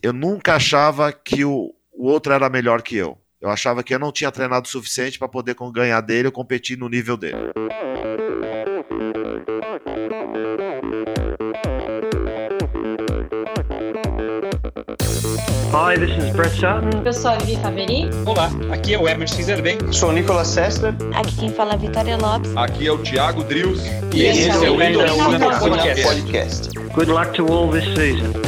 Eu nunca achava que o, o outro era melhor que eu. Eu achava que eu não tinha treinado o suficiente para poder ganhar dele ou competir no nível dele. Hi, this is Brett Sutton. Eu sou a Vivi Faveri. Olá, aqui é o Emerson Zerben. Sou o Nicolas Sester. Aqui quem fala é a Vitória Lopes. Aqui é o Thiago Drius. E, esse, esse é o Endorfina Podcast. Podcast. Good luck to all this season.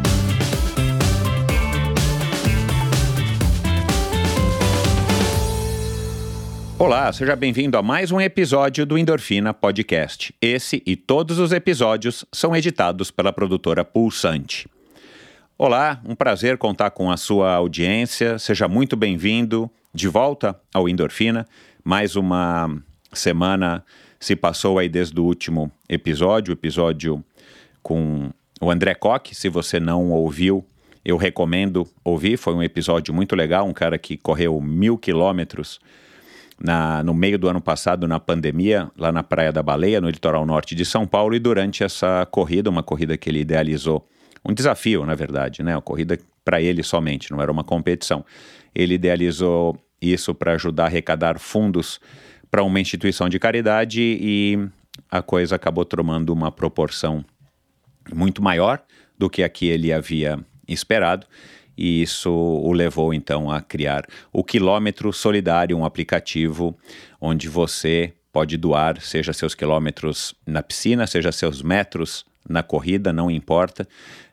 Olá, seja bem-vindo a mais um episódio do Endorfina Podcast. Esse e todos os episódios são editados pela produtora Pulsante. Olá, um prazer contar com a sua audiência. Seja muito bem-vindo de volta ao Endorfina. Mais uma semana se passou aí desde o último episódio, episódio com o André Koch. Se você não ouviu, eu recomendo ouvir. Foi um episódio muito legal. Um cara que correu mil quilômetros na, no meio do ano passado, na pandemia, lá na Praia da Baleia, no litoral norte de São Paulo, e durante essa corrida, uma corrida que ele idealizou, um desafio, na verdade, né? Uma corrida para ele somente, não era uma competição. Ele idealizou isso para ajudar a arrecadar fundos para uma instituição de caridade e a coisa acabou tomando uma proporção muito maior do que a que ele havia esperado e isso o levou então a criar o Quilômetro Solidário, um aplicativo onde você pode doar, seja seus quilômetros na piscina, seja seus metros na corrida, não importa.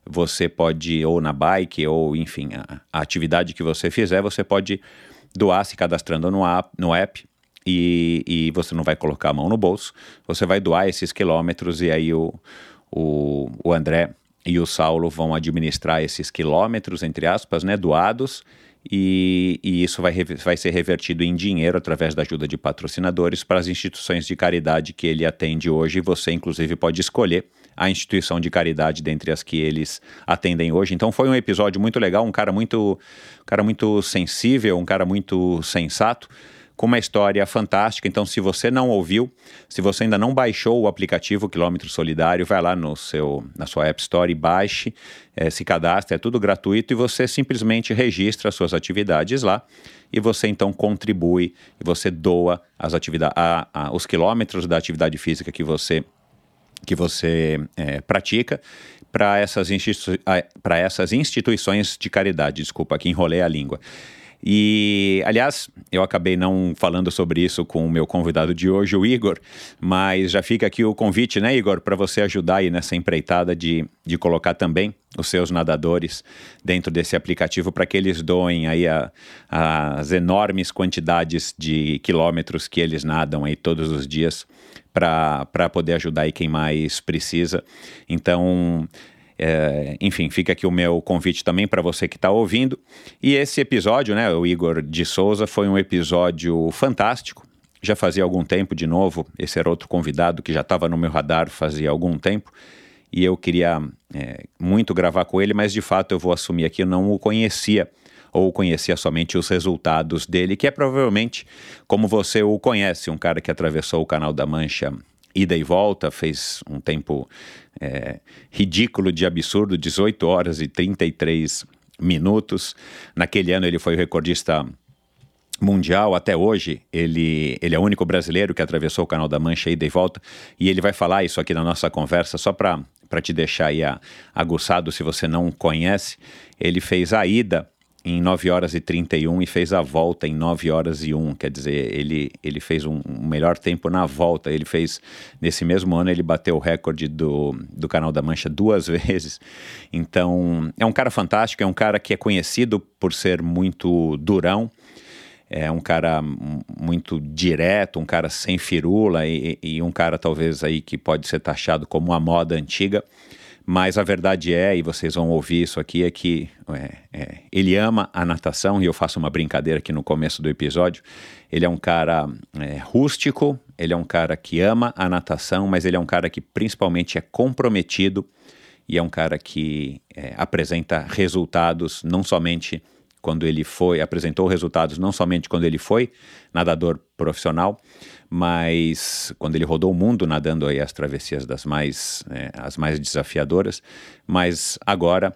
Você pode, ou na bike, ou enfim, a, a atividade que você fizer, você pode doar se cadastrando no app, no app e, e, você não vai colocar a mão no bolso, você vai doar esses quilômetros e aí o, o, o André e o Saulo vão administrar esses quilômetros, entre aspas, né, doados, e, e isso vai, vai ser revertido em dinheiro através da ajuda de patrocinadores para as instituições de caridade que ele atende hoje. Você, inclusive, pode escolher a instituição de caridade dentre as que eles atendem hoje. Então foi um episódio muito legal, um cara muito, um cara muito sensível, um cara muito sensato com uma história fantástica. Então, se você não ouviu, se você ainda não baixou o aplicativo Quilômetro Solidário, vai lá no seu, na sua App Store e baixe, é, se cadastre, é tudo gratuito e você simplesmente registra as suas atividades lá e você então contribui e você doa as atividades, os quilômetros da atividade física que você que você é, pratica para essas, institu essas instituições de caridade. Desculpa, aqui enrolei a língua. E, aliás, eu acabei não falando sobre isso com o meu convidado de hoje, o Igor, mas já fica aqui o convite, né, Igor, para você ajudar aí nessa empreitada de, de colocar também os seus nadadores dentro desse aplicativo para que eles doem aí a, as enormes quantidades de quilômetros que eles nadam aí todos os dias para poder ajudar aí quem mais precisa. Então, é, enfim, fica aqui o meu convite também para você que está ouvindo. E esse episódio, né, o Igor de Souza, foi um episódio fantástico. Já fazia algum tempo de novo. Esse era outro convidado que já estava no meu radar fazia algum tempo. E eu queria é, muito gravar com ele, mas de fato eu vou assumir aqui, eu não o conhecia ou conhecia somente os resultados dele, que é provavelmente como você o conhece, um cara que atravessou o Canal da Mancha ida e volta, fez um tempo é, ridículo de absurdo, 18 horas e 33 minutos. Naquele ano ele foi o recordista mundial até hoje, ele, ele é o único brasileiro que atravessou o Canal da Mancha ida e volta, e ele vai falar isso aqui na nossa conversa, só para te deixar aí aguçado se você não conhece. Ele fez a ida em 9 horas e 31 e fez a volta em 9 horas e 1. Quer dizer, ele, ele fez um, um, melhor tempo na volta. Ele fez, nesse mesmo ano, ele bateu o recorde do, do Canal da Mancha duas vezes. Então, é um cara fantástico, é um cara que é conhecido por ser muito durão. É um cara muito direto, um cara sem firula e, e um cara talvez aí que pode ser taxado como a moda antiga. Mas a verdade é, e vocês vão ouvir isso aqui, é que é, é, ele ama a natação, e eu faço uma brincadeira aqui no começo do episódio. Ele é um cara é, rústico, ele é um cara que ama a natação, mas ele é um cara que principalmente é comprometido e é um cara que é, apresenta resultados não somente quando ele foi, apresentou resultados não somente quando ele foi nadador profissional, mas quando ele rodou o mundo nadando aí as travessias das mais, é, as mais desafiadoras, mas agora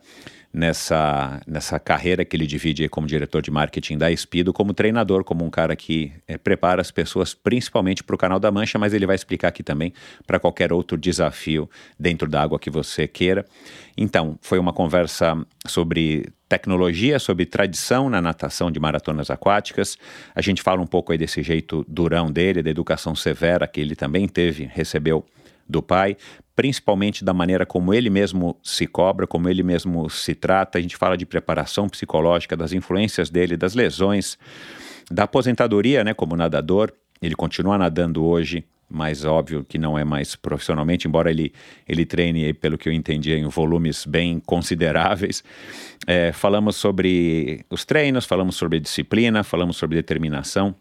nessa, nessa carreira que ele divide como diretor de marketing da Espido, como treinador, como um cara que é, prepara as pessoas principalmente para o Canal da Mancha, mas ele vai explicar aqui também para qualquer outro desafio dentro da água que você queira. Então, foi uma conversa sobre tecnologia, sobre tradição na natação de maratonas aquáticas. A gente fala um pouco aí desse jeito durão dele, da educação severa que ele também teve, recebeu do pai, principalmente da maneira como ele mesmo se cobra, como ele mesmo se trata. A gente fala de preparação psicológica, das influências dele, das lesões, da aposentadoria, né, como nadador. Ele continua nadando hoje, mas óbvio que não é mais profissionalmente, embora ele, ele treine, pelo que eu entendi, em volumes bem consideráveis. É, falamos sobre os treinos, falamos sobre disciplina, falamos sobre determinação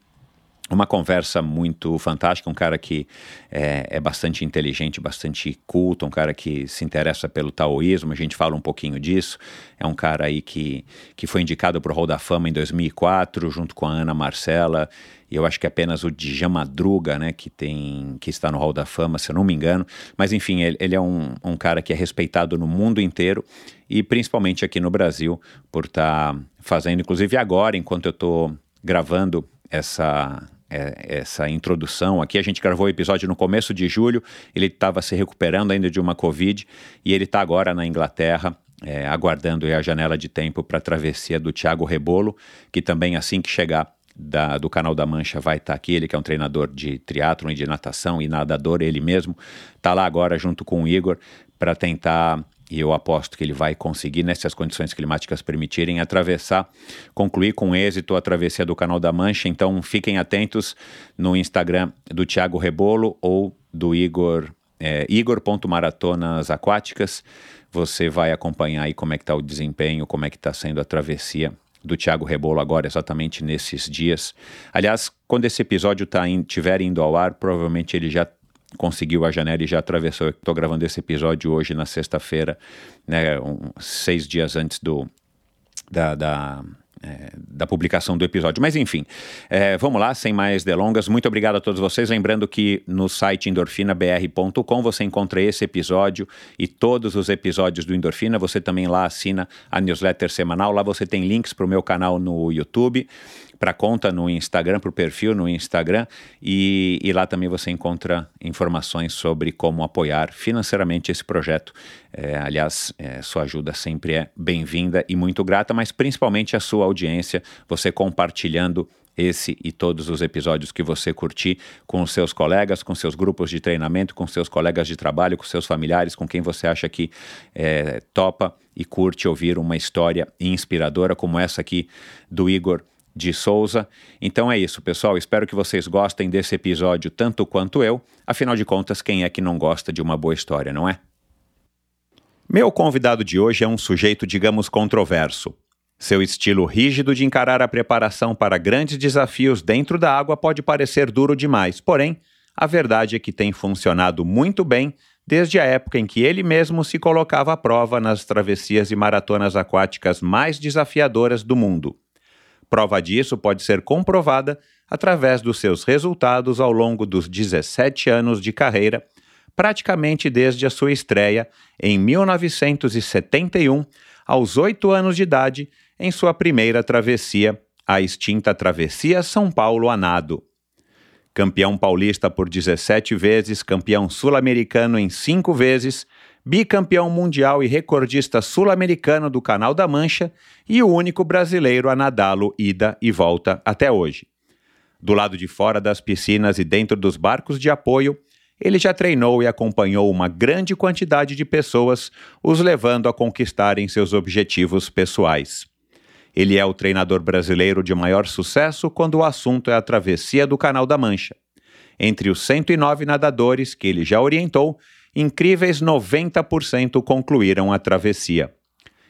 uma conversa muito fantástica, um cara que é, é, bastante inteligente, bastante culto, um cara que se interessa pelo taoísmo, a gente fala um pouquinho disso, é um cara aí que, que foi indicado para o Hall da Fama em 2004, junto com a Ana Marcela, e eu acho que é apenas o Djan Madruga, né, que, tem, que está no Hall da Fama, se eu não me engano, mas enfim, ele, ele é um, um cara que é respeitado no mundo inteiro, e principalmente aqui no Brasil, por estar tá fazendo, inclusive agora, enquanto eu estou gravando essa é, essa introdução aqui. A gente gravou o episódio no começo de julho, ele estava se recuperando ainda de uma Covid e ele está agora na Inglaterra. É, aguardando a janela de tempo para a travessia do Thiago Rebolo, que também assim que chegar da, do Canal da Mancha vai estar tá aqui, ele que é um treinador de triatlon e de natação e nadador ele mesmo, está lá agora junto com o Igor para tentar e eu aposto que ele vai conseguir, nessas condições climáticas permitirem, atravessar, concluir com êxito a travessia do Canal da Mancha. Então fiquem atentos no Instagram do Thiago Rebolo ou do Igor, é, igor.maratonas aquáticas. Você vai acompanhar aí como é que está o desempenho, como é que está sendo a travessia do Thiago Rebolo agora, exatamente nesses dias. Aliás, quando esse episódio tá in, indo ao ar, provavelmente ele já conseguiu a janela e já atravessou. Estou gravando esse episódio hoje na sexta-feira, né, um, seis dias antes do da, da é, da publicação do episódio. Mas enfim, é, vamos lá, sem mais delongas. Muito obrigado a todos vocês. Lembrando que no site endorfinabr.com você encontra esse episódio e todos os episódios do Endorfina. Você também lá assina a newsletter semanal. Lá você tem links para o meu canal no YouTube para conta no Instagram, para o perfil no Instagram, e, e, lá também você encontra informações sobre como apoiar financeiramente esse projeto. É, aliás, é, sua ajuda sempre é bem-vinda e muito grata, mas principalmente a sua audiência, você compartilhando esse e todos os episódios que você curtir com os seus colegas, com seus grupos de treinamento, com seus colegas de trabalho, com seus familiares, com quem você acha que é, topa e curte ouvir uma história inspiradora como essa aqui do Igor de Souza. Então é isso, pessoal. Espero que vocês gostem desse episódio tanto quanto eu. Afinal de contas, quem é que não gosta de uma boa história, não é? Meu convidado de hoje é um sujeito, digamos, controverso. Seu estilo rígido de encarar a preparação para grandes desafios dentro da água pode parecer duro demais, porém, a verdade é que tem funcionado muito bem desde a época em que ele mesmo se colocava à prova nas travessias e maratonas aquáticas mais desafiadoras do mundo. Prova disso pode ser comprovada através dos seus resultados ao longo dos 17 anos de carreira, praticamente desde a sua estreia em 1971, aos 8 anos de idade, em sua primeira travessia, a extinta Travessia São Paulo a nado. Campeão paulista por 17 vezes, campeão sul-americano em 5 vezes, bicampeão mundial e recordista sul-americano do Canal da Mancha e o único brasileiro a nadá-lo ida e volta até hoje. Do lado de fora das piscinas e dentro dos barcos de apoio, ele já treinou e acompanhou uma grande quantidade de pessoas, os levando a conquistarem seus objetivos pessoais. Ele é o treinador brasileiro de maior sucesso quando o assunto é a travessia do Canal da Mancha. Entre os 109 nadadores que ele já orientou, incríveis 90% concluíram a travessia.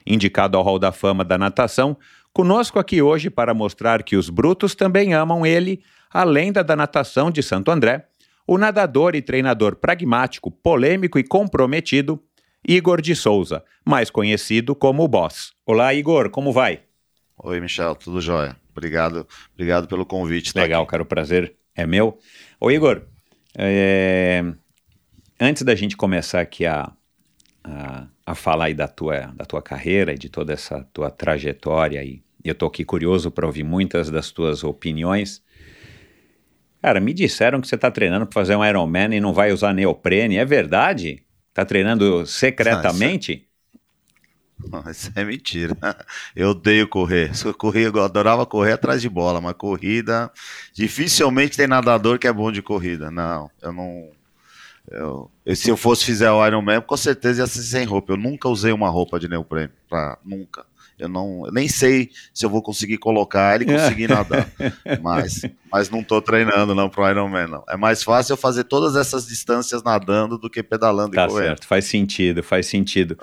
Indicado ao Hall da Fama da natação, conosco aqui hoje para mostrar que os brutos também amam ele, a lenda da natação de Santo André, o nadador e treinador pragmático, polêmico e comprometido, Igor de Souza, mais conhecido como o Boss. Olá, Igor, como vai? Oi, Michel, tudo jóia? Obrigado, obrigado pelo convite. Legal, aqui. cara, o prazer é meu. Ô, Igor, é, antes da gente começar aqui a, a, a falar aí da tua, da tua carreira e de toda essa tua trajetória, e eu tô aqui curioso para ouvir muitas das tuas opiniões. Cara, me disseram que você tá treinando para fazer um Ironman e não vai usar neoprene. É verdade? Tá treinando secretamente? Não, Isso é mentira. Eu odeio correr. Eu eu adorava correr atrás de bola, mas corrida. Dificilmente tem nadador que é bom de corrida. Não, eu não. Eu, eu- se eu fosse fizer o Ironman, com certeza ia ser sem roupa. Eu nunca usei uma roupa de neoprene. Pra, nunca. Eu não, eu nem sei se eu vou conseguir colocar ele e conseguir nadar. Mas, mas não tô treinando não pro Ironman, não. É mais fácil eu fazer todas essas distâncias nadando do que pedalando Tá e correndo. certo, faz sentido, faz sentido.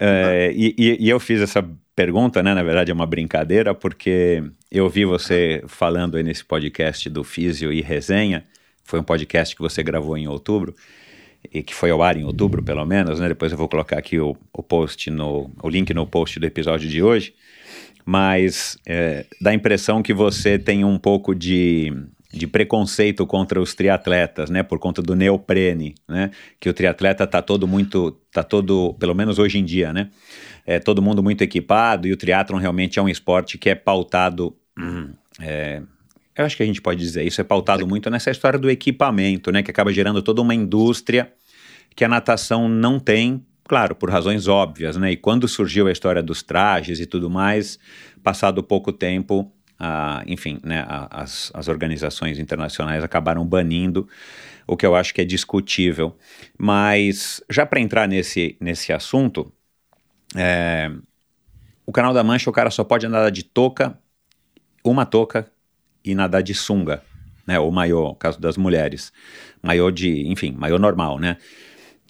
É, e, e- e eu fiz essa pergunta, né? Na verdade, é uma brincadeira, porque eu vi você falando aí nesse podcast do Físio e Resenha. Foi um podcast que você gravou em outubro, e que foi ao ar em outubro, pelo menos, né? Depois eu vou colocar aqui o, o post no. o link no post do episódio de hoje. Mas é, dá a impressão que você tem um pouco de, de preconceito contra os triatletas, né? Por conta do neoprene, né? Que o triatleta tá todo muito, tá todo, pelo menos hoje em dia, né? É todo mundo muito equipado e o triatlon realmente é um esporte que é pautado, hum, é, eu acho que a gente pode dizer isso, é pautado muito nessa história do equipamento, né? Que acaba gerando toda uma indústria que a natação não tem, claro, por razões óbvias, né? E quando surgiu a história dos trajes e tudo mais, passado pouco tempo, enfim, né, as, as organizações internacionais acabaram banindo, o que eu acho que é discutível. Mas já para entrar nesse, nesse assunto, é, o canal da Mancha, o cara só pode andar de touca, uma touca e nadar de sunga, né? Ou maiô, no caso das mulheres. Maiô de, enfim, maiô normal, né?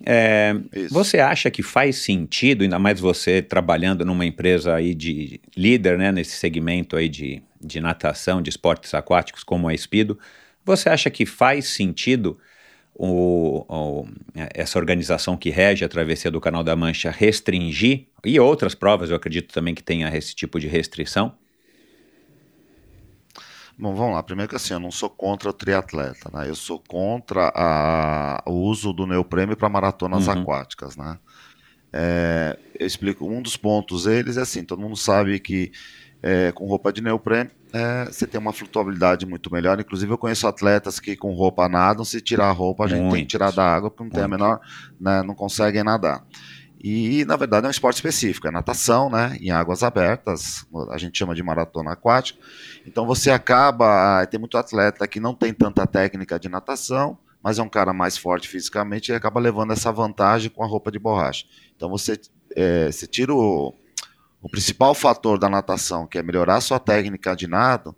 É, você acha que faz sentido, ainda mais você trabalhando numa empresa aí de líder, né, nesse segmento aí de, de natação, de esportes aquáticos como a Espido, você acha que faz sentido o, o- essa organização que rege a travessia do Canal da Mancha restringir, e outras provas eu acredito também que tenha esse tipo de restrição? Bom, vamos lá. Primeiro que assim, eu não sou contra o triatleta, né? Eu sou contra a- o uso do neoprene para maratonas Uhum. aquáticas, né? É, eu explico, um dos pontos deles é assim, todo mundo sabe que é, com roupa de neoprene é, você tem uma flutuabilidade muito melhor. Inclusive eu conheço atletas que com roupa nadam, se tirar a roupa a gente tem que tirar da água porque não tem a Muitos. menor, né, não conseguem nadar. E, na verdade, é um esporte específico, é natação, né? Em águas abertas, a gente chama de maratona aquática. Então você acaba. ah, Tem muito atleta que não tem tanta técnica de natação, mas é um cara mais forte fisicamente e acaba levando essa vantagem com a roupa de borracha. Então você, é, você tira o, o principal fator da natação, que é melhorar a sua técnica de nado,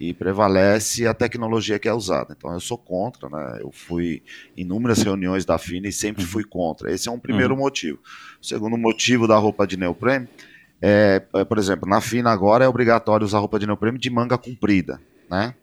e prevalece a tecnologia que é usada. Então eu sou contra, né? Eu fui em inúmeras reuniões da FINA e sempre fui contra. Esse é um primeiro motivo. O segundo motivo da roupa de neoprene é, é, por exemplo, na FINA agora é obrigatório usar roupa de neoprene de manga comprida, né?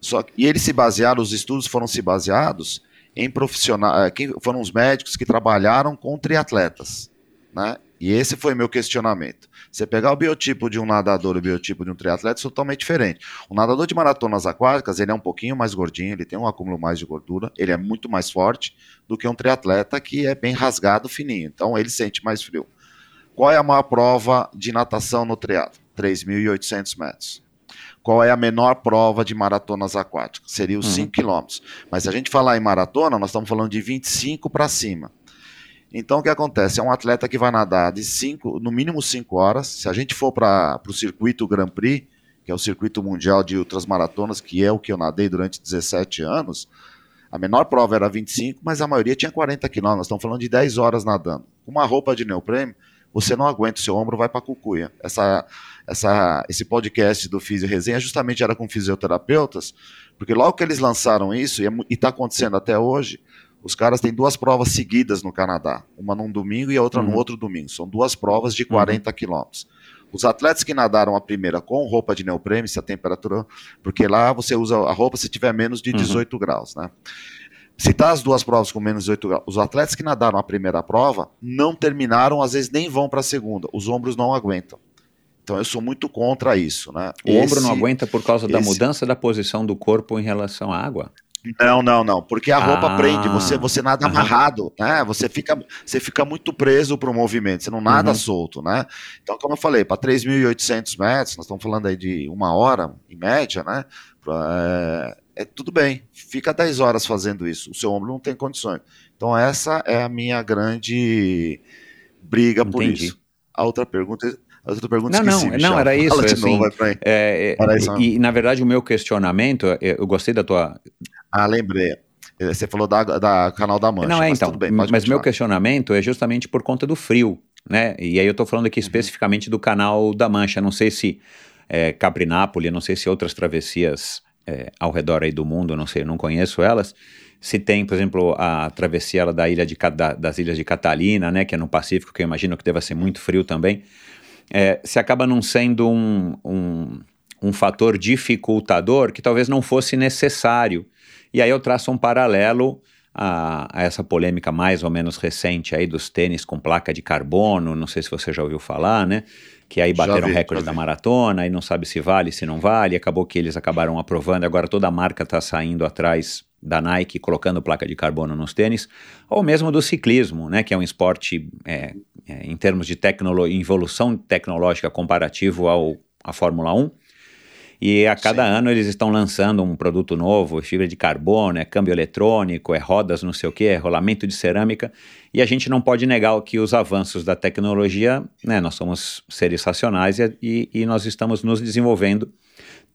Só que, e eles se basearam, os estudos foram se baseados em profissionais, quem foram os médicos que trabalharam com triatletas, né? E esse foi meu questionamento. Você pegar o biotipo de um nadador e o biotipo de um triatleta, é totalmente diferente. O nadador de maratonas aquáticas, ele é um pouquinho mais gordinho, ele tem um acúmulo mais de gordura, ele é muito mais forte do que um triatleta que é bem rasgado, fininho. Então ele sente mais frio. Qual é a maior prova de natação no triatlo? 3.800 metros. Qual é a menor prova de maratonas aquáticas? Seria os 5 quilômetros. Mas se a gente falar em maratona, nós estamos falando de 25 para cima. Então o que acontece? É um atleta que vai nadar de cinco, no mínimo 5 horas. Se a gente for para o circuito Grand Prix, que é o circuito mundial de ultramaratonas, que é o que eu nadei durante 17 anos, a menor prova era 25, mas a maioria tinha 40 quilômetros. Nós estamos falando de 10 horas nadando. Com uma roupa de neoprene, você não aguenta, o seu ombro vai para a cucuia. Essa, essa, esse podcast do Físio Resenha justamente era com fisioterapeutas, porque logo que eles lançaram isso, e está acontecendo até hoje, os caras têm duas provas seguidas no Canadá, uma num domingo e a outra Uhum. no outro domingo. São duas provas de 40 quilômetros. Os atletas que nadaram a primeira com roupa de neoprene, se a temperatura. Porque lá você usa a roupa se tiver menos de Uhum. 18 graus, né? Se tá as duas provas com menos 8 graus, os atletas que nadaram a primeira prova não terminaram, às vezes nem vão para a segunda. Os ombros não aguentam. Então eu sou muito contra isso, né? O esse, ombro não aguenta por causa da mudança da posição do corpo em relação à água? Não, não, não, porque a roupa ah, prende, você você nada amarrado, né? Você fica você fica muito preso para o movimento, você não nada uhum. solto, né? Então, como eu falei, para 3.800 metros, nós estamos falando aí de uma hora em média, né? É, é, tudo bem, fica 10 horas fazendo isso, o seu ombro não tem condições. Então, essa é a minha grande briga Entendi. por isso. A outra pergunta a outra pergunta não, esqueci, não, não, era isso. Assim, novo, é, é, e, e, na verdade, o meu questionamento, eu gostei da tua, ah, lembrei. Eh, você falou da, da canal da Mancha. Não, é, então. Bem, mas meu questionamento é justamente por conta do frio, né? E aí eu estou falando aqui uhum. especificamente do canal da Mancha. Não sei se é, Caprinápolis, não sei se outras travessias é, ao redor aí do mundo, não sei, eu não conheço elas. Se tem, por exemplo, a travessia da ilha de, da, das ilhas de Catalina, né? Que é no Pacífico, que eu imagino que deva ser muito frio também. É, se acaba não sendo um, um, um fator dificultador que talvez não fosse necessário e aí eu traço um paralelo a, a, essa polêmica mais ou menos recente aí dos tênis com placa de carbono, não sei se você já ouviu falar, né? Que aí bateram recorde da maratona e não sabe se vale, se não vale. Acabou que eles acabaram aprovando, agora toda a marca está saindo atrás da Nike, colocando placa de carbono nos tênis, ou mesmo do ciclismo, né? Que é um esporte é, é, em termos de tecnolo evolução tecnológica comparativo ao, à Fórmula 1 e a cada Sim. ano eles estão lançando um produto novo, fibra de carbono, é câmbio eletrônico, é rodas não sei o que, é rolamento de cerâmica. E a gente não pode negar que os avanços da tecnologia, né, nós somos seres racionais e, e nós estamos nos desenvolvendo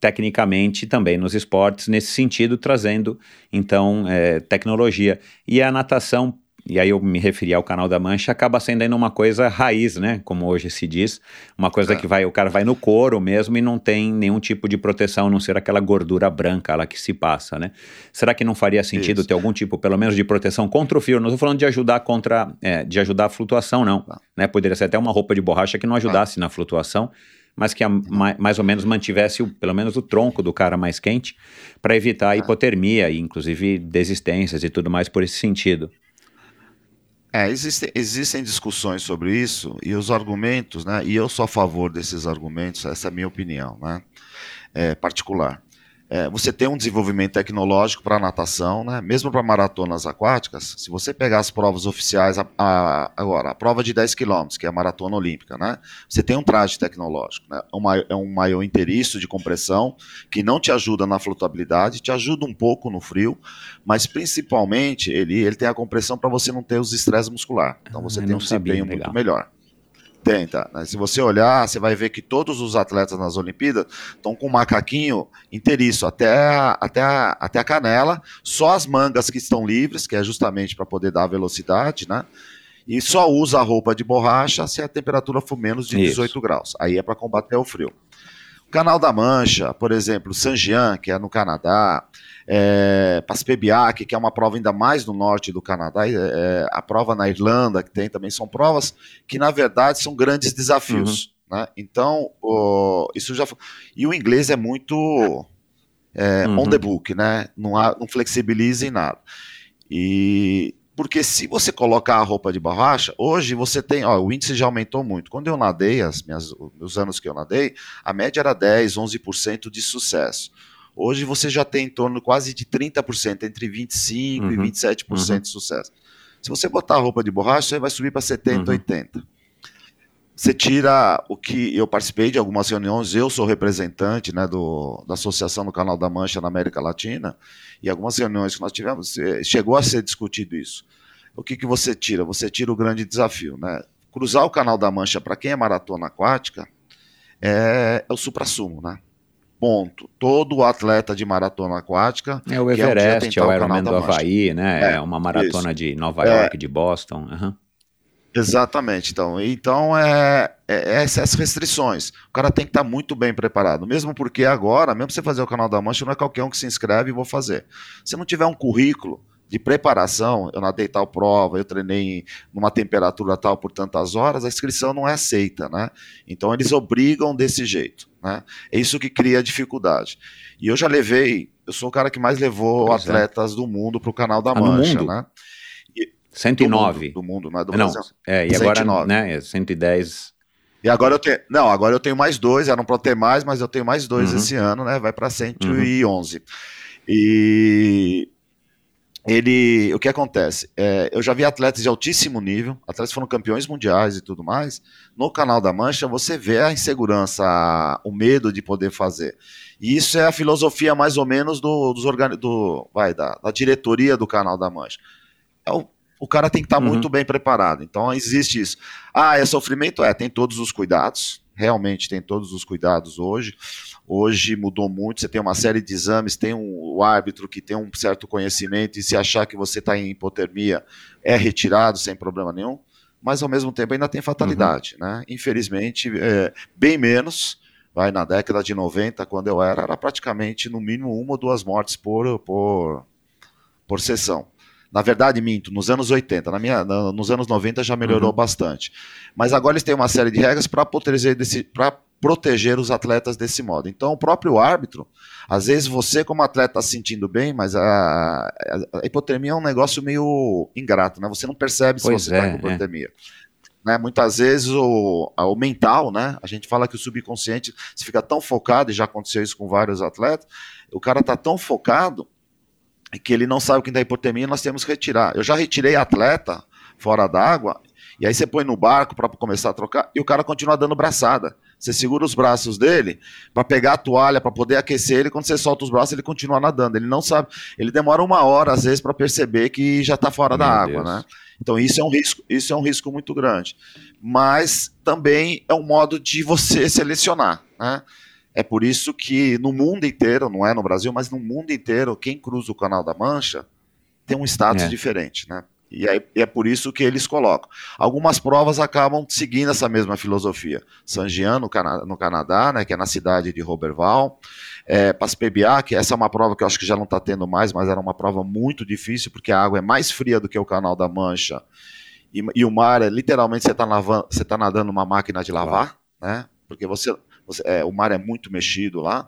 tecnicamente também nos esportes, nesse sentido, trazendo então é, tecnologia. E a natação e aí eu me referi ao canal da Mancha, acaba sendo ainda uma coisa raiz, né? Como hoje se diz, uma coisa é. que vai, o cara vai no couro mesmo e não tem nenhum tipo de proteção, a não ser aquela gordura branca lá que se passa, né? Será que não faria sentido Isso. ter algum tipo, pelo menos, de proteção contra o frio? Não estou falando de ajudar contra, é, de ajudar a flutuação, não. Ah. Né? Poderia ser até uma roupa de borracha que não ajudasse ah. na flutuação, mas que a, uhum. mais, ou menos mantivesse o, pelo menos o tronco do cara mais quente para evitar a ah. hipotermia e inclusive desistências e tudo mais por esse sentido. É, existem, existem discussões sobre isso e os argumentos, né? E eu sou a favor desses argumentos, essa é a minha opinião, né? É, particular é, você tem um desenvolvimento tecnológico para natação, né? mesmo para maratonas aquáticas. Se você pegar as provas oficiais, a, a, agora, a prova de 10 km, que é a maratona olímpica, né? você tem um traje tecnológico. Né? é um maior inteiriço de compressão que não te ajuda na flutuabilidade, te ajuda um pouco no frio, mas principalmente ele, ele tem a compressão para você não ter os estresses muscular. Então você ah, tem um desempenho muito melhor. Tenta. Né? Se você olhar, você vai ver que todos os atletas nas Olimpíadas estão com o macaquinho inteiriço até a, até, a, até a canela, só as mangas que estão livres, que é justamente para poder dar velocidade, né? E só usa a roupa de borracha se a temperatura for menos de 18 Isso. graus. Aí é para combater o frio. O Canal da Mancha, por exemplo, Saint-Jean, que é no Canadá, é, Paspebiac, que é uma prova ainda mais no norte do Canadá, é, a prova na Irlanda, que tem também, são provas que, na verdade, são grandes desafios. Uhum. Né? Então, o, isso já. E o inglês é muito é, uhum. on the book, né? Não, há, não flexibiliza em nada. E. Porque se você colocar a roupa de borracha, hoje você tem, ó, o índice já aumentou muito. Quando eu nadei, as minhas, os anos que eu nadei, a média era 10, 11% de sucesso. Hoje você já tem em torno quase de 30%, entre 25% uhum. e 27% uhum. de sucesso. Se você botar a roupa de borracha, você vai subir para 70%, uhum. 80%. Você tira o que eu participei de algumas reuniões, eu sou representante né, do, da Associação do Canal da Mancha na América Latina, e algumas reuniões que nós tivemos, chegou a ser discutido isso. O que, que você tira? Você tira o grande desafio. Né? Cruzar o Canal da Mancha, para quem é maratona aquática, é, é o supra-sumo, né? Ponto. Todo atleta de maratona aquática. É o Everest, é o Ironman do Havaí, né? É, é uma maratona isso. de Nova York, é, de Boston. Uhum. Exatamente. Então, então é, é, essas restrições. O cara tem que estar tá muito bem preparado. Mesmo porque agora, mesmo você fazer o canal da Mancha, não é qualquer um que se inscreve e vou fazer. Se não tiver um currículo, de preparação, eu nadei tal prova, eu treinei numa temperatura tal por tantas horas, a inscrição não é aceita, né? Então eles obrigam desse jeito, né? É isso que cria dificuldade. E eu já levei eu sou o cara que mais levou Pois é. atletas do mundo pro canal da Ah, Mancha, mundo? né? Do 109. mundo, do mundo, não é do não, Brasil. é, e agora, 109. né, é 110. E agora eu tenho. Não, agora eu tenho mais dois, eram para ter mais, mas eu tenho mais dois Uhum. esse ano, né? Vai para 111. E ele. O que acontece? É, eu já vi atletas de altíssimo nível, atletas que foram campeões mundiais e tudo mais. No canal da Mancha, você vê a insegurança, a- o medo de poder fazer. E isso é a filosofia mais ou menos do, dos organi do, vai, da, da diretoria do canal da Mancha. É o, o cara tem que estar Uhum. muito bem preparado. Então existe isso. Ah, é sofrimento? É, tem todos os cuidados. Realmente tem todos os cuidados hoje. Hoje mudou muito. Você tem uma série de exames, tem um, o árbitro que tem um certo conhecimento e se achar que você está em hipotermia, é retirado sem problema nenhum. Mas ao mesmo tempo ainda tem fatalidade, né? Infelizmente, é, bem menos. Vai na década de 90, quando eu era, era praticamente no mínimo uma ou duas mortes por, por, por sessão. Na verdade, minto, nos anos 80, na minha, na- nos anos 90 já melhorou Uhum. bastante. Mas agora eles têm uma série de regras para pra proteger os atletas desse modo. Então, o próprio árbitro, às vezes você, como atleta, está se sentindo bem, mas a, a- hipotermia é um negócio meio ingrato, né? Você não percebe se Pois você está é, com hipotermia. Né? Muitas vezes o, o mental, né? A gente fala que o subconsciente se fica tão focado, e já aconteceu isso com vários atletas, o cara tá tão focado que ele não sabe que tem hipotermia, nós temos que retirar. Eu já retirei atleta fora d'água, e aí você põe no barco para começar a trocar, e o cara continua dando braçada. Você segura os braços dele para pegar a toalha, para poder aquecer ele, quando você solta os braços, ele continua nadando. Ele não sabe, ele demora uma hora, às vezes, para perceber que já está fora da Meu água, Deus. né? Então isso é um risco, isso é um risco muito grande. Mas também é um modo de você selecionar, né? É por isso que no mundo inteiro, não é no Brasil, mas no mundo inteiro, quem cruza o Canal da Mancha tem um status É. diferente, né? E é, e é por isso que eles colocam. Algumas provas acabam seguindo essa mesma filosofia. Saint-Jean, no, Cana no Canadá, né, que é na cidade de Roberval. É, Paspebiá, que essa é uma prova que eu acho que já não está tendo mais, mas era uma prova muito difícil, porque a água é mais fria do que o Canal da Mancha. E, e o mar é literalmente você está tá nadando numa máquina de lavar, né? Porque você, você- é, o mar é muito mexido lá.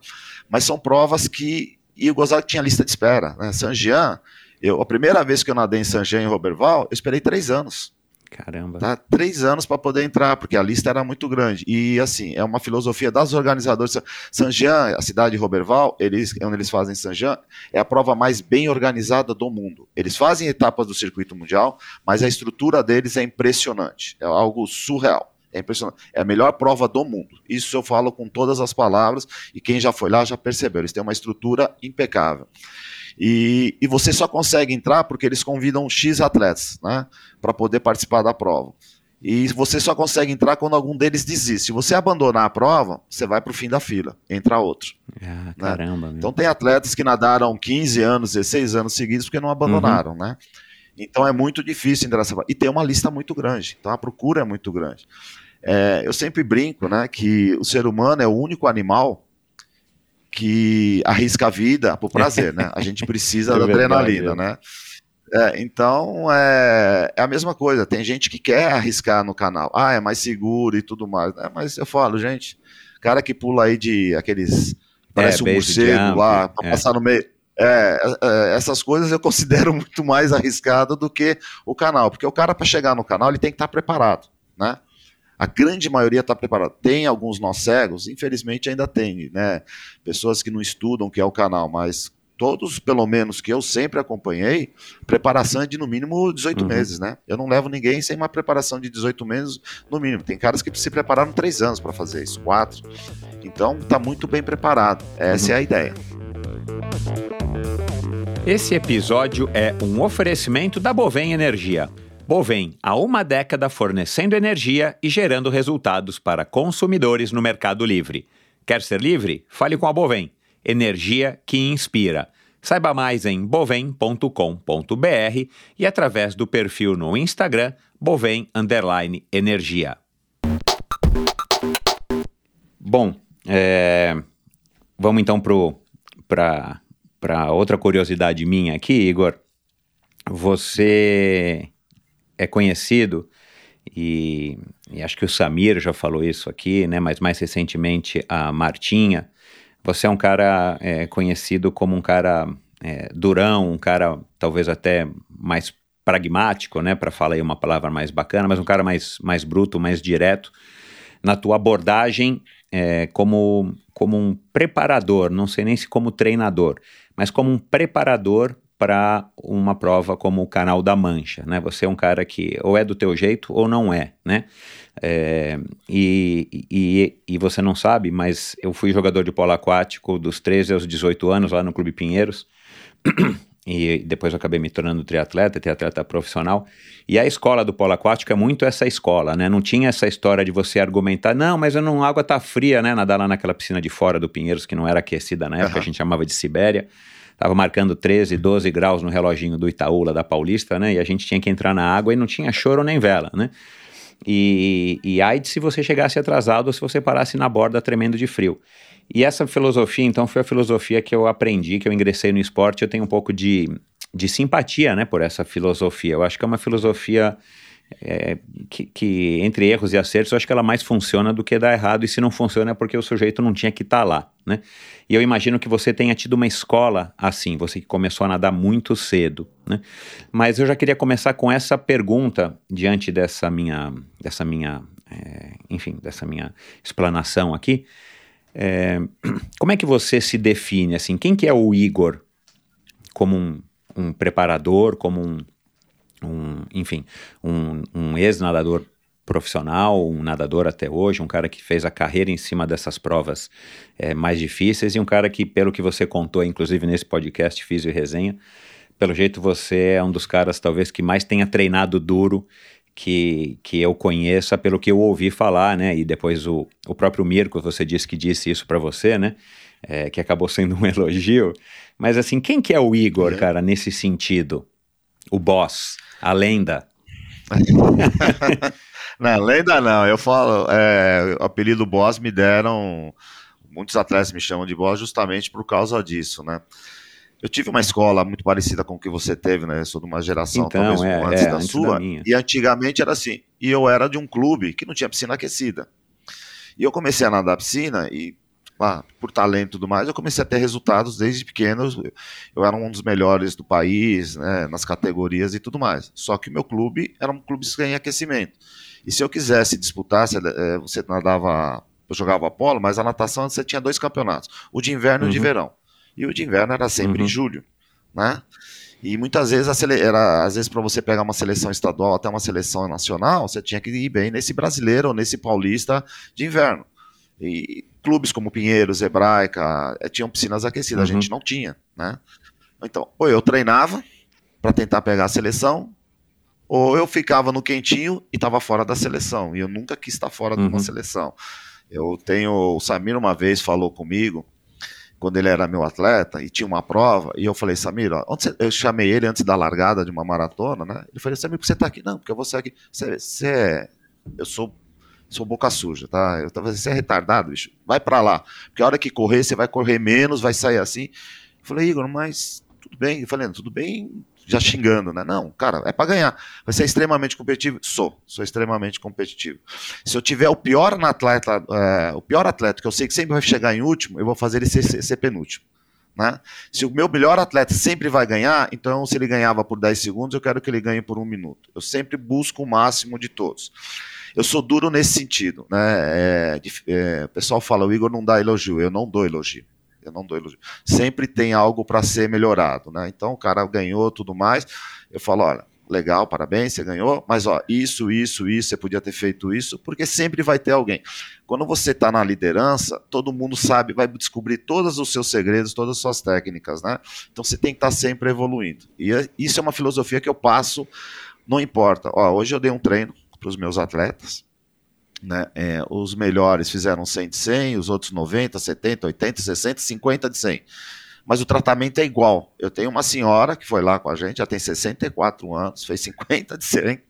Mas são provas que. E o Gonzaga tinha lista de espera. Né? Saint-Jean, eu, a primeira vez que eu nadei em Saint-Jean, em Roberval, eu esperei três anos. Caramba. Tá? Três anos para poder entrar, porque a lista era muito grande. E assim, é uma filosofia das organizadoras. Saint-Jean, a cidade de Roberval, eles, onde eles fazem Saint-Jean, é a prova mais bem organizada do mundo. Eles fazem etapas do circuito mundial, mas a estrutura deles é impressionante. É algo surreal. É impressionante. É a melhor prova do mundo. Isso eu falo com todas as palavras, e quem já foi lá já percebeu. Eles têm uma estrutura impecável. E, e você só consegue entrar porque eles convidam X atletas, né? Para poder participar da prova. E você só consegue entrar quando algum deles desiste. Se você abandonar a prova, você vai para o fim da fila, entra outro. Ah, caramba. meu. Então tem atletas que nadaram 15 anos, 16 anos seguidos porque não abandonaram, né? Então é muito difícil entrar nessa prova. E tem uma lista muito grande, então a procura é muito grande. É, eu sempre brinco, né, que o ser humano é o único animal que arrisca a vida por prazer, né? A gente precisa É da adrenalina, é. né? É, então é, é a mesma coisa. Tem gente que quer arriscar no canal. Ah, é mais seguro e tudo mais. né? Mas eu falo, gente, cara que pula aí de aqueles. Parece um morcego jump, lá, pra é. passar no meio. É, é, essas coisas eu considero muito mais arriscado do que o canal, porque o cara para chegar no canal ele tem que estar preparado, né? A grande maioria está preparada. Tem alguns nós cegos, infelizmente ainda tem, né? Pessoas que não estudam o que é o canal, mas todos, pelo menos que eu sempre acompanhei, preparação é de no mínimo 18 Uhum. meses, né? Eu não levo ninguém sem uma preparação de 18 meses no mínimo. Tem caras que se prepararam três anos para fazer isso, quatro. Então tá muito bem preparado. Essa é a ideia. Esse episódio é um oferecimento da Bovem Energia. Bovem, há uma década fornecendo energia e gerando resultados para consumidores no Mercado Livre. Quer ser livre? Fale com a Bovem. Energia que inspira. Saiba mais em bovem.com.br e através do perfil no Instagram Bovem Energia. Bom, é, vamos então para outra curiosidade minha aqui, Igor. Você é conhecido e, e acho que o Samir já falou isso aqui, né? Mas mais recentemente a Martinha. você é um cara é, conhecido como um cara é, durão, um cara talvez até mais pragmático, né, para falar aí uma palavra mais bacana, mas um cara mais, mais bruto, mais direto na tua abordagem é, como, como um preparador, não sei nem se como treinador, mas como um preparador para uma prova como o Canal da Mancha, né? Você é um cara que ou é do teu jeito ou não é, né? É, e, e, e, você não sabe, mas eu fui jogador de polo aquático dos 13 aos 18 anos lá no Clube Pinheiros. e depois eu acabei me tornando triatleta, triatleta profissional. E a escola do polo aquático é muito essa escola, né? Não tinha essa história de você argumentar, não, mas eu não, a água tá fria, né? Nadar lá naquela piscina de fora do Pinheiros, que não era aquecida na época, uhum. a gente chamava de Sibéria. Tava marcando 13, 12 graus no reloginho do Itaú, lá da Paulista, né? E a gente tinha que entrar na água e não tinha choro nem vela, né? E, e ai se você chegasse atrasado ou se você parasse na borda tremendo de frio. E essa filosofia, então, foi a filosofia que eu aprendi, que eu ingressei no esporte. Eu tenho um pouco de, de simpatia né, por essa filosofia. Eu acho que é uma filosofia é, que, que, entre erros e acertos, eu acho que ela mais funciona do que dar errado. E se não funciona é porque o sujeito não tinha que estar tá lá. Né? E eu imagino que você tenha tido uma escola assim, você que começou a nadar muito cedo. Né? Mas eu já queria começar com essa pergunta diante dessa minha, dessa minha, é, enfim, dessa minha explanação aqui. É, como é que você se define assim? Quem que é o Igor como um, um preparador, como um, um enfim, um, um ex-nadador profissional, um nadador até hoje, um cara que fez a carreira em cima dessas provas é, mais difíceis e um cara que, pelo que você contou, inclusive nesse podcast Fiz e Resenha, pelo jeito você é um dos caras talvez que mais tenha treinado duro que, que eu conheça pelo que eu ouvi falar, né? E depois o, o próprio Mirko, você disse que disse isso para você, né? É, que acabou sendo um elogio. Mas assim, quem que é o Igor, é. cara, nesse sentido? O boss, a lenda. não, lenda não. Eu falo, é, o apelido boss me deram. Muitos atletas me chamam de boss justamente por causa disso, né? Eu tive uma escola muito parecida com o que você teve, né? Eu sou de uma geração então, talvez é, antes é, da antes sua. Da e antigamente era assim. E eu era de um clube que não tinha piscina aquecida. E eu comecei a nadar piscina e, ah, por talento e tudo mais, eu comecei a ter resultados desde pequeno. Eu era um dos melhores do país, né, nas categorias e tudo mais. Só que o meu clube era um clube sem aquecimento. E se eu quisesse disputar, eh, você nadava, eu jogava polo, mas a natação você tinha dois campeonatos, o de inverno uhum. e o de uhum. verão e o de inverno era sempre uhum. em julho, né? E muitas vezes, era, às vezes, para você pegar uma seleção estadual até uma seleção nacional, você tinha que ir bem nesse brasileiro ou nesse paulista de inverno. E clubes como Pinheiros, Hebraica, eh, tinham piscinas aquecidas, uhum. a gente não tinha, né? Então, ou eu treinava para tentar pegar a seleção, ou eu ficava no quentinho e estava fora da seleção. E eu nunca quis estar fora uhum. de uma uhum. seleção. Eu tenho. O Samir uma vez falou comigo quando ele era meu atleta e tinha uma prova, e eu falei, Samir, ó, onde você... eu chamei ele antes da largada de uma maratona, né? Ele falou, Samir, por que você tá aqui? Não, porque eu vou sair aqui. Você, você é... Eu sou, sou boca suja, tá? Eu tava você é retardado, bicho. Vai para lá. Porque a hora que correr, você vai correr menos, vai sair assim. Eu falei, Igor, mas tudo bem. Eu falei, tudo bem, já xingando, né? Não, cara, é para ganhar. Vai ser extremamente competitivo? Sou, sou extremamente competitivo. Se eu tiver o pior atleta, é, o pior atleta, que eu sei que sempre vai chegar em último, eu vou fazer ele ser, ser, ser penúltimo. Né? Se o meu melhor atleta sempre vai ganhar, então se ele ganhava por 10 segundos, eu quero que ele ganhe por um minuto. Eu sempre busco o máximo de todos. Eu sou duro nesse sentido. Né? É, é, o pessoal fala, o Igor não dá elogio. Eu não dou elogio eu não dou elogio. Sempre tem algo para ser melhorado, né? Então o cara ganhou tudo mais, eu falo, olha, legal, parabéns, você ganhou, mas ó, isso, isso, isso, você podia ter feito isso, porque sempre vai ter alguém. Quando você está na liderança, todo mundo sabe, vai descobrir todos os seus segredos, todas as suas técnicas, né? Então você tem que estar tá sempre evoluindo. E é, isso é uma filosofia que eu passo, não importa. Ó, hoje eu dei um treino para os meus atletas, né? É, os melhores fizeram 100 de 100, os outros 90, 70, 80, 60, 50 de 100. Mas o tratamento é igual. Eu tenho uma senhora que foi lá com a gente, já tem 64 anos, fez 50 de 100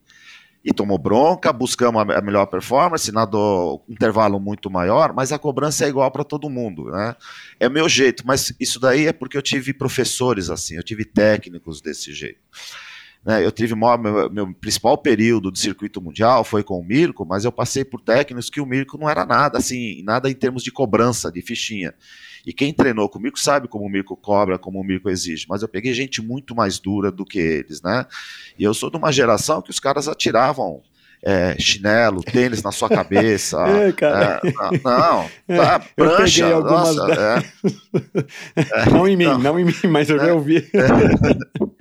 e tomou bronca, buscamos a melhor performance, nadou um intervalo muito maior, mas a cobrança é igual para todo mundo, né? É meu jeito, mas isso daí é porque eu tive professores assim, eu tive técnicos desse jeito. Né, eu tive maior, meu, meu, principal período de circuito mundial foi com o Mirko, mas eu passei por técnicos que o Mirko não era nada assim, nada em termos de cobrança, de fichinha. E quem treinou com o Mirko sabe como o Mirko cobra, como o Mirko exige. Mas eu peguei gente muito mais dura do que eles, né? E eu sou de uma geração que os caras atiravam é, chinelo, tênis na sua cabeça. é, cara. É, não, tá, prancha, algumas nossa, da- é. não em mim, Não. não em mim, mas eu já ouvi.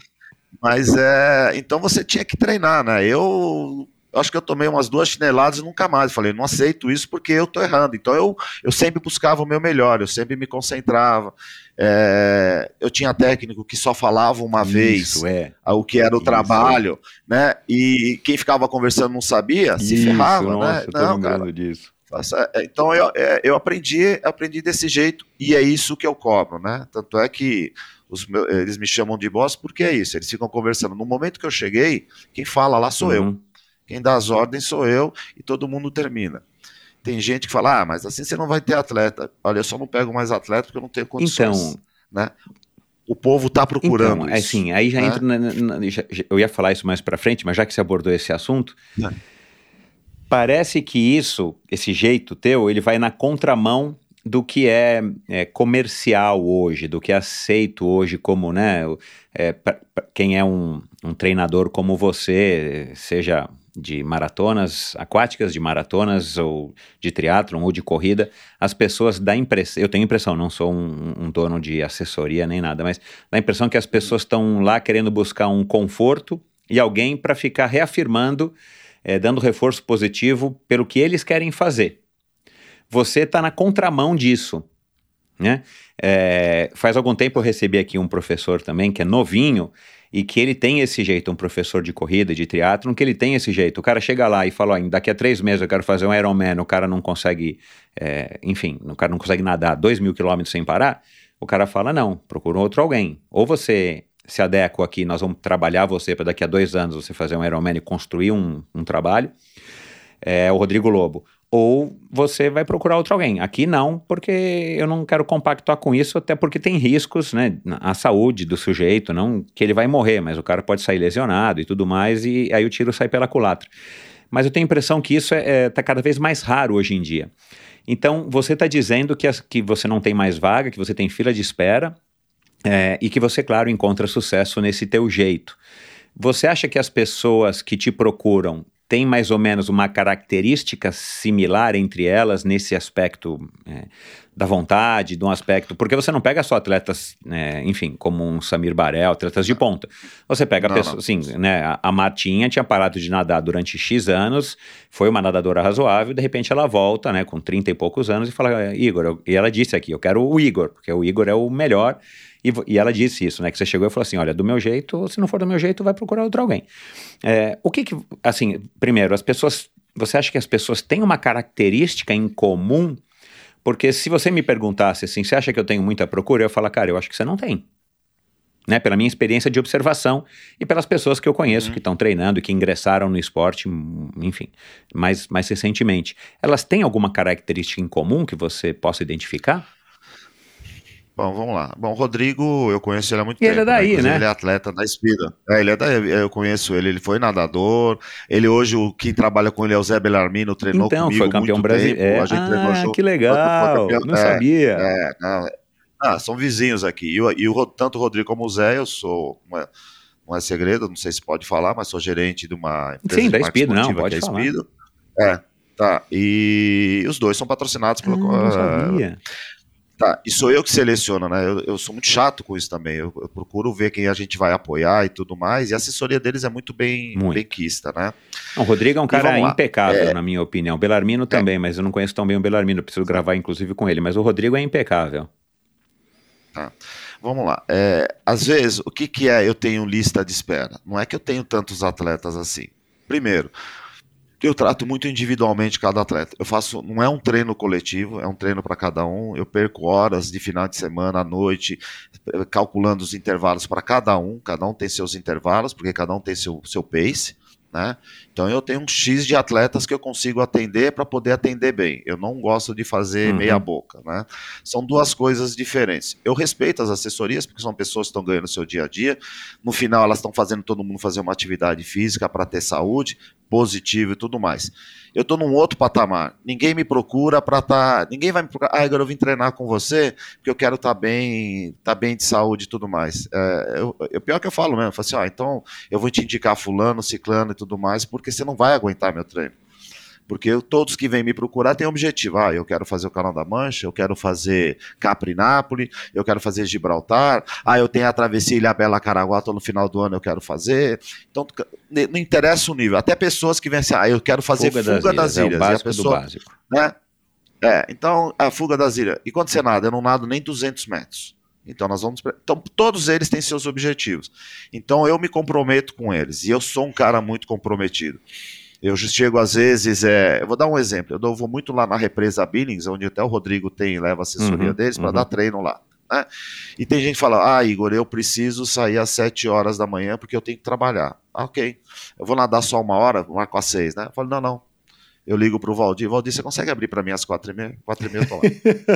Mas é. Então você tinha que treinar, né? Eu acho que eu tomei umas duas chineladas e nunca mais. Falei, não aceito isso porque eu tô errando. Então eu, eu sempre buscava o meu melhor, eu sempre me concentrava. É, eu tinha técnico que só falava uma vez Isso, é. o que era o Isso. trabalho, né? E quem ficava conversando não sabia, se Isso, ferrava, nossa, né? eu tô Não, cara. disso. É, Então eu, é, eu aprendi, aprendi desse jeito e é isso que eu cobro, né? Tanto é que os eles me chamam de boss porque é isso. Eles ficam conversando. No momento que eu cheguei, quem fala lá sou eu. Uhum. Quem dá as ordens sou eu e todo mundo termina. Tem gente que fala, ah, mas assim você não vai ter atleta. Olha, eu só não pego mais atleta porque eu não tenho condições. Então, né? O povo está procurando Então, é isso. assim, aí já né? entra. na- na- já- eu ia falar isso mais pra frente, mas já que você abordou esse assunto, É. parece que isso, esse jeito teu, ele vai na contramão do que é, é, comercial hoje, do que é aceito hoje como, né? é, pra- pra quem é um, um treinador como você, seja de maratonas aquáticas, de maratonas ou de triatlon ou de corrida, as pessoas dá impressão, eu tenho impressão, não sou um, um dono de assessoria nem nada, mas dá a impressão que as pessoas estão lá querendo buscar um conforto e alguém para ficar reafirmando, eh, dando reforço positivo pelo que eles querem fazer. Você está na contramão disso. Né? É, faz algum tempo eu recebi aqui um professor também, que é novinho, e que ele tem esse jeito, um professor de corrida, de triatlon, que ele tem esse jeito. O cara chega lá e fala, daqui a três meses eu quero fazer um Ironman, o cara não consegue, é, enfim, o cara não consegue nadar dois mil quilômetros sem parar, o cara fala, não, procura outro alguém. Ou você se adequa aqui, nós vamos trabalhar você para daqui a dois anos você fazer um Ironman e construir um, um trabalho, é o Rodrigo Lobo. Ou você vai procurar outro alguém. Aqui não, porque eu não quero compactuar com isso, até porque tem riscos, né? A saúde do sujeito, não que ele vai morrer, mas o cara pode sair lesionado e tudo mais, e aí o tiro sai pela culatra. Mas eu tenho a impressão que isso está é, tá cada vez mais raro hoje em dia. Então, você está dizendo que, as, que você não tem mais vaga, que você tem fila de espera, é, e que você, claro, encontra sucesso nesse teu jeito. Você acha que as pessoas que te procuram têm mais ou menos uma característica similar entre elas nesse aspecto é, da vontade, de um aspecto. Porque você não pega só atletas, né, enfim, como um Samir Barel, atletas de ponta. Você pega Não, pessoas, assim, né? A, a Martinha tinha parado de nadar durante X anos, foi uma nadadora razoável, de repente ela volta, né, com 30 e poucos anos e fala, Igor, eu- e ela disse aqui, eu quero o Igor, porque o Igor é o melhor. E, e ela disse isso, né? Que você chegou e falou assim: olha, do meu jeito, se não for do meu jeito, vai procurar outro alguém. É, o que que, assim, primeiro, as pessoas. Você acha que as pessoas têm uma característica em comum? Porque se você me perguntasse assim, você acha que eu tenho muita procura? Eu falar, cara, eu acho que você não tem. Né, pela minha experiência de observação e pelas pessoas que eu conheço que estão treinando e que ingressaram no esporte, hum, enfim, mais, mais recentemente. Elas têm alguma característica em comum que você possa identificar? Bom, vamos lá. Bom, o Rodrigo, eu conheço ele há muito E tempo. ele é daí, Inclusive, né? Ele é atleta da Espira. É, ele é daí, eu conheço ele, ele foi nadador. Ele hoje, o, quem trabalha com ele é o Zé Belarmino, treinou então, comigo foi campeão brasileiro. É, A gente treinou ah, junto. que legal, campeão- não é, sabia. É, não, é. Ah, são vizinhos aqui. E, o- e tanto o Rodrigo como o Zé, eu sou. Não é, não é segredo, não sei se pode falar, mas sou gerente de uma empresa Sim, de da Speedo, não, pode que é. É, tá. E os dois são patrocinados Ah, pelo. não ah, sabia. Tá, e sou eu que seleciono, né? Eu, eu sou muito chato com isso também. Eu, eu procuro ver quem a gente vai apoiar e tudo mais. E a assessoria deles é muito bem, Muito. bem quista, né? Não, o Rodrigo é um cara impecável, É. na minha opinião. O Belarmino também, mas eu não conheço tão bem o Belarmino. eu Preciso gravar, inclusive, com ele. Mas o Rodrigo é impecável. Vamos lá. É, às vezes, o que, que é eu tenho lista de espera? Não é que eu tenho tantos atletas assim. Primeiro, eu trato muito individualmente cada atleta. Eu faço, não é um treino coletivo, é um treino para cada um. Eu perco horas de final de semana, à noite, eh, calculando os intervalos para cada um. Cada um tem seus intervalos, porque cada um tem seu, seu pace. Né? Então eu tenho um X de atletas que eu consigo atender para poder atender bem. Eu não gosto de fazer Uhum. meia boca, né? São duas coisas diferentes. Eu respeito as assessorias, porque são pessoas que estão ganhando o seu dia a dia. No final, elas estão fazendo todo mundo fazer uma atividade física para ter saúde, positivo e tudo mais. Eu estou num outro patamar. Ninguém me procura para estar. Ninguém vai me procurar. Ah, Igor, eu vim treinar com você porque eu quero estar bem, tá bem de saúde e tudo mais. É, eu, eu, pior que eu falo mesmo, eu falo assim, ó, então eu vou te indicar fulano, ciclano e tudo mais, porque você não vai aguentar meu treino. Porque eu- todos que vêm me procurar têm objetivo. Ah, eu quero fazer o Canal da Mancha, eu quero fazer Capri Nápoles, eu quero fazer Gibraltar, ah, eu tenho a travessia Ilha Bela Caraguá, tô no final do ano eu quero fazer. Então, não interessa o nível. Até pessoas que vêm assim, ah, eu quero fazer fuga, das, é ilhas. o E a básico pessoa, do básico. né? É, então, a fuga das ilhas. E quando você nada, eu não nado nem 200 metros. Então, nós vamos. Então, todos eles têm seus objetivos. Então, eu me comprometo com eles. E eu sou um cara muito comprometido. Eu chego, às vezes, é, eu vou dar um exemplo. Eu dou- vou muito lá na represa Billings, onde até o Rodrigo tem leva a assessoria Uhum, deles, para uhum. dar treino lá. né? E tem gente que fala: Ah, Igor, eu preciso sair às 7 horas da manhã porque eu tenho que trabalhar. Ah, ok. Eu vou nadar só uma hora, marco às 6, né? Eu falo: Não, não. Eu ligo pro Valdir, Valdir, você consegue abrir para mim às quatro e meia? Quatro e meia eu tô lá.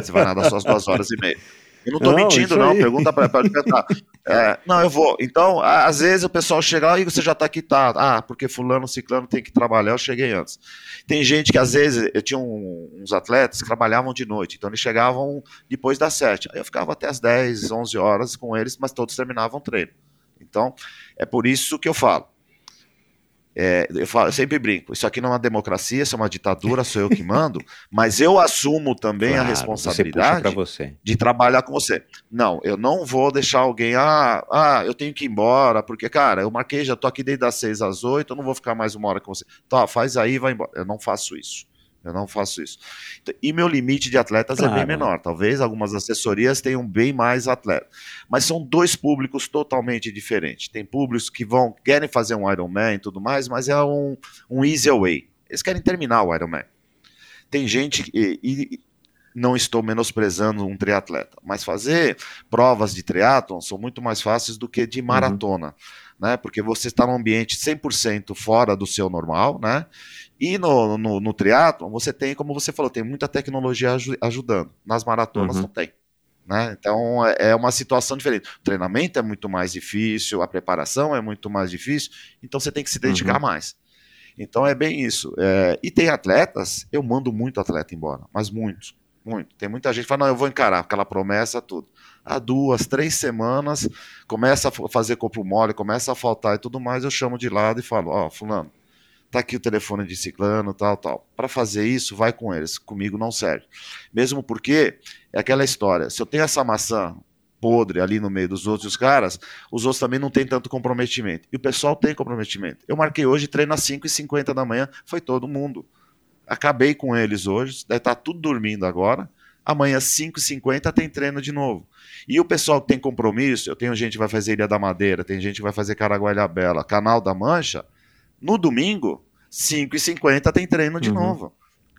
Você vai nadar só às duas horas e meia. Eu não tô Não, mentindo, não. aí. Pergunta pode perguntar. É, não, eu vou. Então, às vezes o pessoal chega lá e você já tá quitado. Ah, porque fulano, ciclano tem que trabalhar, eu cheguei antes. Tem gente que às vezes, eu tinha um- uns atletas que trabalhavam de noite, então eles chegavam depois das sete. Aí eu ficava até as 10, 11 horas com eles, mas todos terminavam o treino. Então, é por isso que eu falo. É, eu, falo, eu sempre brinco, isso aqui não é uma democracia, isso é uma ditadura, sou eu que mando, mas eu assumo também a Claro, responsabilidade Você você. de trabalhar com você. Não, eu não vou deixar alguém, ah, ah, eu tenho que ir embora, porque, cara, eu marquei, já tô aqui desde as 6 às 8, eu não vou ficar mais uma hora com você. Tá, faz aí e vai embora. Eu não faço isso. Eu não faço isso. Então, E meu limite de atletas é bem Claro. menor. Talvez algumas assessorias tenham bem mais atletas. Mas são dois públicos totalmente diferentes. Tem públicos que vão, querem fazer um Ironman e tudo mais, mas é um, um easy way. Eles querem terminar o Ironman. Tem gente que. E, não estou menosprezando um triatleta, mas fazer provas de triatlon são muito mais fáceis do que de maratona, né? Porque você está num ambiente 100% fora do seu normal, né? E no, no, no triatlon você tem, como você falou, tem muita tecnologia aju- ajudando. Nas maratonas Uhum. não tem. Né? Então é é uma situação diferente. O treinamento é muito mais difícil, a preparação é muito mais difícil, então você tem que se dedicar mais. Então é bem isso. É, e tem atletas, eu mando muito atleta embora, mas muitos, muito. Tem muita gente que fala, não, eu vou encarar aquela promessa, tudo. Há duas, três semanas, começa a fa- fazer corpo mole, começa a faltar e tudo mais, eu chamo de lado e falo, ó, fulano, tá aqui o telefone de ciclano, tal, tal. Para fazer isso, vai com eles, comigo não serve. Mesmo porque é aquela história, se eu tenho essa maçã podre ali no meio dos outros caras, os outros também não têm tanto comprometimento. E o pessoal tem comprometimento. Eu marquei hoje treino às 5h50 da manhã, foi todo mundo. Acabei com eles hoje, deve estar tudo dormindo agora. Amanhã, 5h50, tem treino de novo. E o pessoal que tem compromisso, eu tenho gente que vai fazer Ilha da Madeira, tem gente que vai fazer Caraguá Bela, Canal da Mancha, no domingo, 5h50 tem treino de Uhum. novo.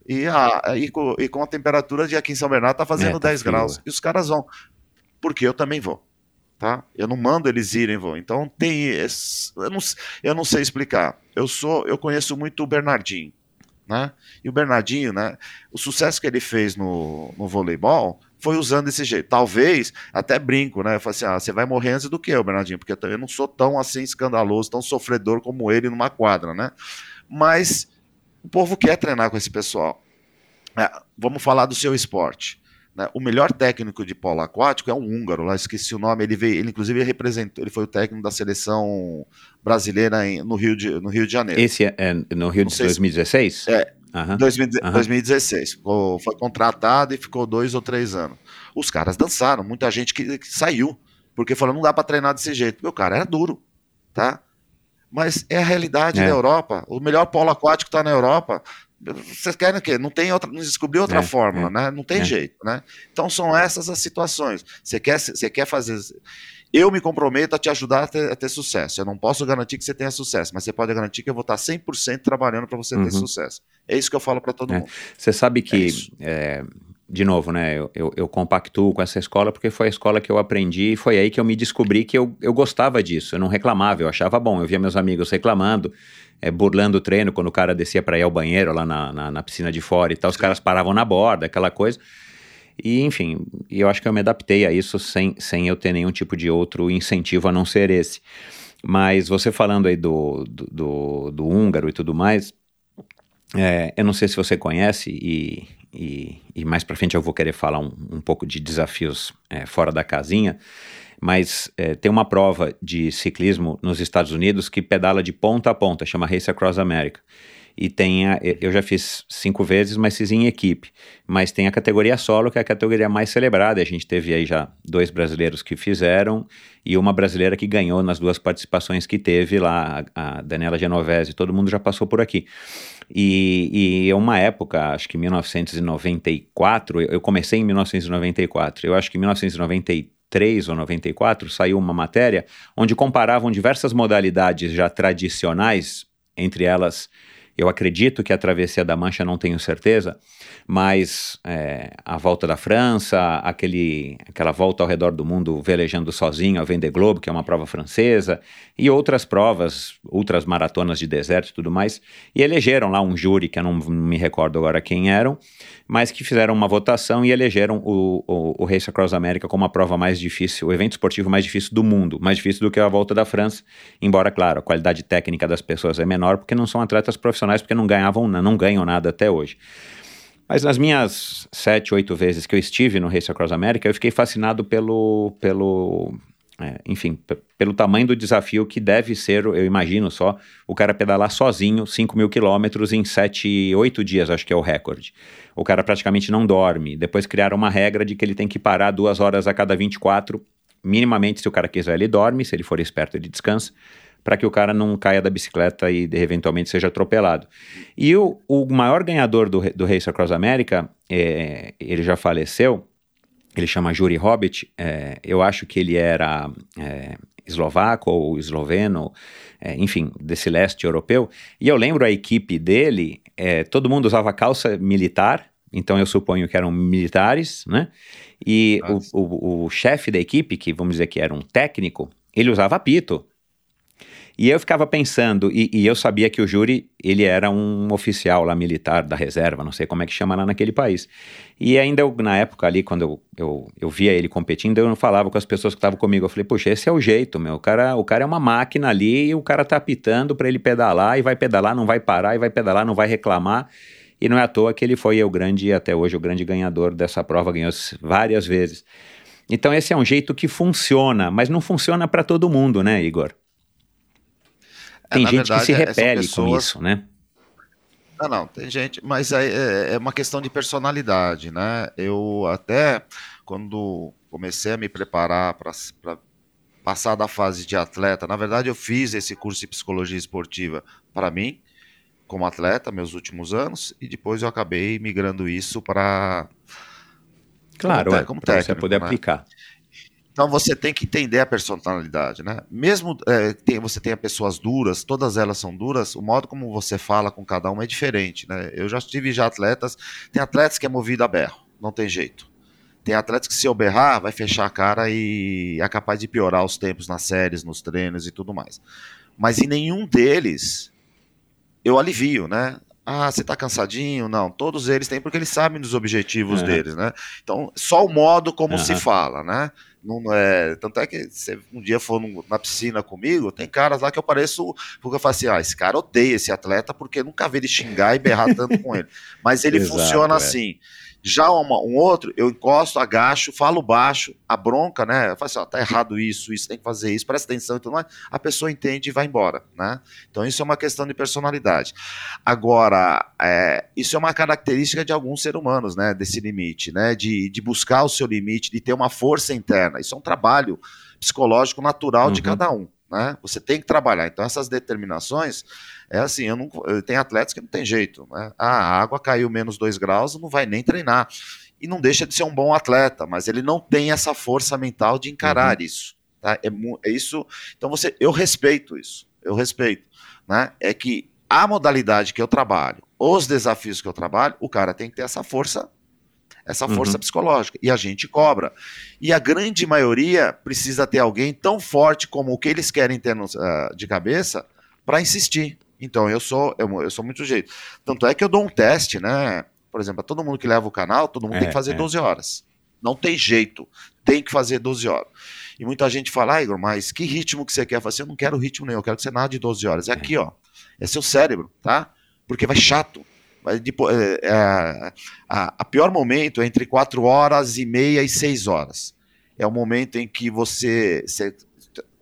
E, a, e, com, e com a temperatura de aqui em São Bernardo tá fazendo É, tá 10 frio, graus. é. E os caras vão. Porque eu também vou. Tá? Eu não mando eles irem, vão. Então tem. esse- Eu não, eu não sei explicar. Eu sou, eu conheço muito o Bernardinho. Né? E o Bernardinho, né? O sucesso que ele fez no, no voleibol foi usando esse jeito. Talvez, até brinco, né? Eu falo assim: ah, você vai morrer antes do que eu, Bernardinho, porque eu também não sou tão assim escandaloso, tão sofredor como ele numa quadra, né? Mas o povo quer treinar com esse pessoal. É, vamos falar do seu esporte. né? O melhor técnico de polo aquático é um húngaro, lá esqueci o nome. Ele veio, ele inclusive representou, ele foi o técnico da seleção brasileira em- no, Rio de, no Rio de Janeiro. Esse é, é no Rio Não de sei se- 2016? É. Aham. 2000 Aham. 2016. Ficou- foi contratado e ficou dois ou três anos. Os caras dançaram, muita gente que, que saiu, porque falou, não dá para treinar desse jeito. O cara era duro, tá? Mas é a realidade É. da Europa. O melhor polo aquático está na Europa. Vocês querem o quê? Não tem outra, não descobriu outra É, fórmula, é, né? Não tem é. jeito, né? Então são essas as situações. Você quer, você quer fazer. Eu me comprometo a te ajudar a ter, a ter sucesso. Eu não posso garantir que você tenha sucesso, mas você pode garantir que eu vou estar 100% trabalhando para você Uhum. ter sucesso. É isso que eu falo para todo É. mundo. Você sabe que é, de novo, né, eu, eu, eu, compactuo com essa escola porque foi a escola que eu aprendi e foi aí que eu me descobri que eu, eu gostava disso, eu não reclamava, eu achava bom, eu via meus amigos reclamando, é, burlando o treino quando o cara descia para ir ao banheiro lá na, na, na, piscina de fora e tal, os caras paravam na borda, aquela coisa, e enfim, eu acho que eu me adaptei a isso sem, sem eu ter nenhum tipo de outro incentivo a não ser esse. Mas você falando aí do, do, do, do húngaro e tudo mais, é, eu não sei se você conhece e, e, e mais para frente eu vou querer falar um, um pouco de desafios é, fora da casinha, mas é, tem uma prova de ciclismo nos Estados Unidos que pedala de ponta a ponta, chama Race Across America. E tem a, eu já fiz cinco vezes, mas fiz em equipe. Mas tem a categoria solo, que é a categoria mais celebrada. A gente teve aí já dois brasileiros que fizeram e uma brasileira que ganhou nas duas participações que teve lá, a Daniela Genovese. Todo mundo já passou por aqui. E, e é uma época, acho que 1994, eu comecei em 1994, eu acho que em 1993 ou 94 saiu uma matéria onde comparavam diversas modalidades já tradicionais, entre elas eu acredito que a travessia da Mancha, não tenho certeza, mas é, a volta da França, aquele, aquela volta ao redor do mundo velejando sozinho, a Vendée Globe, que é uma prova francesa, e outras provas, outras maratonas de deserto e tudo mais, e elegeram lá um júri, que eu não me recordo agora quem eram, mas que fizeram uma votação e elegeram o, o, o Race Across America como a prova mais difícil, o evento esportivo mais difícil do mundo, mais difícil do que a volta da França, embora, claro, a qualidade técnica das pessoas é menor, porque não são atletas profissionais, porque não ganhavam, não ganham nada até hoje. Mas nas minhas sete, oito vezes que eu estive no Race Across America, eu fiquei fascinado pelo, pelo é, enfim, pelo tamanho do desafio que deve ser, eu imagino só, o cara pedalar sozinho 5 mil quilômetros em 7, 8 dias, acho que é o recorde. O cara praticamente não dorme. Depois criaram uma regra de que ele tem que parar duas horas a cada 24. Minimamente, se o cara quiser, ele dorme, se ele for esperto, ele descansa, para que o cara não caia da bicicleta e eventualmente seja atropelado. E o, o maior ganhador do, do Race Across America, é, ele já faleceu, ele chama Juri Hobbit, é, eu acho que ele era é, eslovaco ou esloveno, é, enfim, desse leste europeu, e eu lembro a equipe dele, é, todo mundo usava calça militar, então eu suponho que eram militares, né? E o, o, o chefe da equipe, que vamos dizer que era um técnico, ele usava apito. E eu ficava pensando, e, e, eu sabia que o júri, ele era um oficial lá militar da reserva, não sei como é que chama lá naquele país. E ainda eu, na época ali, quando eu, eu, eu via ele competindo, eu não falava com as pessoas que estavam comigo. Eu falei, puxa, esse é o jeito, meu. O cara, o cara é uma máquina ali e o cara tá apitando para ele pedalar e vai pedalar, não vai parar e vai pedalar, não vai reclamar. E não é à toa que ele foi o grande, até hoje, o grande ganhador dessa prova, ganhou várias vezes. Então esse é um jeito que funciona, mas não funciona para todo mundo, né, Igor? Tem é, gente verdade, que se é, repele pessoas... com isso, né? Não, não, tem gente, mas é, é, é uma questão de personalidade, né? Eu até, quando comecei a me preparar para passar da fase de atleta, na verdade eu fiz esse curso de psicologia esportiva para mim, como atleta, meus últimos anos, e depois eu acabei migrando isso para. Claro, como, é, como técnico, você poder né? aplicar. Então você tem que entender a personalidade, né? Mesmo é, tem, você tenha pessoas duras, todas elas são duras, o modo como você fala com cada uma é diferente, né? Eu já tive já atletas, tem atletas que é movido a berro, não tem jeito. Tem atletas que se eu berrar, vai fechar a cara e é capaz de piorar os tempos nas séries, nos treinos e tudo mais. Mas em nenhum deles eu alivio, né? Ah, você tá cansadinho? Não, todos eles têm porque eles sabem dos objetivos é. deles, né? Então, só o modo como uhum. se fala, né? Não é, tanto é que você um dia for num, na piscina comigo, tem caras lá que eu pareço, porque eu falo assim, ah, esse cara odeia esse atleta porque nunca vi ele xingar e berrar tanto com ele. Mas ele Exato, funciona é. assim. Já uma, um outro, eu encosto, agacho, falo baixo, a bronca, né? Eu falo assim, ó, tá errado isso, isso tem que fazer isso, presta atenção e tudo mais. A pessoa entende e vai embora, né? Então isso é uma questão de personalidade. Agora, é, isso é uma característica de alguns seres humanos, né? Desse limite, né? De, de buscar o seu limite, de ter uma força interna. Isso é um trabalho psicológico natural uhum. de cada um. Né? Você tem que trabalhar. Então, essas determinações, é assim, eu não, tem atletas que não tem jeito. Né? Ah, a água caiu menos 2 graus, não vai nem treinar. E não deixa de ser um bom atleta, mas ele não tem essa força mental de encarar uhum. isso. Tá? É, é, isso. Então, você, eu respeito isso. Eu respeito. Né? É que a modalidade que eu trabalho, os desafios que eu trabalho, o cara tem que ter essa força essa força psicológica. E a gente cobra. E a grande maioria precisa ter alguém tão forte como o que eles querem ter no, uh, de cabeça para insistir. Então, eu sou, eu, eu, sou muito jeito. Tanto é que eu dou um teste, né? Por exemplo, todo mundo que leva o canal, todo mundo É, tem que fazer é. 12 horas. Não tem jeito. Tem que fazer 12 horas. E muita gente fala, ah, Igor, mas que ritmo que você quer? Assim, eu não quero ritmo nenhum, eu quero que você nade 12 horas. É aqui, ó. É seu cérebro, tá? Porque vai chato. Depois, é, é, a, a pior momento é entre 4 horas e meia e 6 horas. É o momento em que você, você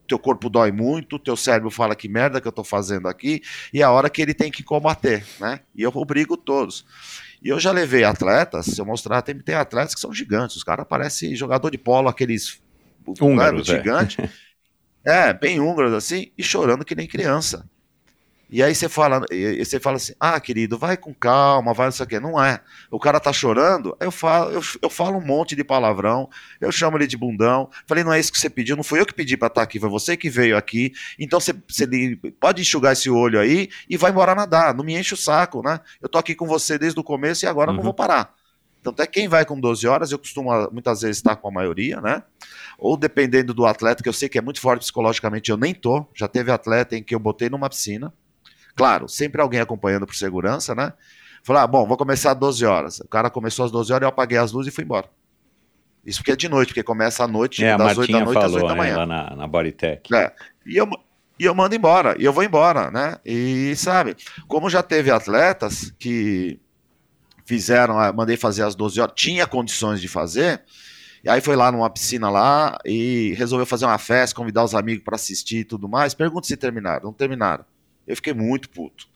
teu corpo dói muito, teu cérebro fala que merda que eu tô fazendo aqui, e é a hora que ele tem que combater, né? E eu obrigo todos. E eu já levei atletas, se eu mostrar, tem, tem atletas que são gigantes, os caras parecem jogador de polo, aqueles Húngaros, é. gigante. É. bem húngaros assim, e chorando que nem criança. E aí você fala, você fala assim, ah, querido, vai com calma, vai não sei o quê. Não é. O cara tá chorando, eu falo, eu, eu falo um monte de palavrão, eu chamo ele de bundão. Falei, não é isso que você pediu, não foi eu que pedi pra estar aqui, foi você que veio aqui. Então você, você pode enxugar esse olho aí e vai embora nadar. Não me enche o saco, né? Eu tô aqui com você desde o começo e agora eu não Uhum. vou parar. Então, até quem vai com 12 horas, eu costumo ah, muitas vezes estar com a maioria, né? Ou dependendo do atleta, que eu sei que é muito forte psicologicamente, eu nem tô. Já teve atleta em que eu botei numa piscina. Claro, sempre alguém acompanhando por segurança, né? Falar, ah, bom, vou começar às 12 horas. O cara começou às 12 horas, eu apaguei as luzes e fui embora. Isso porque é de noite, porque começa à noite, É, das 8 Martinha da noite às 8 falou da né, manhã. lá na, na Bodytech. É. E eu, e eu mando embora, e eu vou embora, né? E sabe, como já teve atletas que fizeram, ah, mandei fazer às 12 horas, tinha condições de fazer, e aí foi lá numa piscina lá e resolveu fazer uma festa, convidar os amigos para assistir e tudo mais. Pergunta se terminaram. Não terminaram. Eu fiquei muito puto.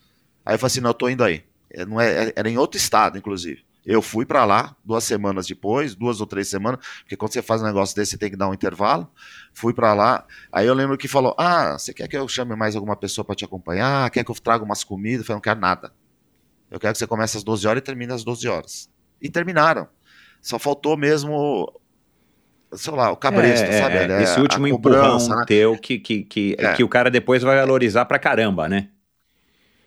Aí eu falei assim: não, eu tô indo aí. É, Não é, era em outro estado, inclusive. Eu fui para lá duas semanas depois, duas ou três semanas, porque quando você faz um negócio desse, você tem que dar um intervalo. Fui para lá. Aí eu lembro que falou: Ah, você quer que eu chame mais alguma pessoa para te acompanhar? Quer que eu traga umas comidas? Eu falei: Não quero nada. Eu quero que você comece às 12 horas e termine às 12 horas. E terminaram. Só faltou mesmo, sei lá, o cabresto, É, é, sabe? é, Ele- esse último empurrão cobrança, teu que, que, que, É. que o cara depois vai valorizar pra caramba, né?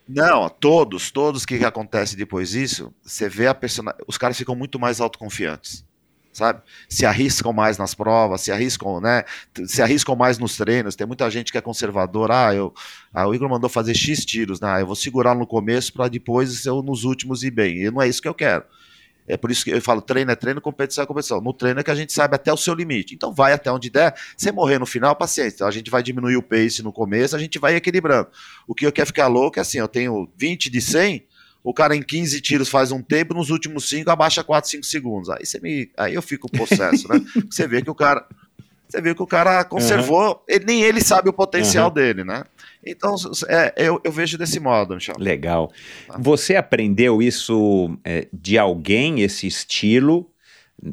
Não, todos, todos que acontece depois disso, você vê a persona... os caras ficam muito mais autoconfiantes, sabe? Se arriscam mais nas provas, se arriscam, né? Se arriscam mais nos treinos. Tem muita gente que é conservador. Ah, eu, ah, o Igor mandou fazer X tiros, né? Ah, eu vou segurar no começo para depois eu nos últimos ir bem. E não é isso que eu quero. É por isso que eu falo, treino é treino, competição é competição. No treino é que a gente sabe até o seu limite. Então vai até onde der. Se morrer no final, paciência. Então, a gente vai diminuir o pace no começo, a gente vai equilibrando. O que eu quero ficar louco é assim, eu tenho 20 de 100, o cara em 15 tiros faz um tempo, nos últimos 5 abaixa 4, 5 segundos. Aí você me, aí eu fico possesso, né? Você vê que o cara você vê que o cara conservou, ele- nem ele sabe o potencial Uhum. dele, né? Então, é, eu, eu vejo desse modo, Michel. Legal. Tá. Você aprendeu isso é, de alguém, esse estilo,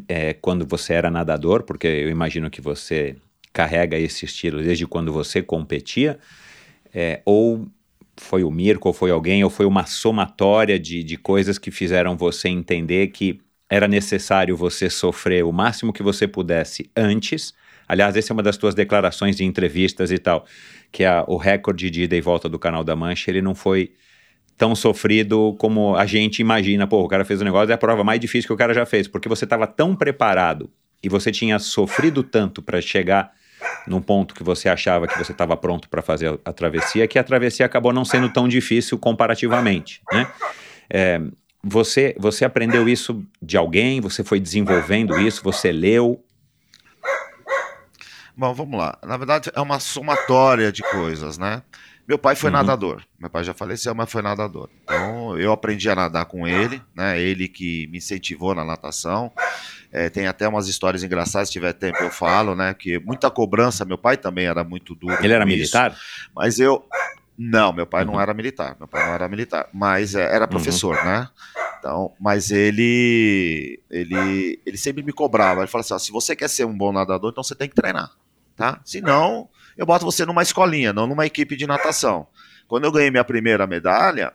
é, quando você era nadador? Porque eu imagino que você carrega esse estilo desde quando você competia. É, ou foi o Mirko, ou foi alguém, ou foi uma somatória de, de coisas que fizeram você entender que era necessário você sofrer o máximo que você pudesse antes. Aliás, essa é uma das tuas declarações de entrevistas e tal, que a- o recorde de ida e volta do Canal da Mancha, ele não foi tão sofrido como a gente imagina. Pô, o cara fez o negócio, é a prova mais difícil que o cara já fez, porque você estava tão preparado e você tinha sofrido tanto para chegar num ponto que você achava que você estava pronto para fazer a, a travessia, que a travessia acabou não sendo tão difícil comparativamente, né? É, você, você aprendeu isso de alguém? Você foi desenvolvendo isso? Você leu? Bom, vamos lá. Na verdade, é uma somatória de coisas, né? Meu pai foi Uhum. nadador. Meu pai já faleceu, mas foi nadador. Então, eu aprendi a nadar com ele, né? Ele que me incentivou na natação. É, tem até umas histórias engraçadas, se tiver tempo eu falo, né? Que muita cobrança. Meu pai também era muito duro. Ele era isso. militar? Mas eu. Não, meu pai Uhum. não era militar. Meu pai não era militar. Mas é, era professor, né? Então, mas ele, ele, ele sempre me cobrava. Ele falava assim: ó, se você quer ser um bom nadador, então você tem que treinar, tá? Senão, eu boto você numa escolinha, não numa equipe de natação. Quando eu ganhei minha primeira medalha,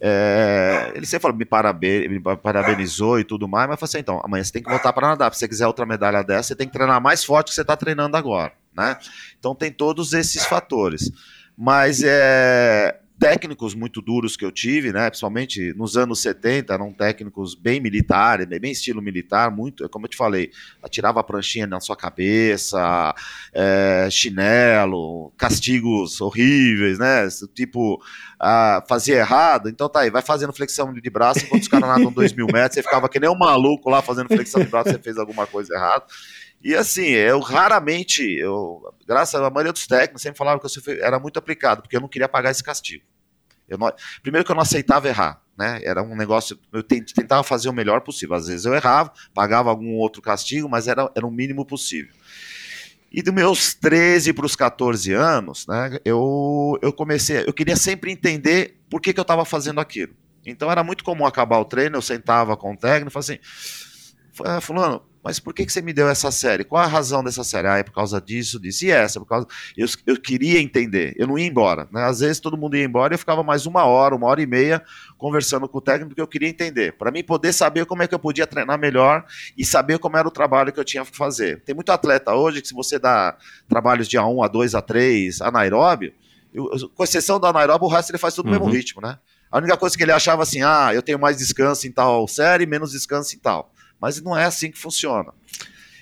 é, ele sempre falou, me, parabe- me parabenizou e tudo mais, mas eu falei assim, então, amanhã você tem que voltar para nadar. Se você quiser outra medalha dessa, você tem que treinar mais forte que você está treinando agora, né? Então tem todos esses fatores. Mas é, técnicos muito duros que eu tive, né? Principalmente nos anos 70, eram técnicos bem militares, bem estilo militar, muito, como eu te falei, atirava a pranchinha na sua cabeça, é, chinelo, castigos horríveis, né? Tipo, ah, fazia errado, então tá aí, vai fazendo flexão de braço enquanto os caras nadam dois mil metros, você ficava que nem um maluco lá fazendo flexão de braço, você fez alguma coisa errada. E assim, eu raramente, eu, graças à maioria dos técnicos, sempre falavam que eu era muito aplicado, porque eu não queria pagar esse castigo. Não, primeiro que eu não aceitava errar, né? Era um negócio, eu tentava fazer o melhor possível. Às vezes eu errava, pagava algum outro castigo, mas era, era o mínimo possível. E dos meus 13 para os 14 anos, né, eu, eu comecei, eu queria sempre entender por que, que eu estava fazendo aquilo. Então era muito comum acabar o treino, eu sentava com o técnico e falava assim, fulano, mas por que, que você me deu essa série? Qual a razão dessa série? Ah, é por causa disso, disso. E essa, por causa. Eu, eu queria entender, eu não ia embora. Né? Às vezes todo mundo ia embora e eu ficava mais uma hora, uma hora e meia conversando com o técnico, porque eu queria entender. Para mim poder saber como é que eu podia treinar melhor e saber como era o trabalho que eu tinha que fazer. Tem muito atleta hoje que, se você dá trabalhos de A1, A2, A3, anaeróbio, eu, com exceção do anaeróbio, o resto ele faz tudo no uhum. mesmo ritmo, né? A única coisa que ele achava assim, ah, eu tenho mais descanso em tal série, menos descanso em tal. Mas não é assim que funciona.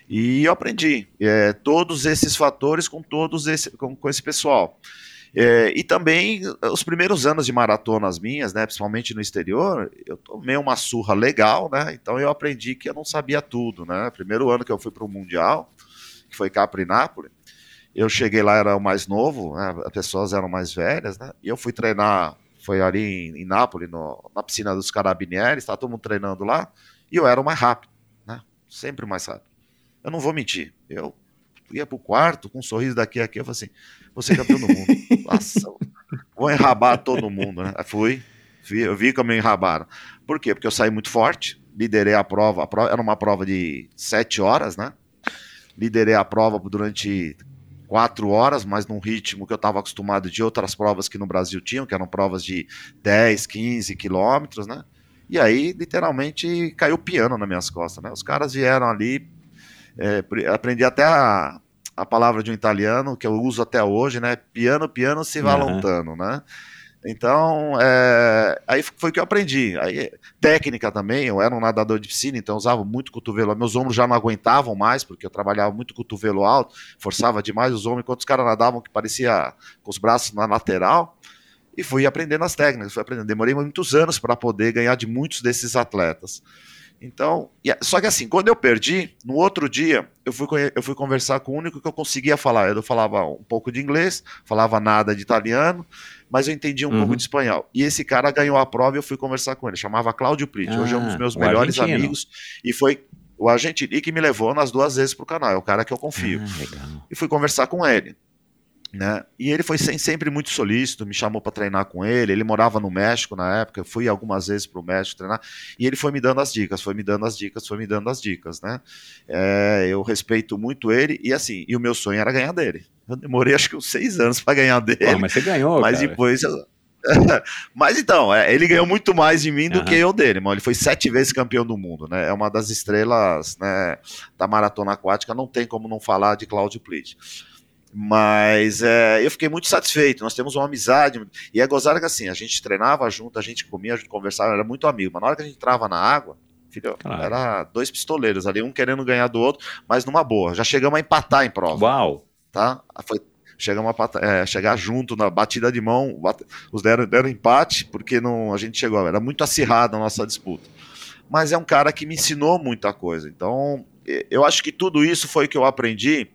E eu aprendi é, todos esses fatores com todos esse, com, com esse pessoal. É, e também os primeiros anos de maratonas minhas, né, principalmente no exterior, eu tomei uma surra legal, né? Então eu aprendi que eu não sabia tudo, né? Primeiro ano que eu fui para o mundial, que foi Capri Nápoles, eu cheguei lá era o mais novo, né, as pessoas eram mais velhas, né? E eu fui treinar, foi ali em, em Nápoles, no, na piscina dos Carabinieri, estava todo mundo treinando lá, e eu era o mais rápido sempre mais rápido. Eu não vou mentir. Eu ia pro quarto com um sorriso daqui a aqui, eu falei assim, vou ser campeão do mundo. Nossa, vou enrabar todo mundo, né? Fui, eu vi como me enrabaram. Por quê? Porque eu saí muito forte, liderei a prova, a prova era uma prova de sete horas, né? Liderei a prova durante quatro horas, mas num ritmo que eu estava acostumado de outras provas que no Brasil tinham, que eram provas de 10, 15 quilômetros, né? E aí, literalmente, caiu piano nas minhas costas, né? Os caras vieram ali, é, aprendi até a, a palavra de um italiano, que eu uso até hoje, né? Piano, piano, se va lontano, né? Então, é, aí foi o que eu aprendi. Aí, técnica também, eu era um nadador de piscina, então usava muito cotovelo. Meus ombros já não aguentavam mais, porque eu trabalhava muito cotovelo alto, forçava demais os ombros, enquanto os caras nadavam que parecia com os braços na lateral e fui aprendendo as técnicas, fui aprendendo. Demorei muitos anos para poder ganhar de muitos desses atletas. Então, só que assim, quando eu perdi, no outro dia, eu fui, eu fui conversar com o único que eu conseguia falar. Eu falava um pouco de inglês, falava nada de italiano, mas eu entendia um uhum. pouco de espanhol. E esse cara ganhou a prova e eu fui conversar com ele. Chamava Cláudio Prit, ah, hoje é um dos ah, meus melhores argentino. amigos. E foi o argentino que me levou nas duas vezes para o canal. É o cara que eu confio. Ah, e fui conversar com ele. Né? E ele foi sempre muito solícito, me chamou para treinar com ele. Ele morava no México na época, eu fui algumas vezes para o México treinar, e ele foi me dando as dicas, foi me dando as dicas, foi me dando as dicas, né? É, eu respeito muito ele, e assim, e o meu sonho era ganhar dele. Eu demorei acho que uns seis anos para ganhar dele. mas você ganhou, Mas cara. depois eu... Mas então, é, ele ganhou muito mais de mim do uhum. que eu dele, mano. Ele foi sete vezes campeão do mundo, né? É uma das estrelas né, da maratona aquática, não tem como não falar de Cláudio Plite. Mas é, eu fiquei muito satisfeito. Nós temos uma amizade. E é gozar que assim, a gente treinava junto, a gente comia, a gente conversava, era muito amigo. Mas na hora que a gente entrava na água, filho, era dois pistoleiros ali, um querendo ganhar do outro, mas numa boa. Já chegamos a empatar em prova. Uau! Tá? Foi, chegamos a é, chegar junto na batida de mão, bate, os deram, deram empate, porque não, a gente chegou, era muito acirrada a nossa disputa. Mas é um cara que me ensinou muita coisa. Então, eu acho que tudo isso foi que eu aprendi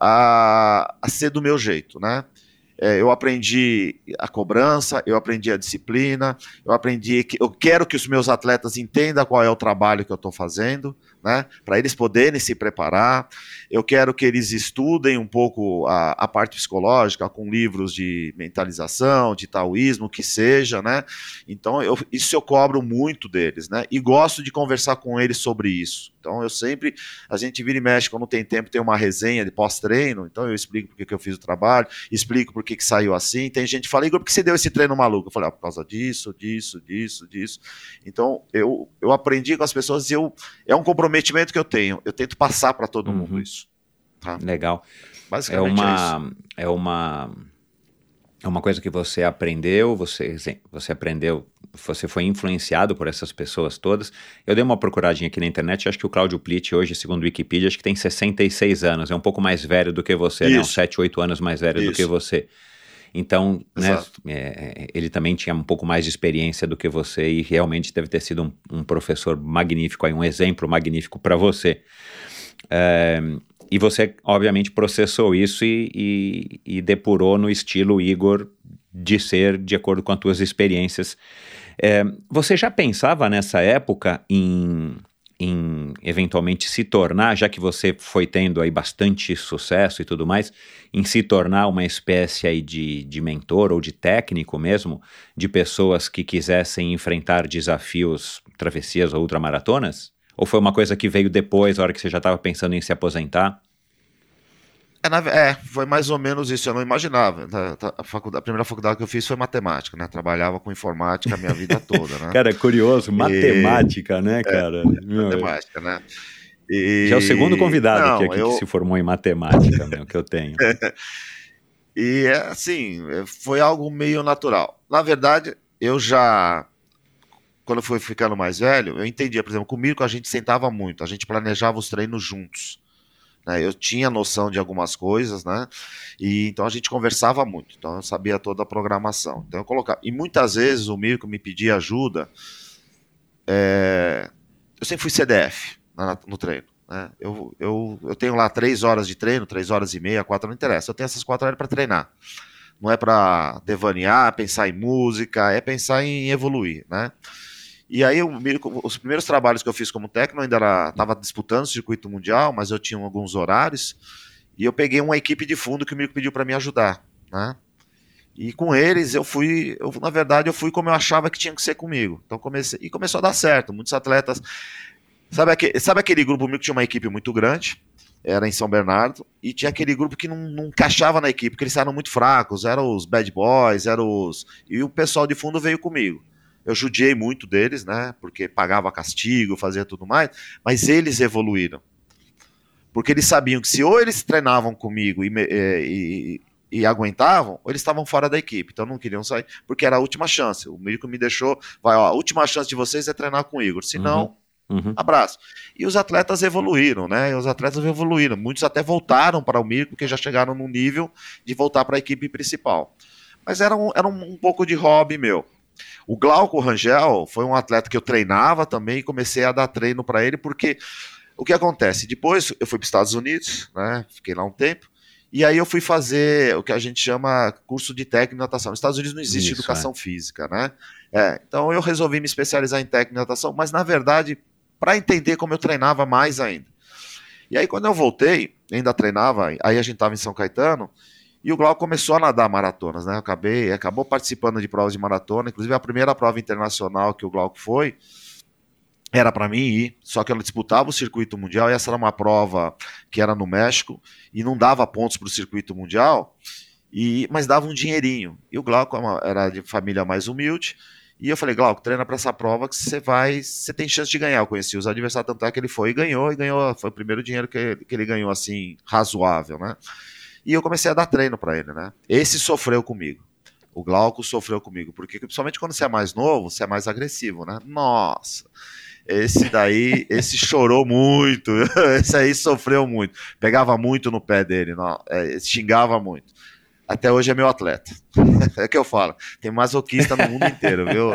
a, a ser do meu jeito, né? É, eu aprendi a cobrança, eu aprendi a disciplina, eu aprendi que eu quero que os meus atletas entendam qual é o trabalho que eu estou fazendo, né? Para eles poderem se preparar. Eu quero que eles estudem um pouco a, a, parte psicológica com livros de mentalização, de taoísmo, que seja, né? Então, eu, isso eu cobro muito deles, né? E gosto de conversar com eles sobre isso. Então, eu sempre, a gente vira e mexe quando tem tempo, tem uma resenha de pós-treino. Então, eu explico por que eu fiz o trabalho, explico por que, que saiu assim. Tem gente que fala, Igor, por que você deu esse treino maluco? Eu falei, ah, por causa disso, disso, disso, disso. Então, eu, eu aprendi com as pessoas e eu, é um comprometimento que eu tenho. Eu tento passar para todo uhum. mundo isso. Tá? Legal. Basicamente é uma, é, é uma É uma coisa que você aprendeu, você, você aprendeu, você foi influenciado por essas pessoas todas. Eu dei uma procuradinha aqui na internet, acho que o Cláudio Plitt hoje, segundo o Wikipedia, acho que tem 66 anos, é um pouco mais velho do que você, né? Uns 7, 8 anos mais velho do que Isso. você. Então, né, Exato. é, ele também tinha um pouco mais de experiência do que você e realmente deve ter sido um, um professor magnífico, aí, um exemplo magnífico para você. É, e você, obviamente, processou isso e, e- e depurou no estilo Igor de ser de acordo com as tuas experiências. É, você já pensava nessa época em, em eventualmente se tornar, já que você foi tendo aí bastante sucesso e tudo mais, em se tornar uma espécie aí de, de mentor ou de técnico mesmo, de pessoas que quisessem enfrentar desafios, travessias ou ultramaratonas? Ou foi uma coisa que veio depois, a hora que você já estava pensando em se aposentar? É, na é, foi mais ou menos isso. Eu não imaginava. A, a faculdade- a primeira faculdade que eu fiz foi matemática, né? Trabalhava com informática a minha vida toda, né? Cara, é curioso, matemática, né, cara? Meu, matemática, né? E- já é o segundo convidado Não, aqui, aqui eu- que se formou em matemática, meu, que eu tenho. E é assim, é, foi algo meio natural. Na verdade, eu já, quando eu fui ficando mais velho, eu entendia, por exemplo, comigo a gente sentava muito, a gente planejava os treinos juntos. né? Eu tinha noção de algumas coisas, né? E então a gente conversava muito, então eu sabia toda a programação. Então eu colocava. E muitas vezes o Mirko me pedia ajuda. é, Eu sempre fui CDF na- no treino. né? Eu, eu, eu tenho lá três horas de treino, três horas e meia, quatro, não interessa. Eu tenho essas quatro horas para treinar. Não é para devanear, pensar em música, é pensar em evoluir, né? E aí, Mirko- os primeiros trabalhos que eu fiz como técnico, eu ainda estava disputando o circuito mundial, mas eu tinha alguns horários, e eu peguei uma equipe de fundo que o Mirko pediu para me ajudar, né? E com eles eu fui, eu, na verdade, eu fui como eu achava que tinha que ser comigo. Então comecei e começou a dar certo. Muitos atletas, sabe, aque, sabe aquele grupo meu que tinha uma equipe muito grande? Era em São Bernardo e tinha aquele grupo que não, não encaixava na equipe, porque eles eram muito fracos, eram os bad boys, eram os e o pessoal de fundo veio comigo. Eu judiei muito deles, né? Porque pagava castigo, fazia tudo mais, mas eles evoluíram. Porque eles sabiam que se ou eles treinavam comigo e, eh, e- e aguentavam, ou eles estavam fora da equipe, então não queriam sair, porque era a última chance. O Mirko me deixou, vai, ó, a última chance de vocês é treinar com o Igor, senão, Uhum. abraço. E os atletas evoluíram, né? E os atletas evoluíram. Muitos até voltaram para o Mirko, porque já chegaram num nível de voltar para a equipe principal. Mas era um, era um, um pouco de hobby meu. O Glauco Rangel foi um atleta que eu treinava também e comecei a dar treino para ele, porque o que acontece? Depois eu fui para os Estados Unidos, né? Fiquei lá um tempo. E aí eu fui fazer o que a gente chama curso de técnico de natação. Nos Estados Unidos não existe Isso, educação física, né? É, então eu resolvi me especializar em técnico de natação, mas na verdade, para entender como eu treinava mais ainda. E aí quando eu voltei, ainda treinava, aí a gente estava em São Caetano, e o Glauco começou a nadar maratonas, né? Eu acabei, acabou participando de provas de maratona, inclusive a primeira prova internacional que o Glauco foi, era para mim ir, só que ela disputava o circuito mundial e essa era uma prova que era no México e não dava pontos para o circuito mundial, e mas dava um dinheirinho. E o Glauco era de família mais humilde, e eu falei, Glauco, treina para essa prova que você vai, você tem chance de ganhar. Eu conheci os adversários, tanto é que ele foi e ganhou, e ganhou, foi o primeiro dinheiro que, que ele ganhou assim, razoável, né? E eu comecei a dar treino para ele, né? Esse sofreu comigo. O Glauco sofreu comigo, porque principalmente quando você é mais novo, você é mais agressivo, né? Nossa. Esse daí, esse chorou muito, esse aí sofreu muito, pegava muito no pé dele, não, é, xingava muito. Até hoje é meu atleta. É que eu falo, tem masoquista no mundo inteiro, viu?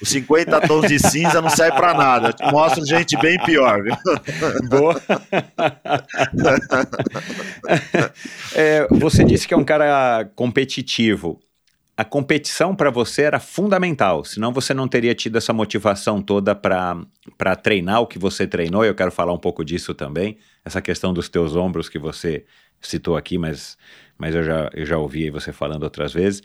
Os 50 tons de cinza não serve pra nada. Eu te mostro gente bem pior, viu? Boa. É, você disse que é um cara competitivo. A competição para você era fundamental, senão você não teria tido essa motivação toda para treinar o que você treinou. Eu quero falar um pouco disso também, essa questão dos teus ombros que você citou aqui, mas, mas eu, já, eu já ouvi você falando outras vezes.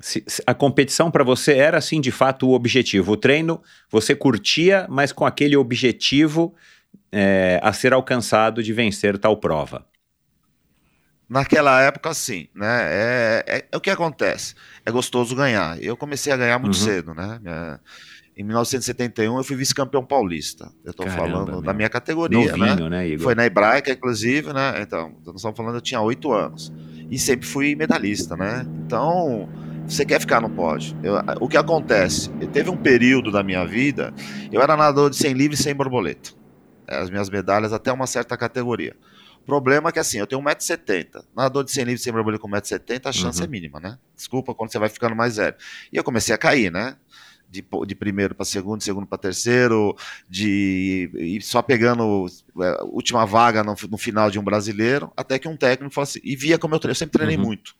Se- se- a competição para você era, assim, de fato, o objetivo. O treino você curtia, mas com aquele objetivo é, a ser alcançado de vencer tal prova. Naquela época, sim, né? É, é, é o que acontece. É gostoso ganhar. Eu comecei a ganhar muito Uhum. cedo, né? Minha- em 1971 eu fui vice-campeão paulista. Eu Caramba, falando meu. da minha categoria, né? Novinho, né, Igor? Foi na Hebraica, inclusive, né? Então, nós estamos falando, eu tinha oito anos. E sempre fui medalhista, né? Então, você quer ficar no pódio. Eu, o que acontece? Teve um período da minha vida, eu era nadador de 100 livre e sem borboleta. As minhas medalhas até uma certa categoria. O problema é que assim, eu tenho 1,70m. Nadador de 100 livre sem borboleta com 1,70m, a chance Uhum. é mínima, né? Desculpa quando você vai ficando mais velho. E eu comecei a cair, né? De, de primeiro para segundo, de segundo para terceiro, de e só pegando é, última vaga no, no final de um brasileiro, até que um técnico falou assim, e via como eu treinei, eu sempre treinei Uhum. muito.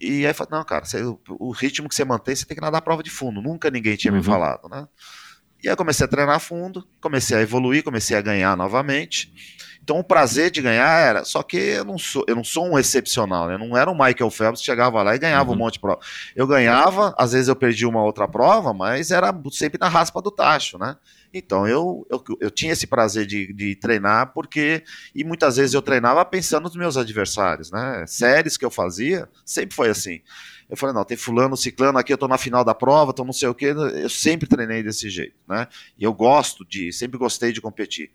E aí falou, não, cara, você- o, o ritmo que você mantém, você tem que nadar a prova de fundo. Nunca ninguém tinha Uhum. me falado, né? E aí comecei a treinar fundo, comecei a evoluir, comecei a ganhar novamente. Então o prazer de ganhar era, só que eu não sou, eu não sou um excepcional, né? Eu não era um Michael Phelps que chegava lá e ganhava Uhum. um monte de prova. Eu ganhava, às vezes eu perdi uma outra prova, mas era sempre na raspa do tacho, né? Então eu, eu, eu tinha esse prazer de, de treinar, porque. E muitas vezes eu treinava pensando nos meus adversários, né? Séries que eu fazia, sempre foi assim. Eu falei, não, tem fulano, ciclano, aqui eu tô na final da prova, tô não sei o quê. Eu sempre treinei desse jeito, né? E eu gosto de, sempre gostei de competir.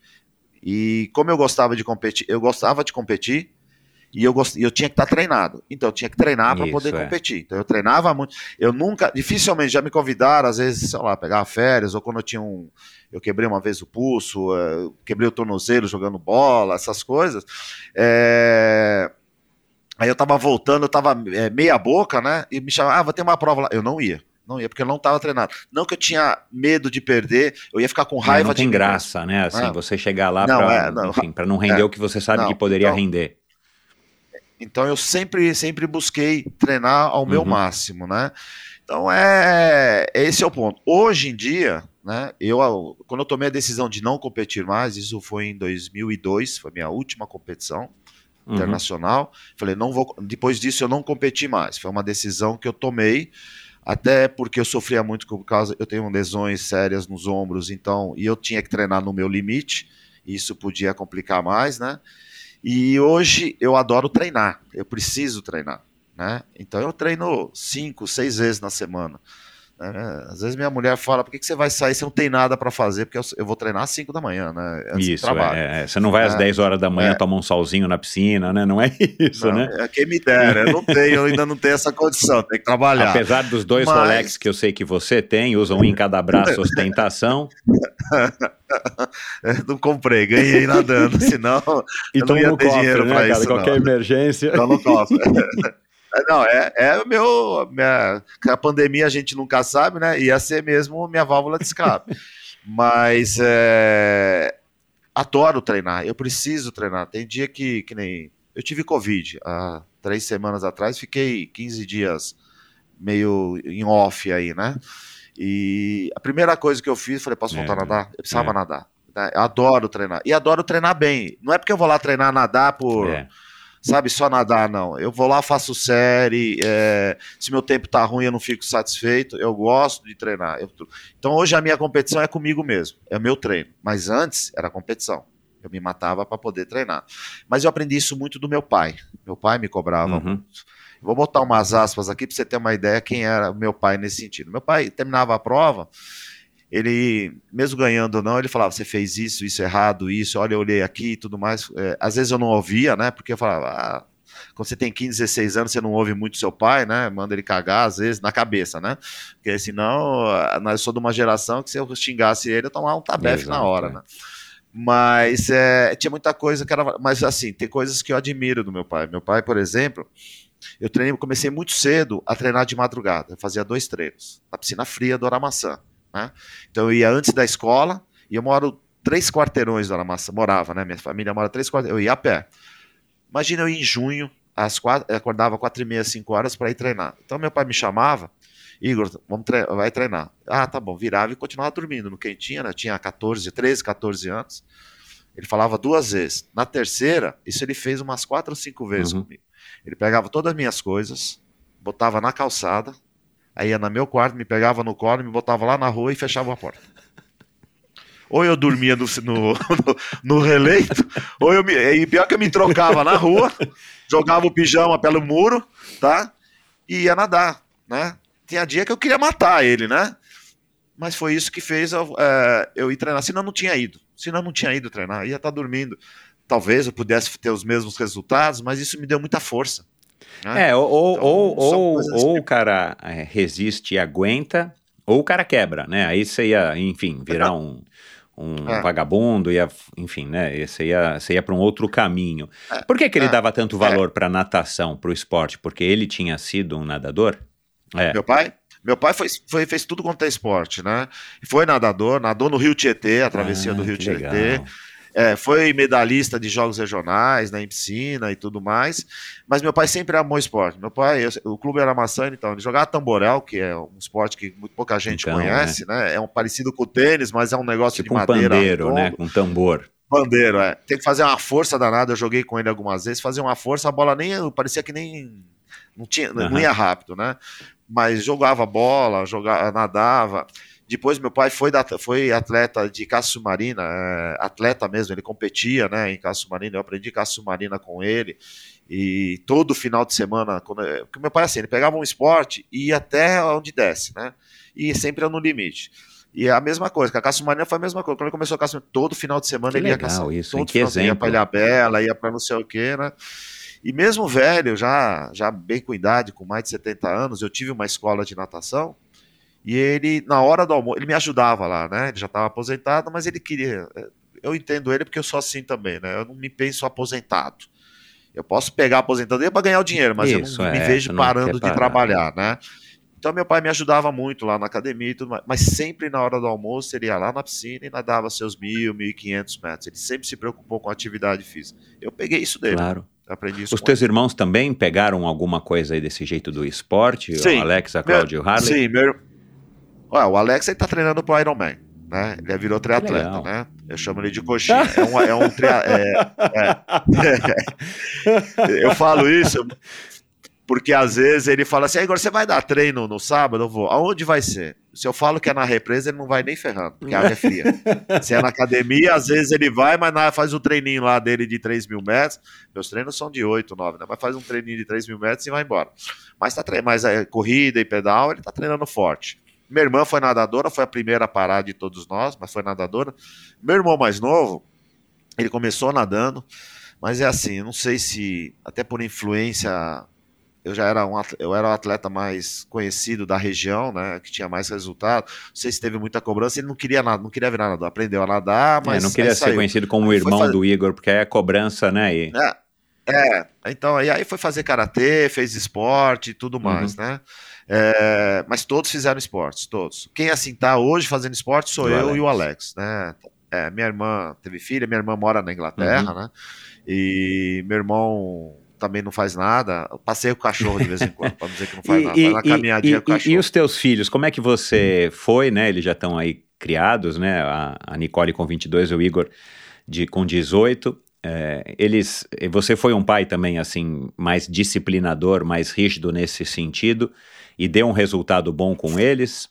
E como eu gostava de competir, eu gostava de competir e eu, gost... eu tinha que estar treinado. Então eu tinha que treinar para poder é. competir. Então eu treinava muito. Eu nunca, dificilmente já me convidaram, às vezes, sei lá, pegar férias, ou quando eu tinha um. Eu quebrei uma vez o pulso, eh, quebrei o tornozelo jogando bola, essas coisas. É, Aí eu tava voltando, eu tava é, meia boca, né? E me chamavam, ah, vai ter uma prova lá. Eu não ia. Não ia, porque eu não tava treinado. Não que eu tinha medo de perder, eu ia ficar com É, raiva não de tem graça, né? Assim, Ah. você chegar lá Não, pra, é, não. enfim, não render É. o que você sabe Não, que poderia então- render. Então eu sempre, sempre busquei treinar ao meu Uhum. máximo, né? Então é esse é o ponto. Hoje em dia, né? Eu quando eu tomei a decisão de não competir mais, isso foi em 2002, foi minha última competição Uhum. internacional. Falei, não vou. Depois disso eu não competi mais. Foi uma decisão que eu tomei, até porque eu sofria muito por causa, eu tenho lesões sérias nos ombros, então e eu tinha que treinar no meu limite. Isso podia complicar mais, né? E hoje eu adoro treinar. Eu preciso treinar, né? Então eu treino cinco, seis vezes na semana. Né? Às vezes minha mulher fala: por que, que você vai sair? Você não tem nada para fazer? Porque eu, eu vou treinar às 5 da manhã, né? Antes do Isso, trabalho. é, é. Você não vai às É. 10 horas da manhã É. tomar um solzinho na piscina, né? Não é isso, Não, né? é quem me dera, eu não tenho, eu ainda não tenho essa condição, tem que trabalhar. Apesar dos dois Mas- Rolex que eu sei que você tem, usa um em cada braço ostentação, É, Não comprei, ganhei nadando, senão E Eu não ia ter cofre, dinheiro né, pra cara? isso, Qualquer não. emergência. eu não. É, Não, é, é o meu. Minha, a pandemia a gente nunca sabe, né? Ia ser mesmo minha válvula de escape. Mas é, adoro treinar, eu preciso treinar. Tem dia que, que nem. Eu tive Covid há três semanas atrás, fiquei 15 dias meio em off aí, né? E a primeira coisa que eu fiz, falei, posso É, voltar a nadar? Eu precisava é. nadar. né? Eu adoro treinar. E adoro treinar bem. Não é porque eu vou lá treinar nadar por é. Sabe, só nadar, não. Eu vou lá, faço série, é, se meu tempo tá ruim, eu não fico satisfeito, eu gosto de treinar. Eu- então hoje a minha competição é comigo mesmo, é o meu treino. Mas antes era competição. Eu me matava para poder treinar. Mas eu aprendi isso muito do meu pai. Meu pai me cobrava Uhum. muito. Vou botar umas aspas aqui para você ter uma ideia quem era o meu pai nesse sentido. Meu pai terminava a prova, ele, mesmo ganhando ou não, ele falava: você fez isso, isso errado, isso, olha, eu olhei aqui e tudo mais. É, às vezes eu não ouvia, né? Porque eu falava, ah, quando você tem 15, 16 anos, você não ouve muito seu pai, né? Manda ele cagar, às vezes, na cabeça, né? Porque senão, ah, eu sou de uma geração que se eu xingasse ele, eu tomava um tabefe na hora, né? Mas é, tinha muita coisa que era. Mas assim, tem coisas que eu admiro do meu pai. Meu pai, por exemplo, eu treinei, comecei muito cedo a treinar de madrugada. Eu fazia dois treinos. Na piscina fria do Aramaçã. Né? Então eu ia antes da escola, e eu moro três quarteirões do Aramaçã. Morava, né? Minha família mora três quarteirões. Eu ia a pé. Imagina eu ir em junho, às quatro, acordava quatro e meia, cinco horas para ir treinar. Então meu pai me chamava, Igor, vamos tre vai treinar. Ah, tá bom. Virava e continuava dormindo no quentinho, né? Tinha 14, 13, 14 anos. Ele falava duas vezes. Na terceira, isso ele fez umas quatro ou cinco vezes Uhum. comigo. Ele pegava todas as minhas coisas, botava na calçada, aí ia no meu quarto, me pegava no colo, me botava lá na rua e fechava a porta. Ou eu dormia no, no, no, releito, ou eu me. E pior que eu me trocava na rua, jogava o pijama pelo muro, tá? E ia nadar, né? Tinha dia que eu queria matar ele, né? Mas foi isso que fez eu, é, eu ir treinar. Senão eu não tinha ido. Senão eu não tinha ido treinar. Ia estar dormindo. Talvez eu pudesse ter os mesmos resultados, mas isso me deu muita força. Né? É, ou, Então, ou, ou, ou que- o cara é, resiste e aguenta, ou o cara quebra, né? Aí você ia, enfim, virar um, um É. vagabundo, ia, enfim, né? Você ia, você ia para um outro caminho. Por que, que ele é, dava tanto valor para natação, para o esporte? Porque ele tinha sido um nadador? É. Meu pai? Meu pai foi, foi- fez tudo quanto é esporte, né? Foi nadador, nadou no Rio Tietê, a travessia Ah, do Rio Tietê. legal. É, foi medalhista de jogos regionais, né, em piscina e tudo mais. Mas meu pai sempre amou esporte. Meu pai, eu- o clube era maçã, então ele jogava tamborel, que é um esporte que muito pouca gente Então, conhece, né? É um parecido com o tênis, mas é um negócio Tipo de um madeira. pandeiro, né? redondo. Com tambor. Bandeiro, é. Tem que fazer uma força danada. Eu joguei com ele algumas vezes, fazia uma força, a bola nem parecia que nem não tinha, não Aham. ia rápido, né? Mas jogava bola, jogava, nadava. Depois meu pai foi, da- foi atleta de caça submarina, é, atleta mesmo, ele competia, né, em caça submarina. Eu aprendi caça submarina com ele. E todo final de semana, quando, porque meu pai assim, ele pegava um esporte e ia até onde desce, né? E sempre no limite. E é a mesma coisa, que a caça submarina foi a mesma coisa. Quando ele começou a caça todo final de semana Que ele ia caçar. isso, todo? Que final semana, Ia exemplo. pra Ilhabela, ia pra não sei o quê, né? E mesmo velho, já, já bem com idade, com mais de 70 anos, eu tive uma escola de natação e ele, na hora do almoço, ele me ajudava lá, né? Ele já estava aposentado, mas ele queria. Eu entendo ele porque eu sou assim também, né? Eu não me penso aposentado. Eu posso pegar a aposentadoria para ganhar o dinheiro, mas Isso, eu não me é, vejo você não parando de trabalhar, né? Então meu pai me ajudava muito lá na academia e tudo mais, mas sempre na hora do almoço ele ia lá na piscina e nadava seus mil, mil e quinhentos metros. Ele sempre se preocupou com a atividade física. Eu peguei isso dele, Claro. aprendi isso Os teus irmãos também pegaram alguma coisa aí desse jeito do esporte? Sim. O Alex, a Cláudia e o Harley? Sim, meu. Ué, o Alex ele tá treinando pro Ironman, né? Ele virou triatleta, legal. né? Eu chamo ele de coxinha. É um, é um tria... é- é. Eu falo isso porque às vezes ele fala assim: "Ah, Igor, você vai dar treino no sábado? Eu vou. Aonde vai ser? Se eu falo que é na represa, ele não vai nem ferrando, porque a água é fria. Se é na academia, às vezes ele vai, mas faz o treininho lá dele de 3 mil metros. Meus treinos são de 8, 9, né? Mas faz um treininho de 3 mil metros e vai embora. Mas tá treinando, mas é, corrida e pedal, ele tá treinando forte. Minha irmã foi nadadora, foi a primeira a parar de todos nós, mas foi nadadora. Meu irmão mais novo, ele começou nadando, mas é assim, eu não sei se, até por influência, eu já era um atleta, eu era o atleta mais conhecido da região, né, que tinha mais resultado. Não sei se teve muita cobrança, ele não queria nada, não queria virar nadador, aprendeu a nadar, É, mas não queria aí ser saiu. conhecido como o Aí irmão fazer- do Igor, porque é cobrança, né? E... É, então aí, aí foi fazer karatê, fez esporte e tudo mais, né? É, mas todos fizeram esportes, todos. Quem assim tá hoje fazendo esporte sou O eu Alex. e o Alex, né? É, minha irmã teve filha, minha irmã mora na Inglaterra, né? E meu irmão também não faz nada. Eu Passeio com o cachorro de vez em quando, não dizer que não faz nada. Faz uma caminhadinha com o e- cachorro. e os teus filhos, como é que você foi, né? Eles já estão aí criados, né? A, a Nicole com 22 e o Igor de, com 18. É, eles, você foi um pai também, assim, mais disciplinador, mais rígido nesse sentido e deu um resultado bom com eles?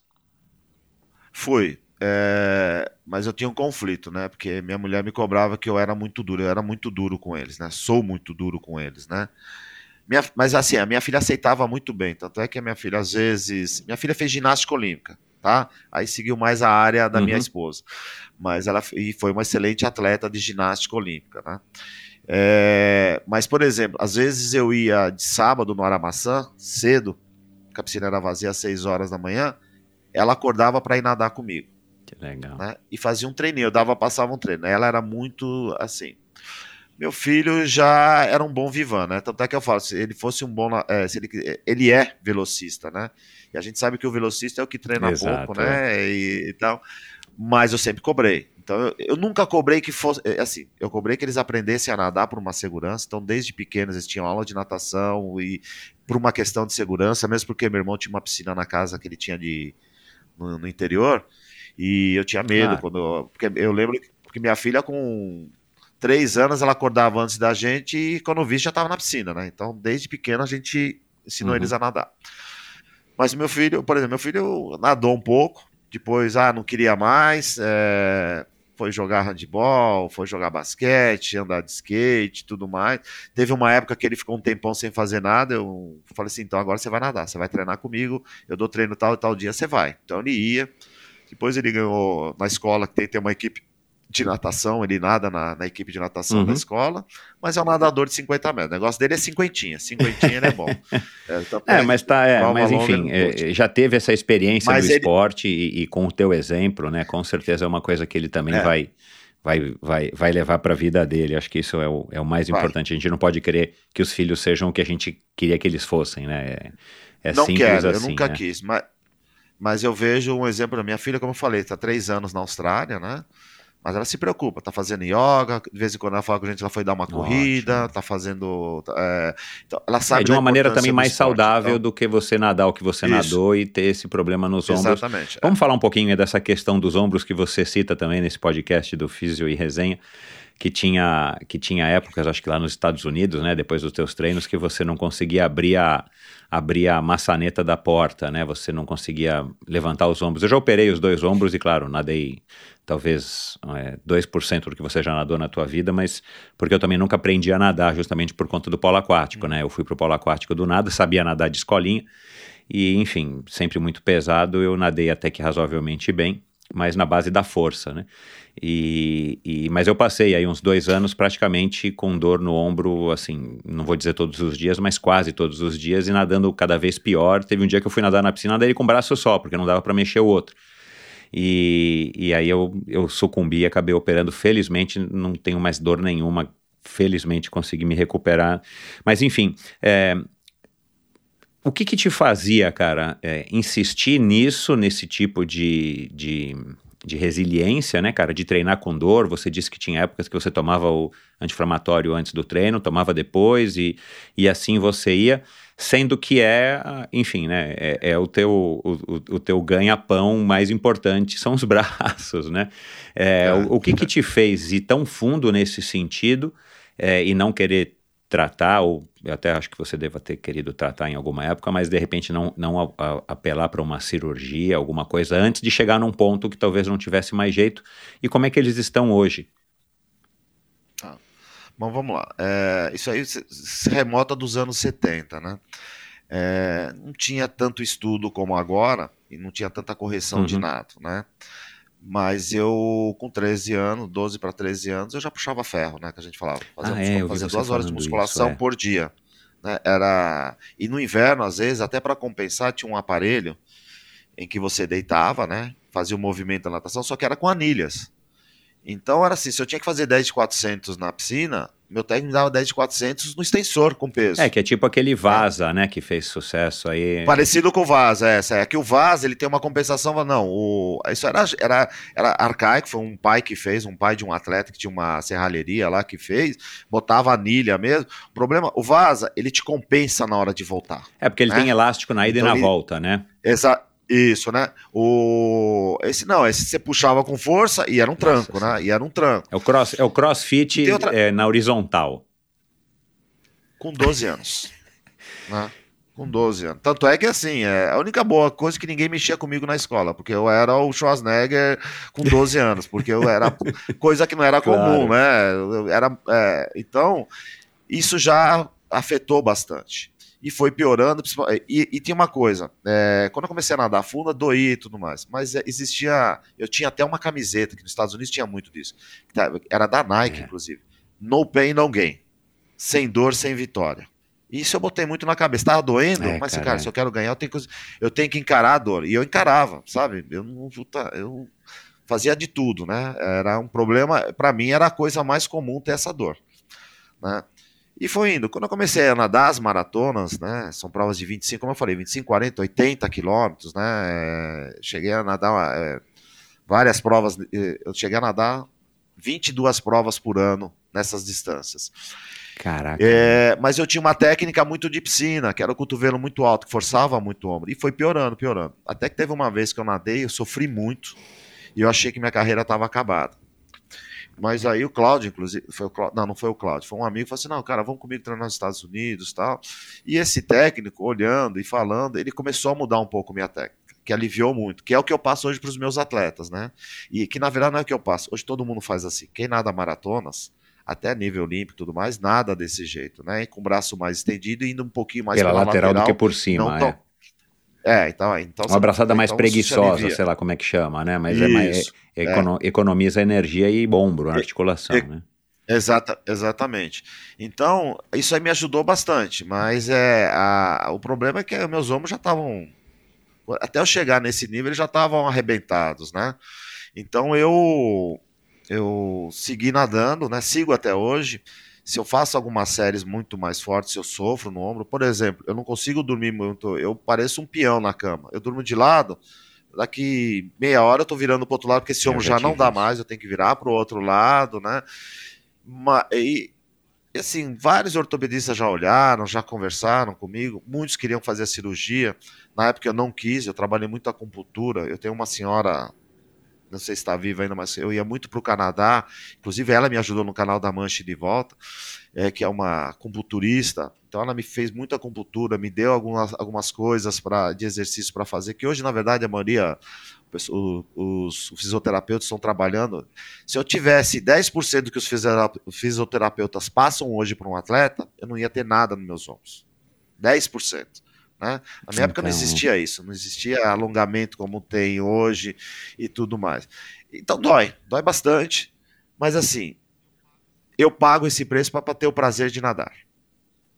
Fui. É, mas eu tinha um conflito, né? Porque minha mulher me cobrava que eu era muito duro. Eu era muito duro com eles, né? Sou muito duro com eles, né? Minha- mas assim, a minha filha aceitava muito bem. Tanto é que a minha filha, às vezes. Minha filha fez ginástica olímpica, tá? Aí seguiu mais a área da minha Uhum. esposa. Mas ela e foi uma excelente atleta de ginástica olímpica, né? É, mas, por exemplo, às vezes eu ia de sábado no Aramaçã, cedo, porque a piscina era vazia às 6 horas da manhã, ela acordava para ir nadar comigo Que legal. né? E fazia um treininho, eu dava, passava um treino. Ela era muito assim. Meu filho já era um bom vivan, né? Tanto é que eu falo, se ele fosse um bom. é, se ele, ele é velocista, né? E a gente sabe que o velocista é o que treina Exato, pouco, né? E, e tal. Mas eu sempre cobrei. Então eu, eu nunca cobrei que fosse. é, Assim, eu cobrei que eles aprendessem a nadar por uma segurança. Então, desde pequenos, eles tinham aula de natação e por uma questão de segurança, mesmo porque meu irmão tinha uma piscina na casa que ele tinha de, no, no interior. E eu tinha medo Claro. quando. eu- Porque eu lembro que minha filha, com três anos, ela acordava antes da gente e quando eu vi já estava na piscina, né? Então, desde pequeno, a gente ensinou Uhum. eles a nadar. Mas meu filho, por exemplo, meu filho nadou um pouco, depois, ah, não queria mais, é, foi jogar handball, foi jogar basquete, andar de skate, tudo mais. Teve uma época que ele ficou um tempão sem fazer nada, eu falei assim, então agora você vai nadar, você vai treinar comigo, eu dou treino tal e tal dia, você vai. Então ele ia, depois ele ganhou na escola, que tem, tem uma equipe de natação, ele nada na, na equipe de natação Uhum. da escola, mas é um nadador de 50 metros. O negócio dele é cinquentinha, cinquentinha ele é bom. É, então, É, mas tá, é, mas enfim, é, já teve essa experiência Mas do ele- esporte e, e com o teu exemplo, né? Com certeza é uma coisa que ele também É. vai, vai, vai, vai levar para a vida dele. Acho que isso é o, é o mais Vai. importante. A gente não pode querer que os filhos sejam o que a gente queria que eles fossem, né? É, é não simples quero, assim. eu nunca né? quis. Mas, mas eu vejo um exemplo da minha filha, como eu falei, está três anos na Austrália, né? Mas ela se preocupa, tá fazendo yoga, de vez em quando ela fala com a gente, ela foi dar uma corrida, Ótimo. tá fazendo. tá, é, então, ela sabe É de uma maneira também mais esporte, saudável então- do que você nadar o que você Isso. nadou e ter esse problema nos ombros. Exatamente. Vamos falar um pouquinho dessa questão dos ombros que você cita também nesse podcast do Físio e Resenha, que tinha, que tinha épocas, acho que lá nos Estados Unidos, né, depois dos teus treinos, que você não conseguia abrir a, abrir a maçaneta da porta, né, você não conseguia levantar os ombros. Eu já operei os dois ombros e, claro, nadei talvez é, 2% do que você já nadou na tua vida, mas porque eu também nunca aprendi a nadar, justamente por conta do polo aquático, né, eu fui pro polo aquático do nada, sabia nadar de escolinha, e, enfim, sempre muito pesado, eu nadei até que razoavelmente bem, mas na base da força, né? E, e- mas eu passei aí uns dois anos praticamente com dor no ombro, assim, não vou dizer todos os dias, mas quase todos os dias e nadando cada vez pior. Teve um dia que eu fui nadar na piscina, nadei com o braço só, porque não dava para mexer o outro. E, e aí eu, eu sucumbi e acabei operando. Felizmente não tenho mais dor nenhuma. Felizmente consegui me recuperar. Mas enfim, é, o que que te fazia, cara, é, insistir nisso, nesse tipo de, de, de resiliência, né, cara, de treinar com dor? Você disse que tinha épocas que você tomava o anti-inflamatório antes do treino, tomava depois e, e assim você ia, sendo que é, enfim, né, é, é o teu, o, o- o teu ganha-pão mais importante, são os braços, né? É, É. o, o que que te fez ir tão fundo nesse sentido é, e não querer tratar, ou eu até acho que você deva ter querido tratar em alguma época, mas de repente não, não a- a- apelar para uma cirurgia, alguma coisa, antes de chegar num ponto que talvez não tivesse mais jeito. E como é que eles estão hoje? Bom, vamos lá. É, isso aí se, se remota dos anos 70, né? É, não tinha tanto estudo como agora e não tinha tanta correção de Uhum. nada, né? Mas eu, com 13 anos, 12 para 13 anos, eu já puxava ferro, né? Que a gente falava. Fazia, Ah, é, fazia duas horas de musculação isso, é. por dia. Né? Era... E no inverno, às vezes, até para compensar, tinha um aparelho em que você deitava, né? Fazia o movimento da natação, só que era com anilhas. Então era assim, se eu tinha que fazer 10 de 400 na piscina, meu técnico me dava 10 de 400 no extensor com peso. É, que é tipo aquele Vaza, né, que fez sucesso aí. Parecido com o Vaz, é, essa é que o Vaz, ele tem uma compensação, não, o, isso era, era, era arcaico, foi um pai que fez, um pai de um atleta que tinha uma serralheria lá que fez, botava anilha mesmo, o problema, o Vaza, ele te compensa na hora de voltar, É, porque ele né? tem elástico na ida Então e na ele- volta, né? Exa isso, né, o, esse não, esse você puxava com força e era um tranco, Nossa né, e era um tranco, É o, cross, é o crossfit outra- é, na horizontal. com 12 anos, né, com 12 anos. Tanto é que, assim, é a única boa coisa é que ninguém mexia comigo na escola, porque eu era o Schwarzenegger com 12 anos, porque eu era coisa que não era comum, né? Eu era, é, então, isso já afetou bastante. E foi piorando. principal- E, e tinha uma coisa: é, quando eu comecei a nadar fundo, doía e tudo mais. Mas é, existia. Eu tinha até uma camiseta, que nos Estados Unidos tinha muito disso. tá- Era da Nike, É. inclusive. No pain, no gain. Sem dor, sem vitória. Isso eu botei muito na cabeça. Tava doendo, É, mas, cara, cara, é. se eu quero ganhar, eu tenho que, eu tenho que encarar a dor. E eu encarava, sabe? Eu não. Eu fazia de tudo, né? Era um problema. Pra mim, era a coisa mais comum ter essa dor. Né? E foi indo. Quando eu comecei a nadar as maratonas, né? São provas de 25, como eu falei, 25, 40, 80 quilômetros, né? é, Cheguei a nadar é, várias provas. eh, Eu cheguei a nadar 22 provas por ano nessas distâncias. Caraca. É, mas eu tinha uma técnica muito de piscina, que era o cotovelo muito alto, que forçava muito o ombro. E foi piorando, piorando. Até que teve uma vez que eu nadei, eu sofri muito, e eu achei que minha carreira estava acabada. Mas aí o Cláudio, inclusive, foi o Cláudio, não, não foi o Cláudio, foi um amigo, falou assim: não, cara, vamos comigo treinar nos Estados Unidos tal. E esse técnico, olhando e falando, ele começou a mudar um pouco minha técnica, que aliviou muito, que é o que eu passo hoje para os meus atletas, né? E que na verdade não é o que eu passo. Hoje todo mundo faz assim. Quem nada maratonas, até nível olímpico e tudo mais, nada desse jeito, né? Com o braço mais estendido e indo um pouquinho mais Pela lateral, do que por cima. não é. É, então, então Uma abraçada mais então, preguiçosa, alivia. sei lá como é que chama, né? Mas é mais, Isso, é- econo- economiza energia e ombro, articulação, e- né? Exata, exatamente. Então, isso aí me ajudou bastante, mas é a, o problema é que meus ombros já estavam. Até eu chegar nesse nível, eles já estavam arrebentados, né? Então eu eu segui nadando, né? Sigo até hoje. Se eu faço algumas séries muito mais fortes, eu sofro no ombro. Por exemplo, eu não consigo dormir muito, eu pareço um peão na cama. Eu durmo de lado, daqui meia hora eu tô virando pro outro lado, porque esse Eu ombro já já não dá isso. mais, eu tenho que virar pro outro lado, né? Ma- e, e, assim, vários ortopedistas já olharam, já conversaram comigo, muitos queriam fazer a cirurgia. Na época eu não quis, eu trabalhei muito acupuntura. Eu tenho uma senhora, não sei se está viva ainda, mas eu ia muito para o Canadá. Inclusive, ela me ajudou no canal da Manche de volta, é, que é uma acupunturista. Então, ela me fez muita acupuntura, me deu algumas, algumas coisas pra, de exercício para fazer, que hoje, na verdade, a maioria, o- os fisioterapeutas estão trabalhando. Se eu tivesse 10% do que os fisiotera- fisioterapeutas passam hoje para um atleta, eu não ia ter nada nos meus ombros. 10%. Né? Na minha época não Então- existia isso, não existia alongamento como tem hoje e tudo mais. Então dói, dói bastante, mas assim, eu pago esse preço para ter o prazer de nadar.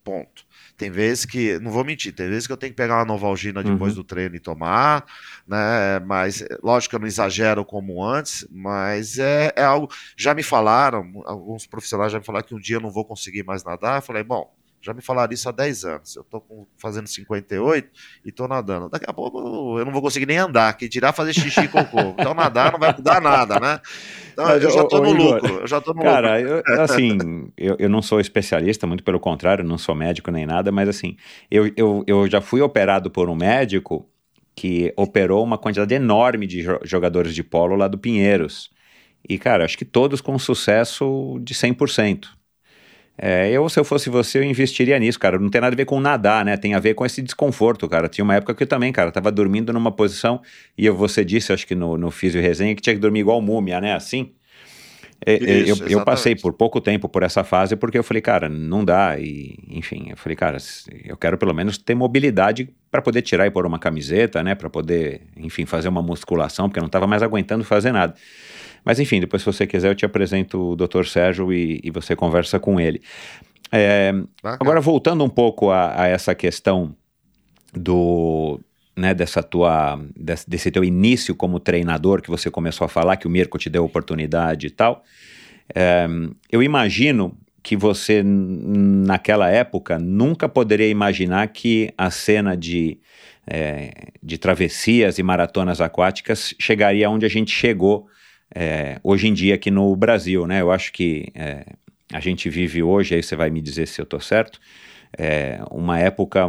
Ponto. Tem vezes que, não vou mentir, tem vezes que eu tenho que pegar uma Novalgina depois Uhum. do treino e tomar, né? Mas, lógico que eu não exagero como antes, mas é, é algo. Já me falaram, alguns profissionais já me falaram que um dia eu não vou conseguir mais nadar. Eu falei, bom, já me falaram isso há 10 anos. Eu com- fazendo 58 e tô nadando. Daqui a pouco eu não vou conseguir nem andar, que tirar fazer xixi e cocô. Então nadar não vai mudar nada, né? Então Mas, eu já ô, no Igor, lucro. Eu já tô no Cara, lucro. eu- assim, eu, eu não sou especialista, muito pelo contrário, não sou médico nem nada, mas assim, eu, eu, eu já fui operado por um médico que operou uma quantidade enorme de jo- jogadores de polo lá do Pinheiros. E, cara, acho que todos com sucesso de 100%. É, eu, se eu fosse você, eu investiria nisso, cara. Não tem nada a ver com nadar, né? Tem a ver com esse desconforto, cara. Tinha uma época que eu também, cara, tava dormindo numa posição, e eu- você disse, acho que no, no Físio Resenha, que tinha que dormir igual múmia, né? Assim. É, é, Isso, eu, eu passei por pouco tempo por essa fase porque eu falei, cara, não dá. E, enfim, eu falei, cara, eu quero pelo menos ter mobilidade para poder tirar e pôr uma camiseta, né? Para poder, enfim, fazer uma musculação, porque eu não estava mais aguentando fazer nada. Mas enfim, depois, se você quiser, eu te apresento o Dr. Sérgio e, e você conversa com ele. É. Agora, voltando um pouco a, a essa questão do, né, dessa tua, desse, desse teu início como treinador, que você começou a falar, que o Mirko te deu oportunidade e tal, é, eu imagino que você, naquela época, nunca poderia imaginar que a cena de, é, de travessias e maratonas aquáticas chegaria onde a gente chegou é, hoje em dia aqui no Brasil, né? Eu acho que é, a gente vive hoje, aí você vai me dizer se eu estou certo, é, uma época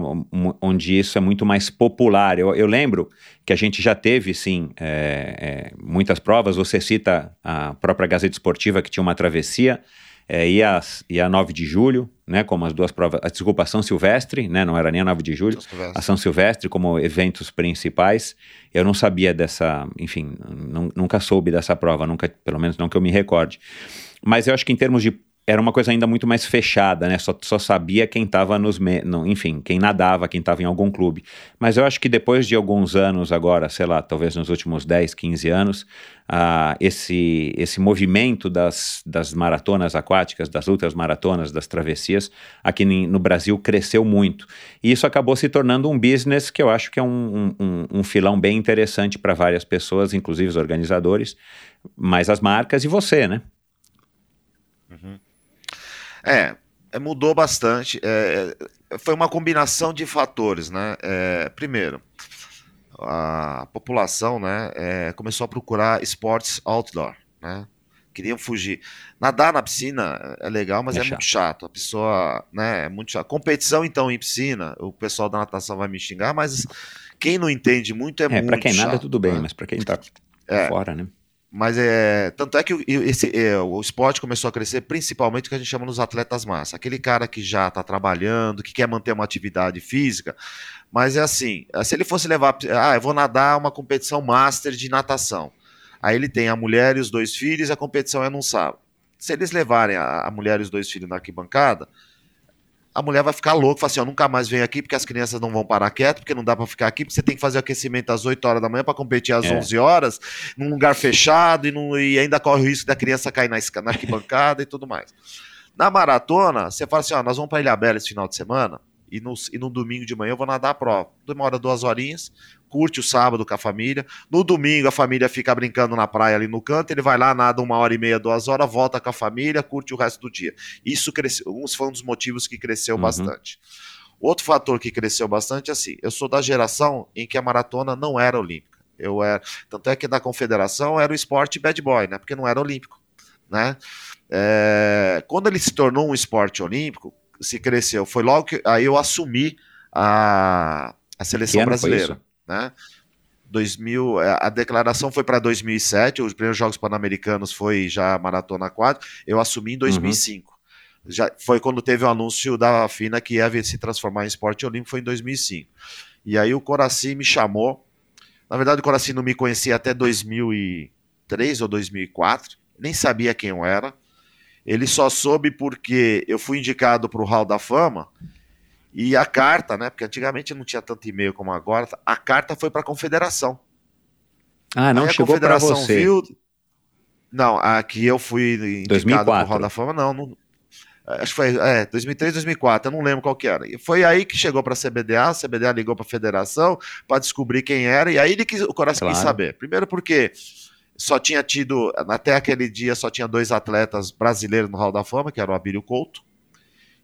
onde isso é muito mais popular. Eu, eu lembro que a gente já teve, sim, é, é, muitas provas. Você cita a própria Gazeta Esportiva, que tinha uma travessia, é, e, a, e a 9 de julho, né, como as duas provas, a, desculpa, a São Silvestre, né, não era nem a 9 de julho, a São Silvestre como eventos principais. Eu não sabia dessa, enfim, nu- nunca soube dessa prova, nunca, pelo menos não que eu me recorde. Mas eu acho que em termos de era uma coisa ainda muito mais fechada, né? Só, só sabia quem estava nos, me- no, enfim, quem nadava, quem estava em algum clube. Mas eu acho que depois de alguns anos agora, sei lá, talvez nos últimos 10, 15 anos, ah, esse, esse movimento das, das maratonas aquáticas, das ultras maratonas, das travessias, aqui no Brasil cresceu muito. E isso acabou se tornando um business que eu acho que é um- um, um filão bem interessante para várias pessoas, inclusive os organizadores, mas as marcas e você, né? É, é, mudou bastante. é, é, foi uma combinação de fatores, né? É, primeiro, a população, né, é, começou a procurar esportes outdoor, né? Queriam fugir. Nadar na piscina é legal, mas É é, chato. muito chato. A pessoa, né, é muito chato. Competição, então, em piscina, o pessoal da natação vai me xingar, mas quem não entende muito é, É, muito para quem nada chato, tudo bem, né? mas para quem tá É. fora, né? Mas é. Tanto é que esse, é, o esporte começou a crescer principalmente o que a gente chama nos atletas massa. Aquele cara que já está trabalhando, que quer manter uma atividade física. Mas é assim: se ele fosse levar. Ah, eu vou nadar uma competição master de natação. Aí ele tem a mulher e os dois filhos, a competição é num sábado. Se eles levarem a, a mulher e os dois filhos na arquibancada, a mulher vai ficar louca, fala assim, ó, nunca mais venho aqui porque as crianças não vão parar quieto, porque não dá para ficar aqui, porque você tem que fazer o aquecimento às 8 horas da manhã para competir às É. 11 horas, num lugar fechado e, não- e ainda corre o risco da criança cair na, na arquibancada e tudo mais. Na maratona, você fala assim, ó, nós vamos para Ilha Bela esse final de semana e no, e no domingo de manhã eu vou nadar a prova. Demora duas horinhas, curte o sábado com a família. No domingo a família fica brincando na praia ali no canto, ele vai lá, nada uma hora e meia, duas horas, volta com a família, curte o resto do dia. Isso cresceu, foi um dos motivos que cresceu Uhum. bastante. Outro fator que cresceu bastante é assim, eu sou da geração em que a maratona não era olímpica. Eu era, tanto é que na confederação era o esporte bad boy, né? Porque não era olímpico, né? É, quando ele se tornou um esporte olímpico, se cresceu. Foi logo que aí eu assumi a, a seleção brasileira? Né? 2000, é, a declaração foi para 2007, os primeiros Jogos Pan-Americanos foi já maratona 4, eu assumi em 2005. Já foi quando teve o anúncio da FINA que ia se transformar em esporte olímpico, foi em 2005. E aí o Coraci me chamou. Na verdade, o Coraci não me conhecia até 2003 ou 2004, nem sabia quem eu era. Ele só soube porque eu fui indicado para o Hall da Fama e a carta, né? Porque antigamente não tinha tanto e-mail como agora. A carta foi para a Confederação. Ah, não Aí chegou para Confederação você. viu- Não, aqui eu fui indicado 2004. para o Hall da Fama, não, não. Acho que foi é, 2003, 2004, eu não lembro qual que era. E foi aí que chegou para a CBDA, a CBDA ligou para a federação para descobrir quem era, e aí ele quis, o Coração quis Claro. saber. Primeiro porque só tinha tido, até aquele dia, só tinha dois atletas brasileiros no Hall da Fama, que era o Abílio Couto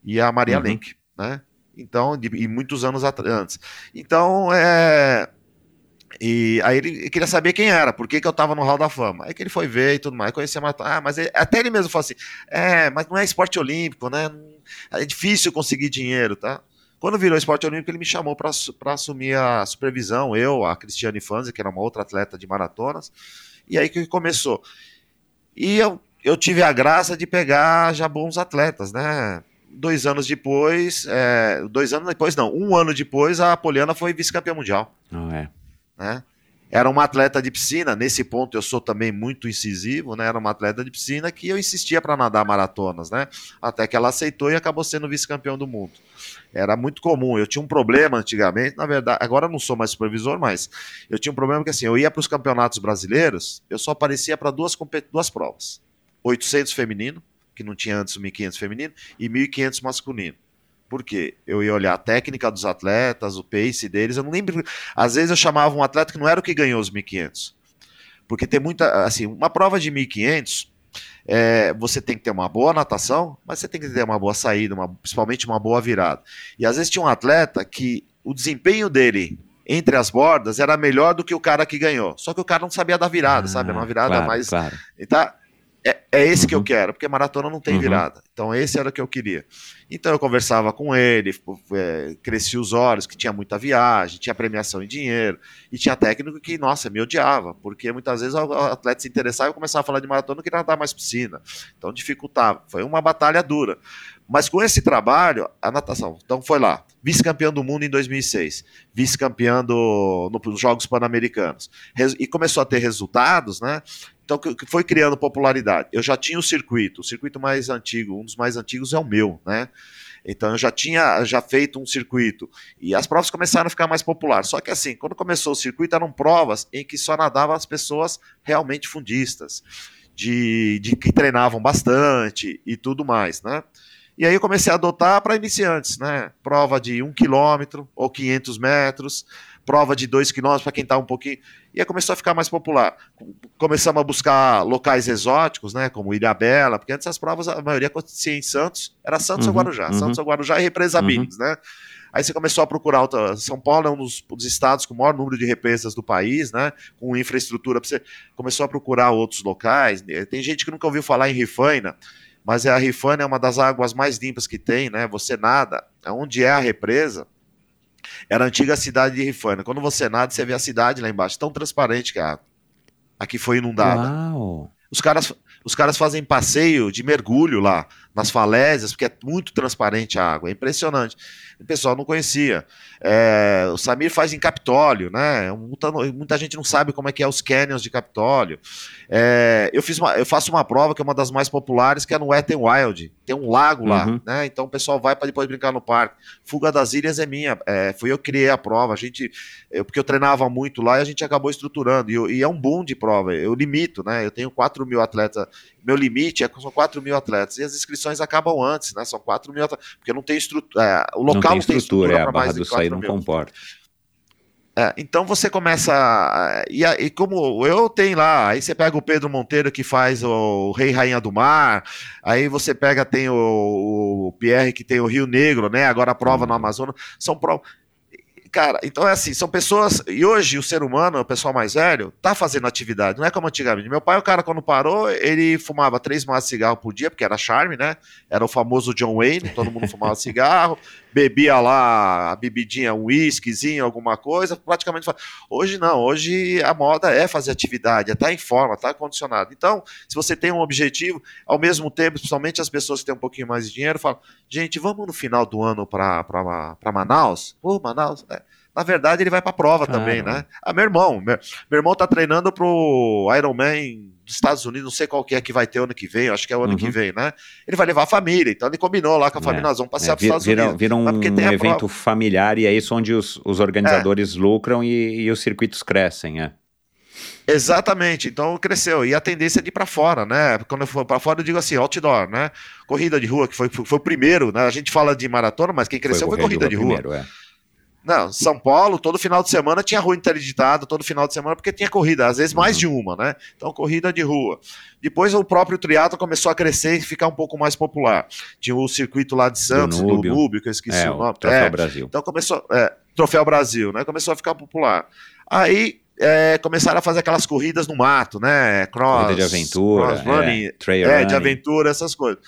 e a Maria Uhum. Lenk, né? Então, de- e muitos anos antes. Então, é. E aí ele queria saber quem era, por que, que eu tava no Hall da Fama. Aí que ele foi ver e tudo mais, conhecia mais. Ah, mas ele- até ele mesmo falou assim: é, mas não é esporte olímpico, né? É difícil conseguir dinheiro, tá? Quando virou esporte olímpico, ele me chamou para assumir a supervisão, eu, a Cristiane Fanzi, que era uma outra atleta de maratonas, e aí que começou. E eu, eu tive a graça de pegar já bons atletas, né? Dois anos depois, é, dois anos depois, não, um ano depois, a Poliana foi vice-campeã mundial Não é. né? Era uma atleta de piscina, nesse ponto eu sou também muito incisivo, né? Era uma atleta de piscina que eu insistia para nadar maratonas, né? Até que ela aceitou e acabou sendo vice-campeão do mundo. Era muito comum. Eu tinha um problema antigamente, na verdade, agora eu não sou mais supervisor, mas eu tinha um problema que assim, eu ia para os campeonatos brasileiros, eu só aparecia para duas, duas provas: 800 feminino, que não tinha antes o 1500 feminino, e 1500 masculino. Por quê? Eu ia olhar a técnica dos atletas, o pace deles, eu não lembro. Às vezes eu chamava um atleta que não era o que ganhou os 1500. Porque tem muita. Assim, uma prova de 1500, é, você tem que ter uma boa natação, mas você tem que ter uma boa saída, uma- principalmente uma boa virada. E às vezes tinha um atleta que o desempenho dele entre as bordas era melhor do que o cara que ganhou. Só que o cara não sabia da virada, sabe? Era uma virada Ah, claro, mais. Claro. Então, é, é esse que eu Uhum. quero, porque maratona não tem Uhum. virada. Então, esse era o que eu queria. Então, eu conversava com ele, é, cresci os olhos, que tinha muita viagem, tinha premiação em dinheiro, e tinha técnico que, nossa, me odiava, porque muitas vezes o atleta se interessava e começava a falar de maratona, não queria nadar mais piscina. Então, dificultava. Foi uma batalha dura. Mas com esse trabalho, a natação. Então, foi lá. Vice-campeão do mundo em 2006. Vice-campeão nos Jogos Pan-Americanos. E começou a ter resultados, né? Então, que foi criando popularidade. Eu já tinha o circuito, o circuito mais antigo, um dos mais antigos é o meu, né? Então eu já tinha já feito um circuito e as provas começaram a ficar mais populares. Só que assim, quando começou o circuito eram provas em que só nadavam as pessoas realmente fundistas, de, de que treinavam bastante e tudo mais, né? E aí eu comecei a adotar para iniciantes, né? Prova de 1 km ou 500 metros, prova de 2 km para quem está um pouquinho. E aí começou a ficar mais popular. Começamos a buscar locais exóticos, né? Como Ilhabela, porque antes as provas, a maioria acontecia em Santos, era Santos Uhum, ou Guarujá. uhum. Santos ou Guarujá e Represa Uhum. Billings, né? Aí você começou a procurar. outra- São Paulo é um dos, dos estados com o maior número de represas do país, né? Com infraestrutura. Você começou a procurar outros locais. Tem gente que nunca ouviu falar em Rifaina, mas a Rifaina é uma das águas mais limpas que tem, né? Você nada, onde é a represa, era a antiga cidade de Rifaina. Quando você nada, você vê a cidade lá embaixo, tão transparente que a água. Aqui foi inundada. Uau. Os caras, os caras fazem passeio de mergulho lá, nas falésias, porque é muito transparente a água, é impressionante. O pessoal não conhecia. É, o Samir faz em Capitólio, né? Muita, muita, gente não sabe como é que é os canyons de Capitólio. É, eu, fiz uma, eu faço uma prova que é uma das mais populares, que é no Wet n Wild. Tem um lago lá, Uhum. né? Então o pessoal vai para depois brincar no parque. Fuga das Ilhas é minha. É, fui eu que criei a prova. A gente, eu, porque eu treinava muito lá e a gente acabou estruturando. E, e é um boom de prova. Eu limito, né? Eu tenho 4 mil atletas. Meu limite é que são 4 mil atletas. E as inscrições acabam antes, né? São 4 mil atletas. Porque não tem estrutura. o Não local tem estrutura, é, a Barra mais do Saí 4 não comporta. É, então você começa. E, e como eu tenho lá, aí você pega o Pedro Monteiro que faz o Rei Rainha do Mar, aí você pega, tem o, o Pierre que tem o Rio Negro, né? Agora a prova no Amazonas. São provas. Cara, então é assim, são pessoas. E hoje o ser humano, o pessoal mais velho, tá fazendo atividade, não é como antigamente. Meu pai, o cara, quando parou, ele fumava três maços de cigarro por dia, porque era charme, né? Era o famoso John Wayne, todo mundo fumava cigarro, bebia lá a bebidinha, um whiskyzinho, alguma coisa, praticamente. fa- Hoje não, hoje a moda é fazer atividade, é estar em forma, estar condicionado. Então, se você tem um objetivo, ao mesmo tempo, principalmente as pessoas que têm um pouquinho mais de dinheiro, falam: gente, vamos no final do ano para Manaus? Pô, Manaus, é. Na verdade, ele vai para prova também, né? Ah, meu irmão, meu, meu irmão tá treinando pro Ironman dos Estados Unidos, não sei qual que é que vai ter ano que vem, acho que é o ano Uhum. que vem, né? Ele vai levar a família, então ele combinou lá com a É, família, nós vamos passear É, pros Estados vira, Unidos. vira um Mas porque tem a evento prova. familiar e é isso onde os, os organizadores lucram e, e os circuitos crescem, é. Exatamente, então cresceu. E a tendência é de ir para fora, né? Quando eu for para fora, eu digo assim, outdoor, né? Corrida de rua, que foi, foi, foi o primeiro, né? A gente fala de maratona, mas quem cresceu foi, do corrida de rua. primeiro, é. Não, São Paulo, todo final de semana tinha rua interditada, todo final de semana, porque tinha corrida, às vezes mais de uma, né? Então, corrida de rua. Depois o próprio triatlo começou a crescer e ficar um pouco mais popular. Tinha o circuito lá de Santos, do Núbio. Núbio, que eu esqueci É, o o nome. Troféu É, Brasil. então começou. É, Troféu Brasil, né? Começou a ficar popular. Aí é, começaram a fazer aquelas corridas no mato, né? Cross. Corrida de aventura, cross running, é, trail é, running. de aventura, essas coisas.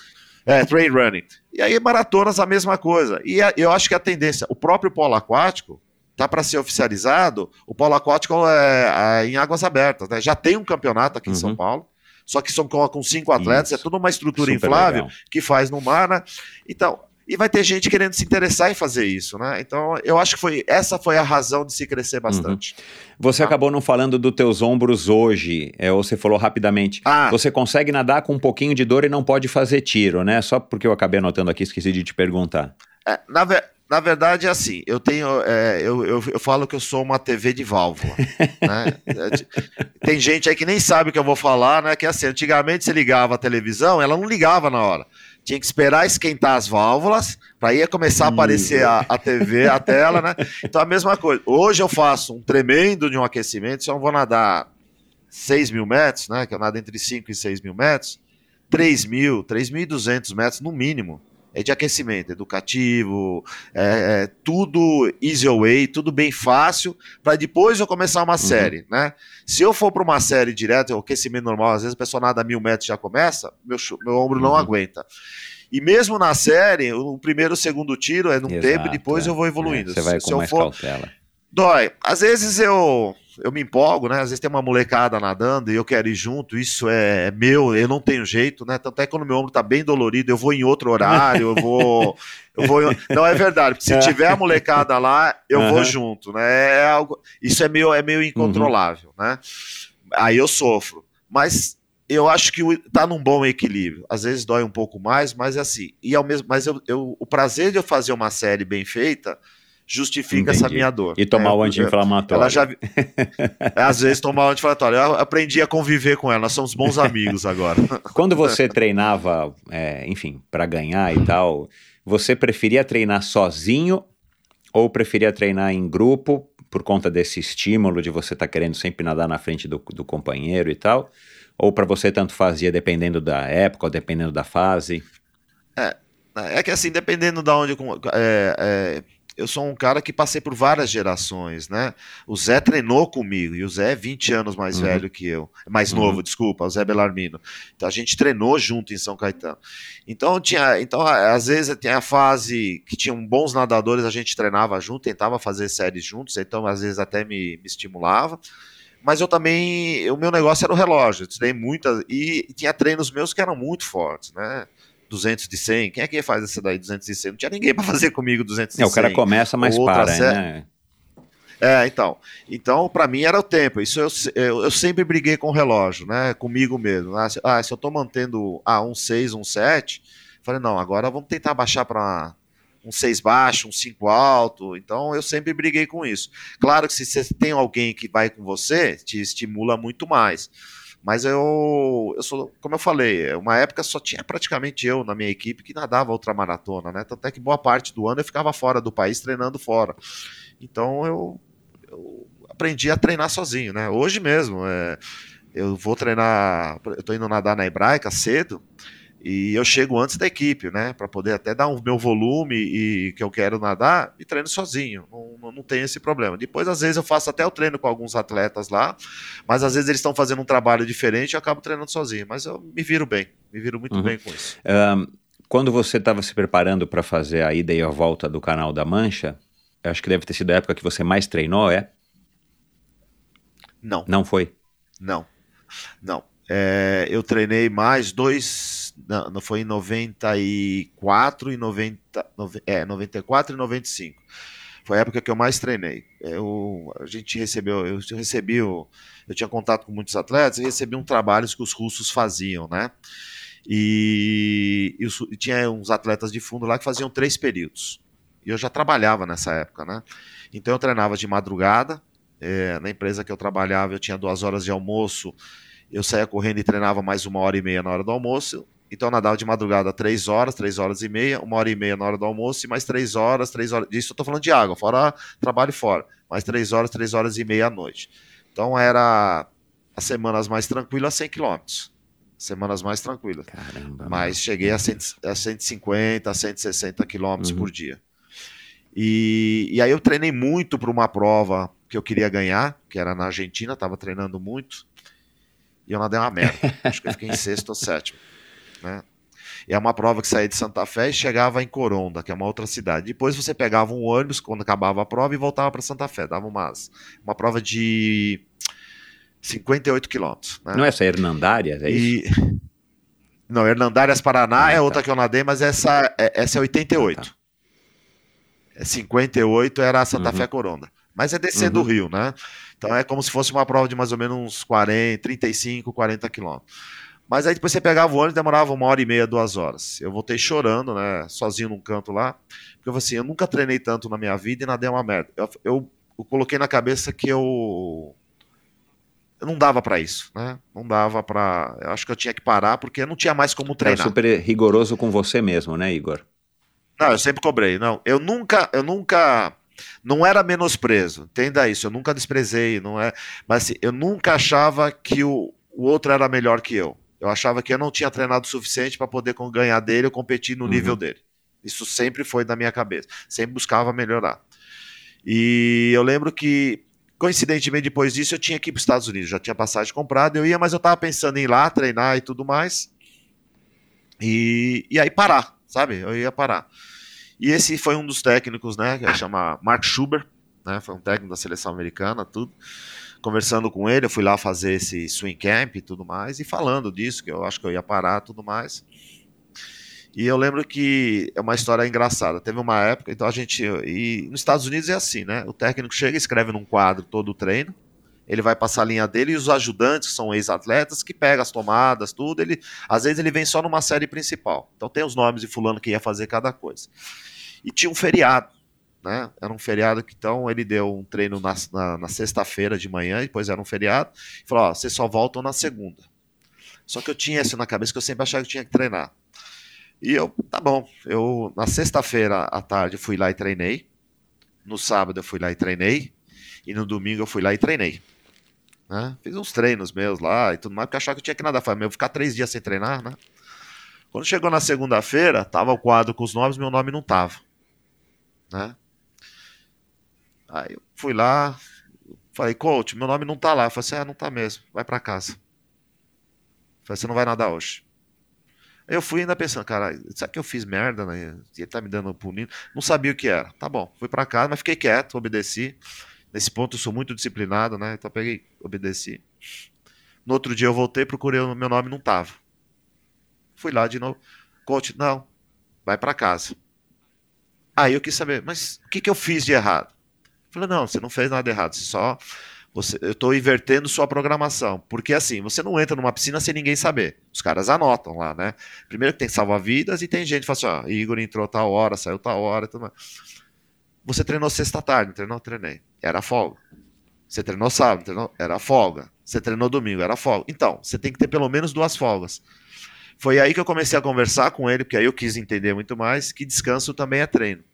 É, trail running. E aí, maratonas, a mesma coisa. E a- eu acho que a tendência, o próprio polo aquático, tá para ser oficializado, o polo aquático é, é em águas abertas, né? Já tem um campeonato aqui em São Uhum. Paulo, só que são com, com cinco atletas, Isso. é tudo uma estrutura Super inflável legal. que faz no mar, né? Então, e vai ter gente querendo se interessar em fazer isso, né? Então, eu acho que foi essa foi a razão de se crescer bastante. Você Tá. acabou não falando dos teus ombros hoje, é, ou você falou rapidamente. Ah, Você consegue nadar com um pouquinho de dor e não pode fazer tiro, né? Só porque eu acabei anotando aqui, esqueci de te perguntar. é, na, ve- na verdade é assim, eu tenho, é, eu, eu, eu falo que eu sou uma TV de válvula, né? É, Tem gente aí que nem sabe o que eu vou falar, né? Que é assim, antigamente você ligava a televisão, ela não ligava na hora. Tinha que esperar esquentar as válvulas, para ia começar a aparecer a, a TV, a tela, né? Então a mesma coisa. Hoje eu faço um tremendo de um aquecimento, se eu não vou nadar 6 mil metros, né? Que eu nado entre 5 e 6 mil metros, 3 mil, 3.200 metros no mínimo. É de aquecimento, educativo, é, é tudo easy way, tudo bem fácil, para depois eu começar uma série, né? Se eu for para uma série direto, o aquecimento normal, às vezes a pessoa nada a mil metros já começa, meu, meu ombro não Uhum. aguenta. E mesmo na série, o primeiro, o segundo tiro é num Exato, tempo e depois é. eu vou evoluindo. É, você vai se, com se eu mais for, cautela. Dói. Às vezes eu eu me empolgo, né? Às vezes tem uma molecada nadando e eu quero ir junto, isso é meu, eu não tenho jeito, né? Tanto é que quando meu ombro tá bem dolorido, eu vou em outro horário, eu vou. Eu vou em- Não, é verdade, porque se tiver a molecada lá, eu vou Aham. junto, né? É algo... Isso é meio, é meio incontrolável, né? Aí eu sofro. Mas eu acho que tá num bom equilíbrio. Às vezes dói um pouco mais, mas é assim. E ao mesmo, mas eu, eu- o prazer de eu fazer uma série bem feita justifica essa Entendi. minha dor. E tomar É, o anti-inflamatório. ela já às vezes tomar o anti-inflamatório. Eu aprendi a conviver com ela. Nós somos bons amigos agora. Quando você treinava, é, enfim, para ganhar e tal, você preferia treinar sozinho ou preferia treinar em grupo por conta desse estímulo de você estar querendo sempre nadar na frente do, do companheiro e tal? Ou para você tanto fazia dependendo da época ou dependendo da fase? É que assim, dependendo da onde. é, é, eu sou um cara que passei por várias gerações, né? O Zé treinou comigo, e o Zé é 20 anos mais Uhum. velho que eu. Mais Uhum. novo, desculpa, o Zé Belarmino. Então a gente treinou junto em São Caetano. Então tinha. Então, às vezes tinha a fase que tinham bons nadadores, a gente treinava junto, tentava fazer séries juntos, então às vezes até me, me estimulava. Mas eu também. O meu negócio era o relógio. Eu treinei muitas. E tinha treinos meus que eram muito fortes, né? 200 de 100. Quem é que faz essa daí, 200 de 100? Não tinha ninguém para fazer comigo 200 de É, 100. o cara começa, mas Outra para, sé- né? É, então. Então, para mim era o tempo. Isso eu, eu, eu sempre briguei com o relógio, né? Comigo mesmo. Ah, se, ah, eu tô mantendo ah, um 6, um 7, falei, não, agora vamos tentar baixar para um 6 baixo, um 5 alto. Então eu sempre briguei com isso. Claro que se você tem alguém que vai com você, te estimula muito mais. Mas eu, eu sou, como eu falei, uma época só tinha praticamente eu na minha equipe que nadava ultramaratona, né? Tanto é que boa parte do ano eu ficava fora do país treinando fora. Então eu, eu aprendi a treinar sozinho, né? Hoje mesmo, é, eu vou treinar, eu tô indo nadar na hebraica cedo e eu chego antes da equipe, né? Para poder até dar o meu volume e que eu quero nadar e treino sozinho. Não, não, tem esse problema. Depois, às vezes, eu faço até o treino com alguns atletas lá, mas às vezes eles estão fazendo um trabalho diferente e eu acabo treinando sozinho. Mas eu me viro bem, me viro muito Uhum. bem com isso. Ahn, quando você estava se preparando para fazer a ida e a volta do Canal da Mancha, eu acho que deve ter sido a época que você mais treinou, é? Não. Não foi? Não, não. É, eu treinei mais dois. Não, foi em 94 e 90. nove- É, 94 e 95. Foi a época que eu mais treinei. Eu, a gente recebeu, eu recebi, eu tinha contato com muitos atletas e recebi um trabalho que os russos faziam, né? E, e tinha uns atletas de fundo lá que faziam três períodos. E eu já trabalhava nessa época, né? Então eu treinava de madrugada. é, na empresa que eu trabalhava, eu tinha duas horas de almoço. Eu saía correndo e treinava mais uma hora e meia na hora do almoço. Então eu nadava de madrugada três horas, três horas e meia, uma hora e meia na hora do almoço e mais três horas, três horas. Isso eu tô falando de água, fora trabalho fora. Mais três horas, três horas e meia à noite. Então era as semanas mais tranquilas, 100 quilômetros. Semanas mais tranquilas. Caramba. Mas cheguei a, 100, a 150, a 160 quilômetros Uhum. por dia. E, e aí eu treinei muito para uma prova que eu queria ganhar, que era na Argentina, estava treinando muito. E eu nadei uma merda. Acho que eu fiquei em sexto ou sétimo. Né? E é uma prova que saía de Santa Fé e chegava em Coronda, que é uma outra cidade. Depois você pegava um ônibus quando acabava a prova e voltava para Santa Fé. Dava umas, uma prova de 58 quilômetros. Né? Não é essa Hernandárias, é isso? E... Não, Hernandárias Paraná Ah, é tá. outra que eu nadei, mas essa é, essa é 88. Ah, tá. É 58 era a Santa Uhum. Fé Coronda. Mas é descendo Uhum. o rio, né? Então é como se fosse uma prova de mais ou menos uns 40, 35, 40 quilômetros. Mas aí depois você pegava o ônibus demorava uma hora e meia, duas horas. Eu voltei chorando, né? Sozinho num canto lá. Porque eu falei assim, eu nunca treinei tanto na minha vida e nadei uma merda. Eu, eu, eu coloquei na cabeça que eu eu não dava pra isso, né? Não dava pra. Eu acho que eu tinha que parar porque eu não tinha mais como Era treinar. super rigoroso com você mesmo, né, Igor? Não, eu sempre cobrei. Não, eu nunca, eu nunca, não era menosprezo. Entenda isso. Eu nunca desprezei, não é. Mas assim, eu nunca achava que o, o outro era melhor que eu. Eu achava que eu não tinha treinado o suficiente para poder ganhar dele ou competir no Uhum. nível dele. Isso sempre foi da minha cabeça. Sempre buscava melhorar. E eu lembro que, coincidentemente, depois disso, eu tinha que ir para os Estados Unidos. Já tinha passagem comprada, eu ia, mas eu estava pensando em ir lá treinar e tudo mais. E, e aí parar, sabe? Eu ia parar. E esse foi um dos técnicos, né? Que chama Mark Schubert, né? Foi um técnico da seleção americana, tudo. Conversando com ele, eu fui lá fazer esse swing camp e tudo mais, e falando disso, que eu acho que eu ia parar tudo mais. E eu lembro que é uma história engraçada. Teve uma época, então a gente. E nos Estados Unidos é assim, né? O técnico chega e escreve num quadro todo o treino. Ele vai passar a linha dele e os ajudantes, que são ex-atletas, que pegam as tomadas, tudo. Ele, às vezes ele vem só numa série principal. Então tem os nomes de fulano que ia fazer cada coisa. E tinha um feriado, né? Era um feriado que então ele deu um treino na, na, na sexta-feira de manhã, depois era um feriado, e falou: ó, vocês só voltam na segunda. Só que eu tinha isso na cabeça que eu sempre achava que tinha que treinar. E eu, tá bom, eu na sexta-feira à tarde fui lá e treinei. No sábado eu fui lá e treinei. E no domingo eu fui lá e treinei. Né? Fiz uns treinos meus lá e tudo mais, porque achava que eu tinha que nadar. Falei, meu, eu ficar três dias sem treinar, né? Quando chegou na segunda-feira, tava o quadro com os nomes, meu nome não tava. Né? Aí eu fui lá, falei, coach, meu nome não tá lá. Eu falei assim, ah, não tá mesmo, vai pra casa. Eu falei, você não vai nadar hoje. Eu fui ainda pensando, cara, será que eu fiz merda, né? Ele tá me dando punindo. Não sabia o que era. Tá bom, fui pra casa, mas fiquei quieto, obedeci. Nesse ponto eu sou muito disciplinado, né? Então peguei, obedeci. No outro dia eu voltei, procurei o meu nome, não tava. Fui lá de novo. Coach, não, vai para casa. Aí eu quis saber, mas o que, que eu fiz de errado? Falei, não, você não fez nada errado, você só. Você, eu estou invertendo sua programação. Porque assim, você não entra numa piscina sem ninguém saber. Os caras anotam lá, né? Primeiro que tem salva-vidas e tem gente que fala assim: ó, Igor entrou tal hora, saiu tal hora. Tudo mais. Você treinou sexta-tarde, não treinou? Treinei. Era folga. Você treinou sábado, treinou? Era folga. Você treinou domingo, era folga. Então, você tem que ter pelo menos duas folgas. Foi aí que eu comecei a conversar com ele, porque aí eu quis entender muito mais que descanso também é treino.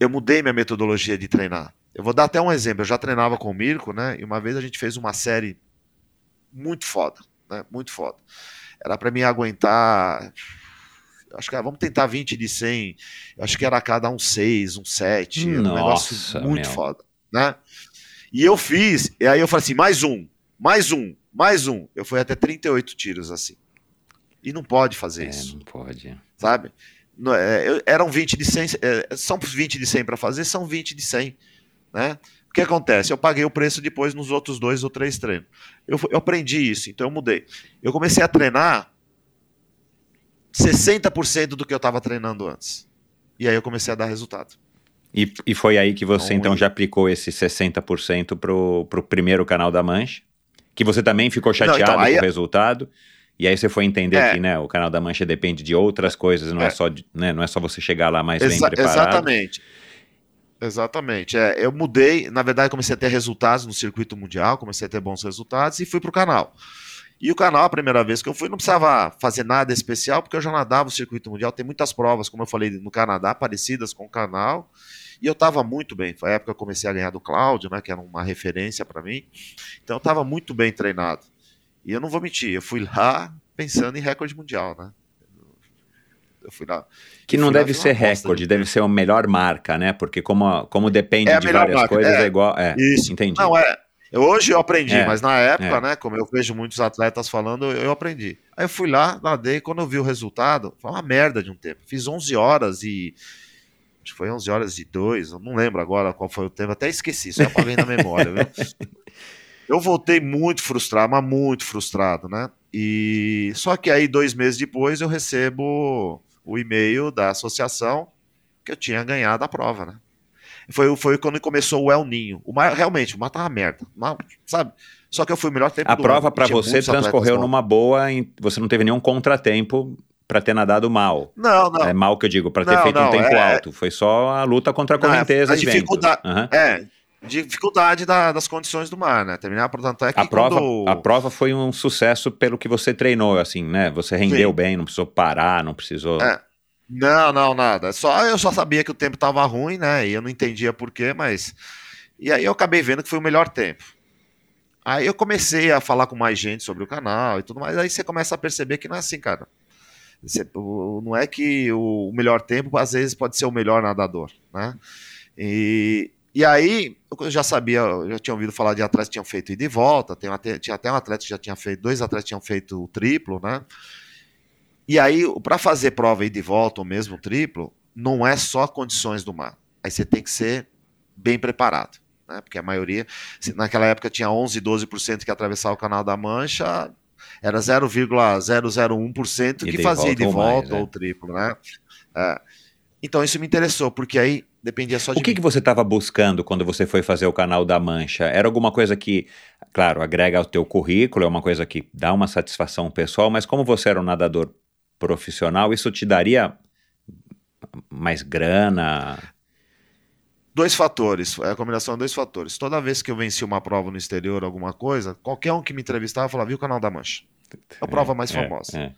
Eu mudei minha metodologia de treinar. Eu vou dar até um exemplo. Eu já treinava com o Mirko, né? E uma vez a gente fez uma série muito foda, né? Muito foda. Era para mim aguentar. Acho que ah, vamos tentar 20 de 100. Acho que era a cada um 6, um 7. um negócio muito meu. foda, né? E eu fiz, e aí eu falei assim: mais um, mais um, mais um. Eu fui até 38 tiros assim. E não pode fazer é, isso. Não pode. Sabe? É, eram 20 de 100, é, são 20 de 100 para fazer, são 20 de 100. Né? O que acontece? Eu paguei o preço depois nos outros dois ou três treinos. Eu, eu aprendi isso, então eu mudei. Eu comecei a treinar 60% do que eu estava treinando antes. E aí eu comecei a dar resultado. E, e foi aí que você então, então já aplicou esse 60% para o primeiro canal da Mancha? Que você também ficou chateado Não, então, aí... com o resultado? E aí você foi entender é. que né, o canal da Mancha depende de outras coisas, não é, é só, né, não é só você chegar lá mais Exa bem preparado. Exatamente. Exatamente. É, eu mudei, na verdade, comecei a ter resultados no circuito mundial, comecei a ter bons resultados e fui para o canal. E o canal, a primeira vez que eu fui, não precisava fazer nada especial, porque eu já nadava o circuito mundial. Tem muitas provas, como eu falei, no Canadá, parecidas com o canal. E eu estava muito bem. Foi a época que eu comecei a ganhar do Cláudio, né, que era uma referência para mim. Então eu estava muito bem treinado. E eu não vou mentir, eu fui lá pensando em recorde mundial, né? Eu fui lá. Que não deve ser recorde, deve ser a melhor marca, né? Porque como, como depende é de várias marca, coisas, é, é, igual. É, isso. Entendi. Não, é. Hoje eu aprendi, é, mas na época, é. né, como eu vejo muitos atletas falando, eu, eu aprendi. Aí eu fui lá, nadei, quando eu vi o resultado, foi uma merda de um tempo. Fiz 11 horas e acho que foi 11 horas e 2, eu não lembro agora qual foi o tempo, até esqueci, só apaguei na memória, viu? Eu voltei muito frustrado, mas muito frustrado, né? E só que aí dois meses depois eu recebo o e-mail da associação que eu tinha ganhado a prova, né? Foi, foi quando começou o El Ninho. O mar, realmente, o mar tava merda. Mar, sabe? Só que eu fui o melhor tempo A prova para você transcorreu numa boa, em, você não teve nenhum contratempo para ter nadado mal. Não, não. É mal que eu digo, para ter não, feito não, um tempo é... alto. Foi só a luta contra a correnteza não, a de dificuldade. Uhum. É, dificuldade da, das condições do mar, né? Terminar, portanto, é que a prova, quando... a prova foi um sucesso pelo que você treinou, assim, né? Você rendeu Sim. bem, não precisou parar, não precisou. É. Não, não, nada. Só eu só sabia que o tempo estava ruim, né? E eu não entendia por quê, mas e aí eu acabei vendo que foi o melhor tempo. Aí eu comecei a falar com mais gente sobre o canal e tudo mais. Aí você começa a perceber que não é assim, cara. Você, não é que o melhor tempo às vezes pode ser o melhor nadador, né? E, e aí, eu já sabia, eu já tinha ouvido falar de atletas que tinham feito ida e volta, tem até, tinha até um atleta que já tinha feito, dois atletas tinham feito o triplo, né? E aí, para fazer prova ida e volta, ou mesmo triplo, não é só condições do mar. Aí você tem que ser bem preparado, né? Porque a maioria, naquela época tinha 11, 12% que atravessava o Canal da Mancha, era 0,001% que fazia de volta ou, mais, ou triplo, né? É. Então isso me interessou, porque aí dependia só de O que, que você estava buscando quando você foi fazer o canal da Mancha? Era alguma coisa que, claro, agrega ao teu currículo, é uma coisa que dá uma satisfação pessoal, mas como você era um nadador profissional, isso te daria mais grana? Dois fatores, é a combinação de dois fatores. Toda vez que eu venci uma prova no exterior, alguma coisa, qualquer um que me entrevistava falava, viu o canal da Mancha? É a prova mais é, famosa. É, é.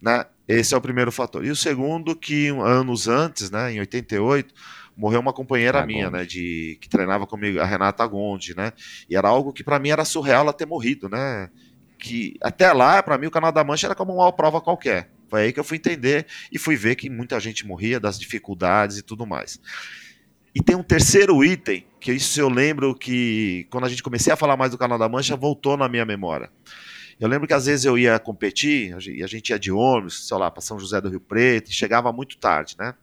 Né? Esse é o primeiro fator. E o segundo, que anos antes, né, em 88, morreu uma companheira minha, né, de que treinava comigo, a Renata Gondi, né? E era algo que para mim era surreal ela ter morrido, né? Que até lá, para mim, o Canal da Mancha era como uma prova qualquer. Foi aí que eu fui entender e fui ver que muita gente morria das dificuldades e tudo mais. E tem um terceiro item, que isso eu lembro que quando a gente comecei a falar mais do Canal da Mancha, voltou na minha memória. Eu lembro que às vezes eu ia competir, e a gente ia de ônibus, sei lá, para São José do Rio Preto, e chegava muito tarde, né?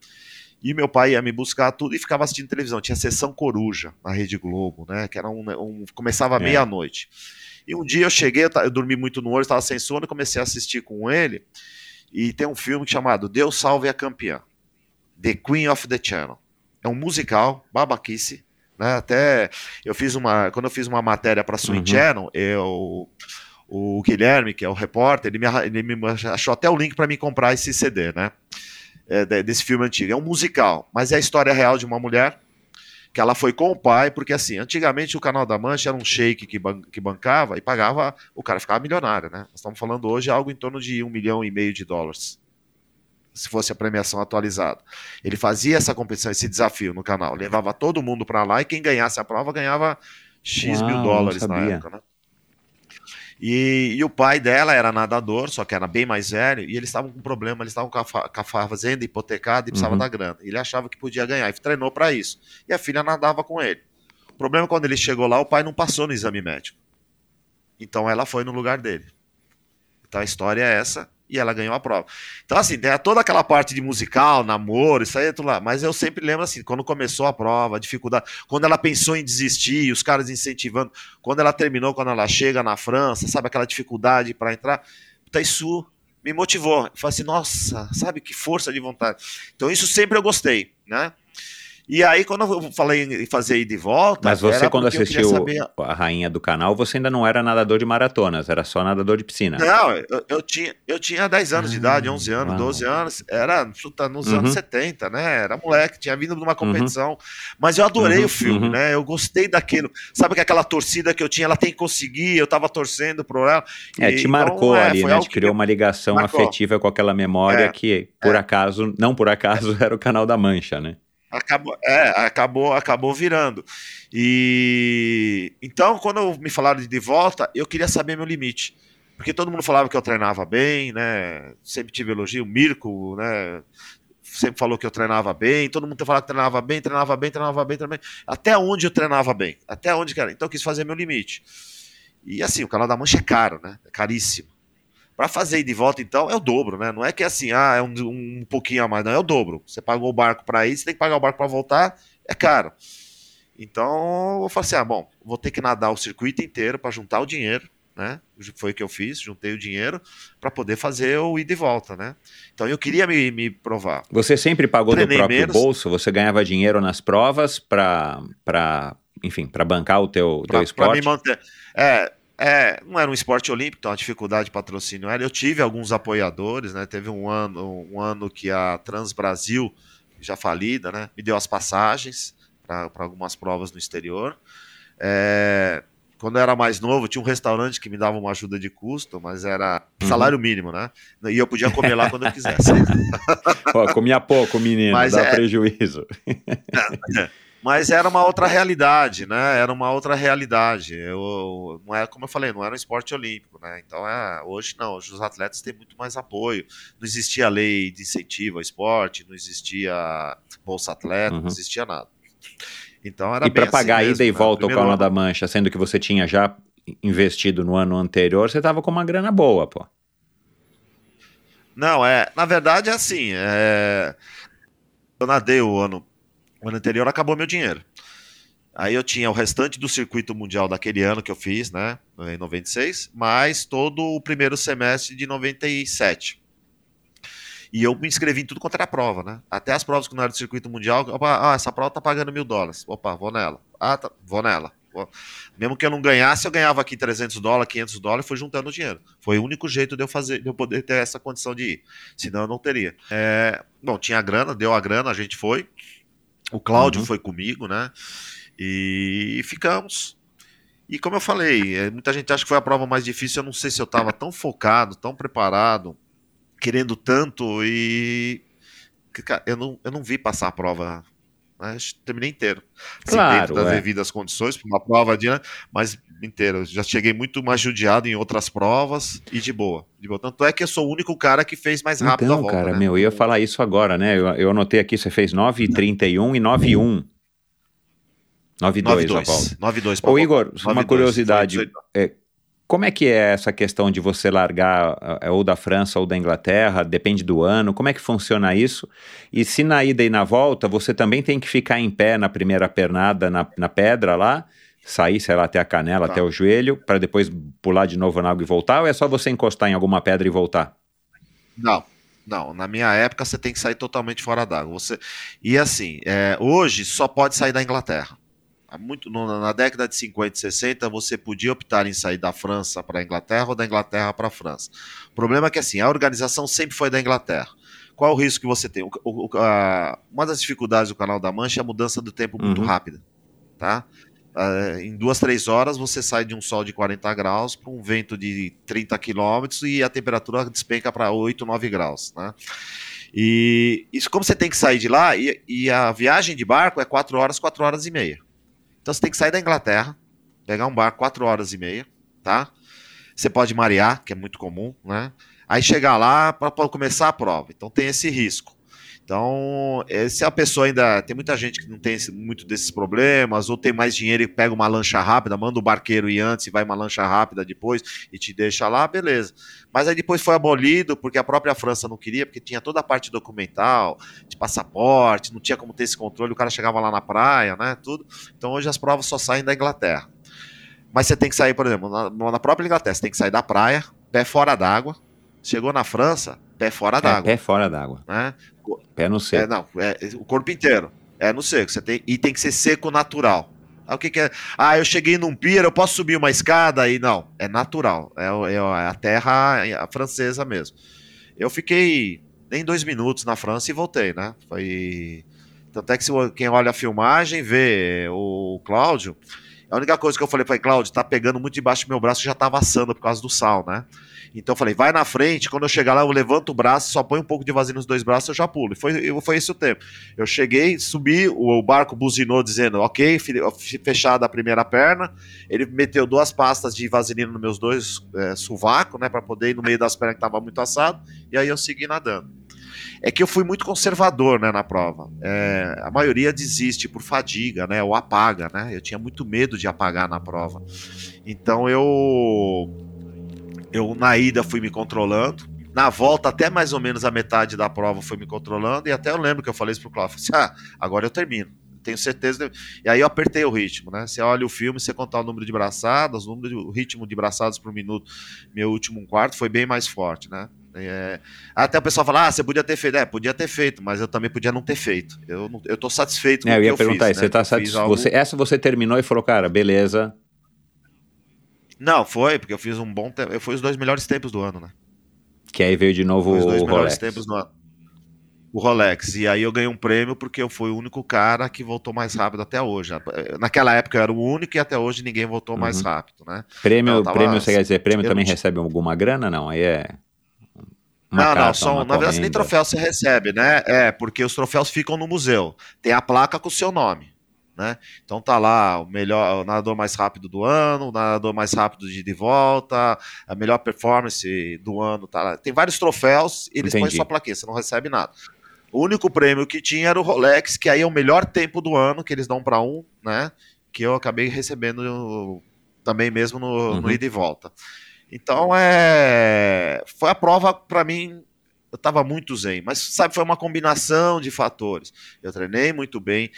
E meu pai ia me buscar tudo e ficava assistindo televisão. Tinha sessão Coruja na Rede Globo, né? Que era um. um começava é. meia-noite. E um dia eu cheguei, eu dormi muito no olho, estava sem sono, comecei a assistir com ele. E tem um filme chamado Deus Salve a Campeã. The Queen of the Channel. É um musical, babaquice. Né? Até eu fiz uma. Quando eu fiz uma matéria para Swing Uhum. Channel, eu, o Guilherme, que é o repórter, ele me, ele me achou até o link para mim comprar esse CD, né? É, de- desse filme antigo. É um musical, mas é a história real de uma mulher que ela foi com o pai, porque assim, antigamente o canal da Mancha era um shake que, ban- que bancava e pagava, o cara ficava milionário, né? Nós estamos falando hoje algo em torno de um milhão e meio de dólares. Se fosse a premiação atualizada. Ele fazia essa competição, esse desafio no canal, levava todo mundo para lá e quem ganhasse a prova ganhava X Uau, mil dólares na época, né? E, e o pai dela era nadador, só que era bem mais velho, e eles estavam com problema, eles estavam com a, com a fazenda hipotecada e precisavam Uhum. da grana. Ele achava que podia ganhar e treinou para isso. E a filha nadava com ele. O problema é quando ele chegou lá, o pai não passou no exame médico. Então ela foi no lugar dele. Então a história é essa e ela ganhou a prova. Então, assim, tem toda aquela parte de musical, namoro, isso aí tudo lá. Mas eu sempre lembro assim, quando começou a prova, a dificuldade, quando ela pensou em desistir, os caras incentivando, quando ela terminou, quando ela chega na França, sabe aquela dificuldade para entrar, puta, isso me motivou. Eu falei assim, nossa, sabe que força de vontade. Então isso sempre eu gostei, né? E aí, quando eu falei em fazer ida e volta. Mas você, quando assistiu saber- a rainha do canal, você ainda não era nadador de maratonas, era só nadador de piscina. Não, eu, eu tinha, eu tinha 10 anos de Ah, idade, 11 anos, uau. 12 anos, era puta, nos Uhum. anos 70, né? Era moleque, tinha vindo de uma competição. Mas eu adorei Uhum, o filme, uhum. né? Eu gostei daquilo. Sabe que aquela torcida que eu tinha, ela tem que conseguir, eu tava torcendo por ela. É, te então, marcou é, ali, foi né? Te criou uma ligação marcou. afetiva com aquela memória É, que, por é. acaso, não por acaso, era o canal da Mancha, né? Acabou, é, acabou, acabou virando. E então, quando me falaram de de volta, eu queria saber meu limite. Porque todo mundo falava que eu treinava bem, né? Sempre tive elogio, o Mirko, né? Sempre falou que eu treinava bem, todo mundo falava que treinava bem, treinava bem, treinava bem, treinava bem. Até onde eu treinava bem? Até onde, cara? Então eu quis fazer meu limite. E assim, o canal da Mancha é caro, né? É caríssimo. Para fazer ir de volta, então, é o dobro, né? Não é que assim, ah, é um, um pouquinho a mais, não, é o dobro. Você pagou o barco para ir, você tem que pagar o barco para voltar, é caro. Então, eu falei assim: ah, bom, vou ter que nadar o circuito inteiro para juntar o dinheiro, né? Foi o que eu fiz, juntei o dinheiro para poder fazer o ida e volta, né? Então, eu queria me, me provar. Você sempre pagou Treinei do próprio menos. bolso? Você ganhava dinheiro nas provas para, enfim, para bancar o teu, teu Pra, pra esporte? me manter. É, é, não era um esporte olímpico, então a dificuldade de patrocínio era. Eu tive alguns apoiadores, né? Teve um ano, um ano que a Trans Brasil, já falida, né? Me deu as passagens para algumas provas no exterior. É, quando eu era mais novo, tinha um restaurante que me dava uma ajuda de custo, mas era Uhum. salário mínimo, né? E eu podia comer lá quando eu quisesse. Pô, comia pouco, menino, Mas dá é- prejuízo. Mas era uma outra realidade, né? Era uma outra realidade. Eu, não é como eu falei, não era um esporte olímpico, né? Então é, hoje não, hoje os atletas têm muito mais apoio. Não existia lei de incentivo ao esporte, não existia bolsa atleta, Uhum. não existia nada. Então era E para bem pagar assim ida e mesmo, né? volta ao Primeiro canal ano- da Mancha, sendo que você tinha já investido no ano anterior, você tava com uma grana boa, pô. Não, é. Na verdade é assim. É, eu nadei o ano, o ano anterior, acabou meu dinheiro. Aí eu tinha o restante do circuito mundial daquele ano que eu fiz, né? Em 96, mais todo o primeiro semestre de 97. E eu me inscrevi em tudo quanto era prova, né? Até as provas que não eram do circuito mundial. Opa, ah, essa prova tá pagando mil dólares. Opa, vou nela. Ah, tá, vou nela. Mesmo que eu não ganhasse, eu ganhava aqui 300 dólares, 500 dólares, fui juntando dinheiro. Foi o único jeito de eu fazer, de eu poder ter essa condição de ir. Senão eu não teria. É, bom, tinha grana, deu a grana, a gente foi. O Cláudio Uhum. foi comigo, né? E ficamos. E como eu falei, é, muita gente acha que foi a prova mais difícil. Eu não sei se eu estava tão focado, tão preparado, querendo tanto e. Eu não, eu não vi passar a prova. Né? Terminei inteiro. Assim, Claro, dentro das é. devidas condições, para uma prova de. Mas inteiro. Já cheguei muito mais judiado em outras provas e de boa. De boa. Tanto é que eu sou o único cara que fez mais rápido a Então, volta. cara, né? meu, eu ia falar isso agora, né? Eu, eu anotei aqui, você fez 9,31 e 9,1. 9,2 a volta. 9-2. 9-2 pra Ô. Igor, 9-2. uma curiosidade. 18. Como é que é essa questão de você largar eh, ou da França ou da Inglaterra? Depende do ano. Como é que funciona isso? E se na ida e na volta você também tem que ficar em pé na primeira pernada na, na pedra lá, sair, sei lá, até a canela, Tá. até o joelho, para depois pular de novo na água e voltar? Ou é só você encostar em alguma pedra e voltar? Não. Não, na minha época você tem que sair totalmente fora d'água. Você e assim, é, hoje só pode sair da Inglaterra. Muito, na década de 50 e 60, você podia optar em sair da França para a Inglaterra ou da Inglaterra para a França. O problema é que assim, a organização sempre foi da Inglaterra. Qual é o risco que você tem? O- o- a- uma das dificuldades do Canal da Mancha é a mudança do tempo muito Uhum. rápida. Tá? Ah, em duas, três horas você sai de um sol de 40 graus para um vento de 30 quilômetros e a temperatura despenca para 8, 9 graus. Né? E isso, como você tem que sair de lá, e, e a viagem de barco é 4 horas, 4 horas e meia. Então você tem que sair da Inglaterra, pegar um barco 4 horas e meia, tá? Você pode marear, que é muito comum, né? Aí chegar lá para começar a prova. Então tem esse risco. Então, eh, se a pessoa ainda. Tem muita gente que não tem esse- muito desses problemas, ou tem mais dinheiro e pega uma lancha rápida, manda o barqueiro ir antes e vai uma lancha rápida depois e te deixa lá, beleza. Mas aí depois foi abolido, porque a própria França não queria, porque tinha toda a parte documental, de passaporte, não tinha como ter esse controle, o cara chegava lá na praia, né? Tudo. Então hoje as provas só saem da Inglaterra. Mas você tem que sair, por exemplo, na, na própria Inglaterra, você tem que sair da praia, pé fora d'água. Chegou na França, pé fora É, d'água. pé fora d'água. né? Pé no É, seco. não, é, o corpo inteiro. É no seco. Você tem, e tem que ser seco natural. Ah, o que, que é? Ah, eu cheguei num pier, eu posso subir uma escada aí? Não, é natural. É, o- é a terra a francesa mesmo. Eu fiquei nem dois minutos na França e voltei, né? Foi. Tanto é que se quem olha a filmagem vê o Cláudio. A única coisa que eu falei para Cláudio, tá pegando muito debaixo do meu braço, já tava assando por causa do sal, né? Então eu falei, vai na frente, quando eu chegar lá, eu levanto o braço, só põe um pouco de vasilha nos dois braços, eu já pulo. E foi, foi esse o tempo. Eu cheguei, subi, o, barco buzinou dizendo, ok, fechada a primeira perna. Ele meteu duas pastas de vaselina nos meus dois é, sovacos, né, para poder ir no meio das pernas que tava muito assado, e aí eu segui nadando. É que eu fui muito conservador, né, na prova. É, a maioria desiste por fadiga, né, ou apaga, né. Eu tinha muito medo de apagar na prova. Então eu eu na ida fui me controlando. Na volta, até mais ou menos a metade da prova, fui me controlando. E até eu lembro que eu falei isso pro Cláudio. Assim, ah, agora eu termino. Tenho certeza. de-" E aí eu apertei o ritmo, né? Você olha o filme, você contar o número de braçadas, o, número de- o ritmo de braçadas por minuto, meu último um quarto, foi bem mais forte, né? É, Até o pessoal fala, ah, você podia ter feito. É, podia ter feito, mas eu também podia não ter feito. Eu, eu tô satisfeito com É, o eu que ia eu perguntar fiz, né? Você tá satisfeito? algo- Você, essa você terminou e falou, cara, beleza. Não, foi, porque eu fiz um bom tempo. Foi os dois melhores tempos do ano, né? Que aí veio de novo Foi os dois o melhores Rolex. tempos do ano. O Rolex. E aí eu ganhei um prêmio porque eu fui o único cara que voltou mais rápido até hoje. Naquela época eu era o único e até hoje ninguém voltou mais Uhum. rápido, né? Prêmio, Não, tava- prêmio, você quer dizer, prêmio também não tinha- recebe alguma grana? Não, aí é. uma não, não, carta, são, uma na verdade nem troféu você recebe, né? É, porque os troféus ficam no museu. Tem a placa com o seu nome, né? Então tá lá o melhor, o nadador mais rápido do ano, o nadador mais rápido de ida e volta, a melhor performance do ano, tá lá. Tem vários troféus e eles põem Entendi. sua plaquinha, você não recebe nada. O único prêmio que tinha era o Rolex, que aí é o melhor tempo do ano que eles dão para um, né? Que eu acabei recebendo também mesmo no, no Uhum. ida e volta. Então é. Foi a prova para mim. Eu tava muito zen, mas sabe, foi uma combinação de fatores. Eu treinei muito bem,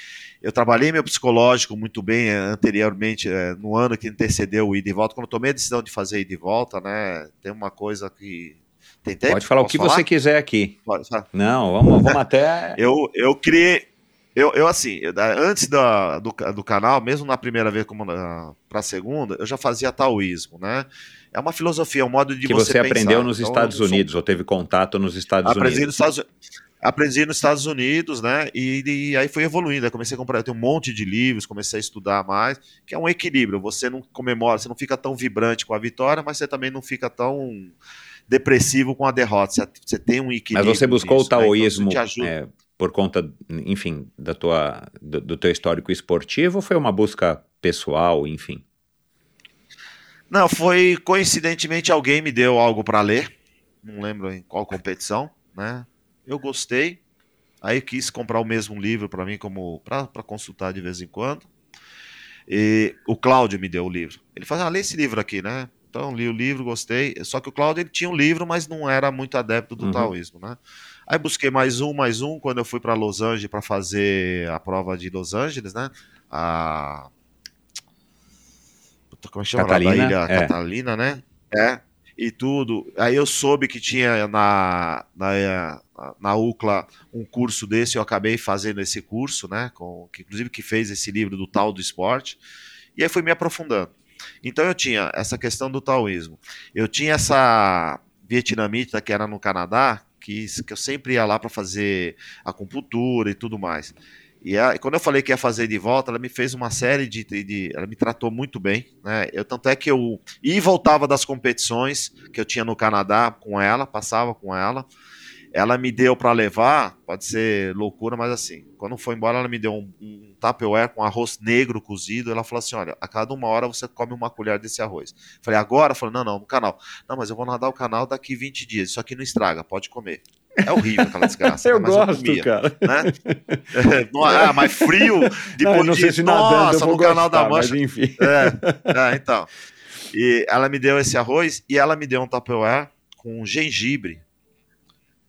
eu trabalhei meu psicológico muito bem eh, anteriormente, eh, no ano que antecedeu o ida e volta. Quando eu tomei a decisão de fazer ida e volta, né? Tem uma coisa que. Tem tempo? Pode falar o Posso que você quiser aqui. Pode falar? Não, vamos, vamos até. Eu, eu criei. Eu, eu assim, eu, antes da, do, do canal, mesmo na primeira vez como para a segunda, eu já fazia taoísmo, né? É uma filosofia, é um modo de que você, você aprendeu pensar. nos Então, Estados sou- Unidos, ou teve contato nos Estados Aprendi Unidos. nos Estados Aprendi nos Estados Unidos, né? E, e aí foi evoluindo. Aí comecei a comprar, tenho um monte de livros, comecei a estudar mais, que é um equilíbrio. Você não comemora, você não fica tão vibrante com a vitória, mas você também não fica tão depressivo com a derrota. Você, você tem um Mas equilíbrio. você buscou nisso, o né? Então, taoísmo te ajuda. é, por conta, enfim, da tua, do, do teu histórico esportivo ou foi uma busca pessoal, enfim? Não, foi coincidentemente alguém me deu algo para ler, não lembro em qual competição, né? Eu gostei, aí quis comprar o mesmo livro para mim como para consultar de vez em quando. E o Cláudio me deu o livro. Ele falou: ah, lê esse livro aqui, né? Então li o livro, gostei. Só que o Cláudio ele tinha um livro, mas não era muito adepto do Uhum. taoísmo, né? Aí busquei mais um, mais um quando eu fui para Los Angeles para fazer a prova de Los Angeles, né? A Puta, como é que chama? Catalina, Da ilha é. Catalina, né? É. e tudo. Aí eu soube que tinha na, na, na UCLA um curso desse, eu acabei fazendo esse curso, né? Com, que, inclusive que fez esse livro do tal do esporte. E aí fui me aprofundando. Então eu tinha essa questão do taoísmo. Eu tinha essa vietnamita que era no Canadá, que, que eu sempre ia lá para fazer acupuntura e tudo mais. E, quando eu falei que ia fazer de volta, ela me fez uma série de, de, de, Ela me tratou muito bem. Né? Eu, tanto é que eu e voltava das competições que eu tinha no Canadá com ela, passava com ela. Ela me deu para levar, pode ser loucura, mas assim, quando foi embora, ela me deu um, um Tupperware com arroz negro cozido. Ela falou assim: olha, a cada uma hora você come uma colher desse arroz. Falei, agora? Falei, não, não, no canal. Não, mas eu vou nadar o canal daqui 20 dias. Isso aqui não estraga, pode comer. É horrível aquela desgraça. eu né? gosto, eu comia, cara. Né? ah, mas frio, depois não, não de, se nossa, nadando eu vou no canal gostar, da Mancha. Enfim. É, é, então. E ela me deu esse arroz e ela me deu um Tupperware com gengibre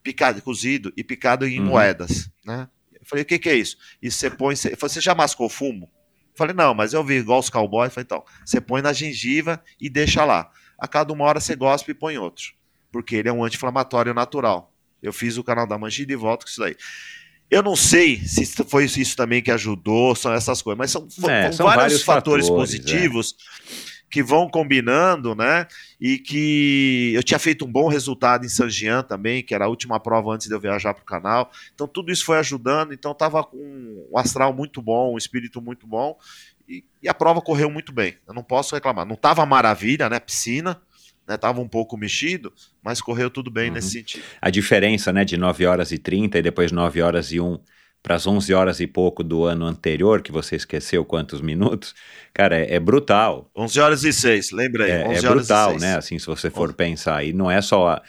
picado, cozido e picado em Uhum. moedas, né? Eu falei, o que, que é isso? E você põe. Você, eu já mascou fumo? Eu falei, não, mas eu vi igual os cowboys. Eu falei, então, você põe na gengiva e deixa lá. A cada uma hora você gospe e põe outro. Porque ele é um anti-inflamatório natural. Eu fiz o canal da Mancha de volta com isso daí. Eu não sei se foi isso também que ajudou, são essas coisas, mas são, É, são vários, vários fatores, fatores, é. positivos que vão combinando, né? E que eu tinha feito um bom resultado em San Jean também, que era a última prova antes de eu viajar para o canal. Então tudo isso foi ajudando. Então estava com um astral muito bom, um espírito muito bom. E, e a prova correu muito bem. Eu não posso reclamar. Não estava maravilha, né? Piscina, né? Tava um pouco mexido, mas correu tudo bem Uhum. nesse sentido. A diferença, né, de 9 horas e 30 e depois 9 horas e 1 para as 11 horas e pouco do ano anterior, que você esqueceu quantos minutos, cara, é, é brutal. 11 horas e 6, lembrei. É, 11 é horas brutal, e 6. né? Assim, se você for pensar. E não é só a,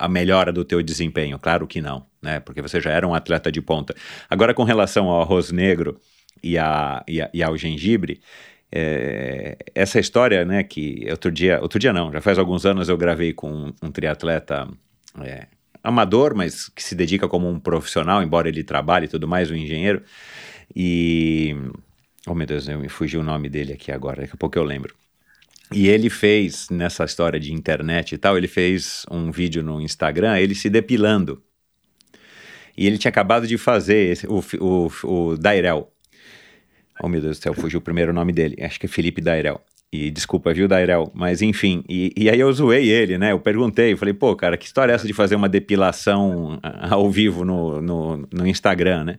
a melhora do teu desempenho, claro que não, né? Porque você já era um atleta de ponta. Agora, com relação ao arroz negro e, a, e, a- e ao gengibre, é, essa história, né, que outro dia, outro dia não, já faz alguns anos eu gravei com um, triatleta é, amador, mas que se dedica como um profissional, embora ele trabalhe e tudo mais, um engenheiro, e... Oh, meu Deus, eu me fugiu o nome dele aqui agora, daqui a pouco eu lembro. E ele fez, nessa história de internet e tal, ele fez um vídeo no Instagram, ele se depilando. E ele tinha acabado de fazer o, o, o Dairel. Oh, meu Deus do céu, fugiu o primeiro nome dele. Acho que é Felipe Dairel. E desculpa, viu, Dairel? Mas enfim, e, e aí eu zoei ele, né? Eu perguntei, eu falei, pô, cara, que história é essa de fazer uma depilação ah, ao vivo no, no, no Instagram, né?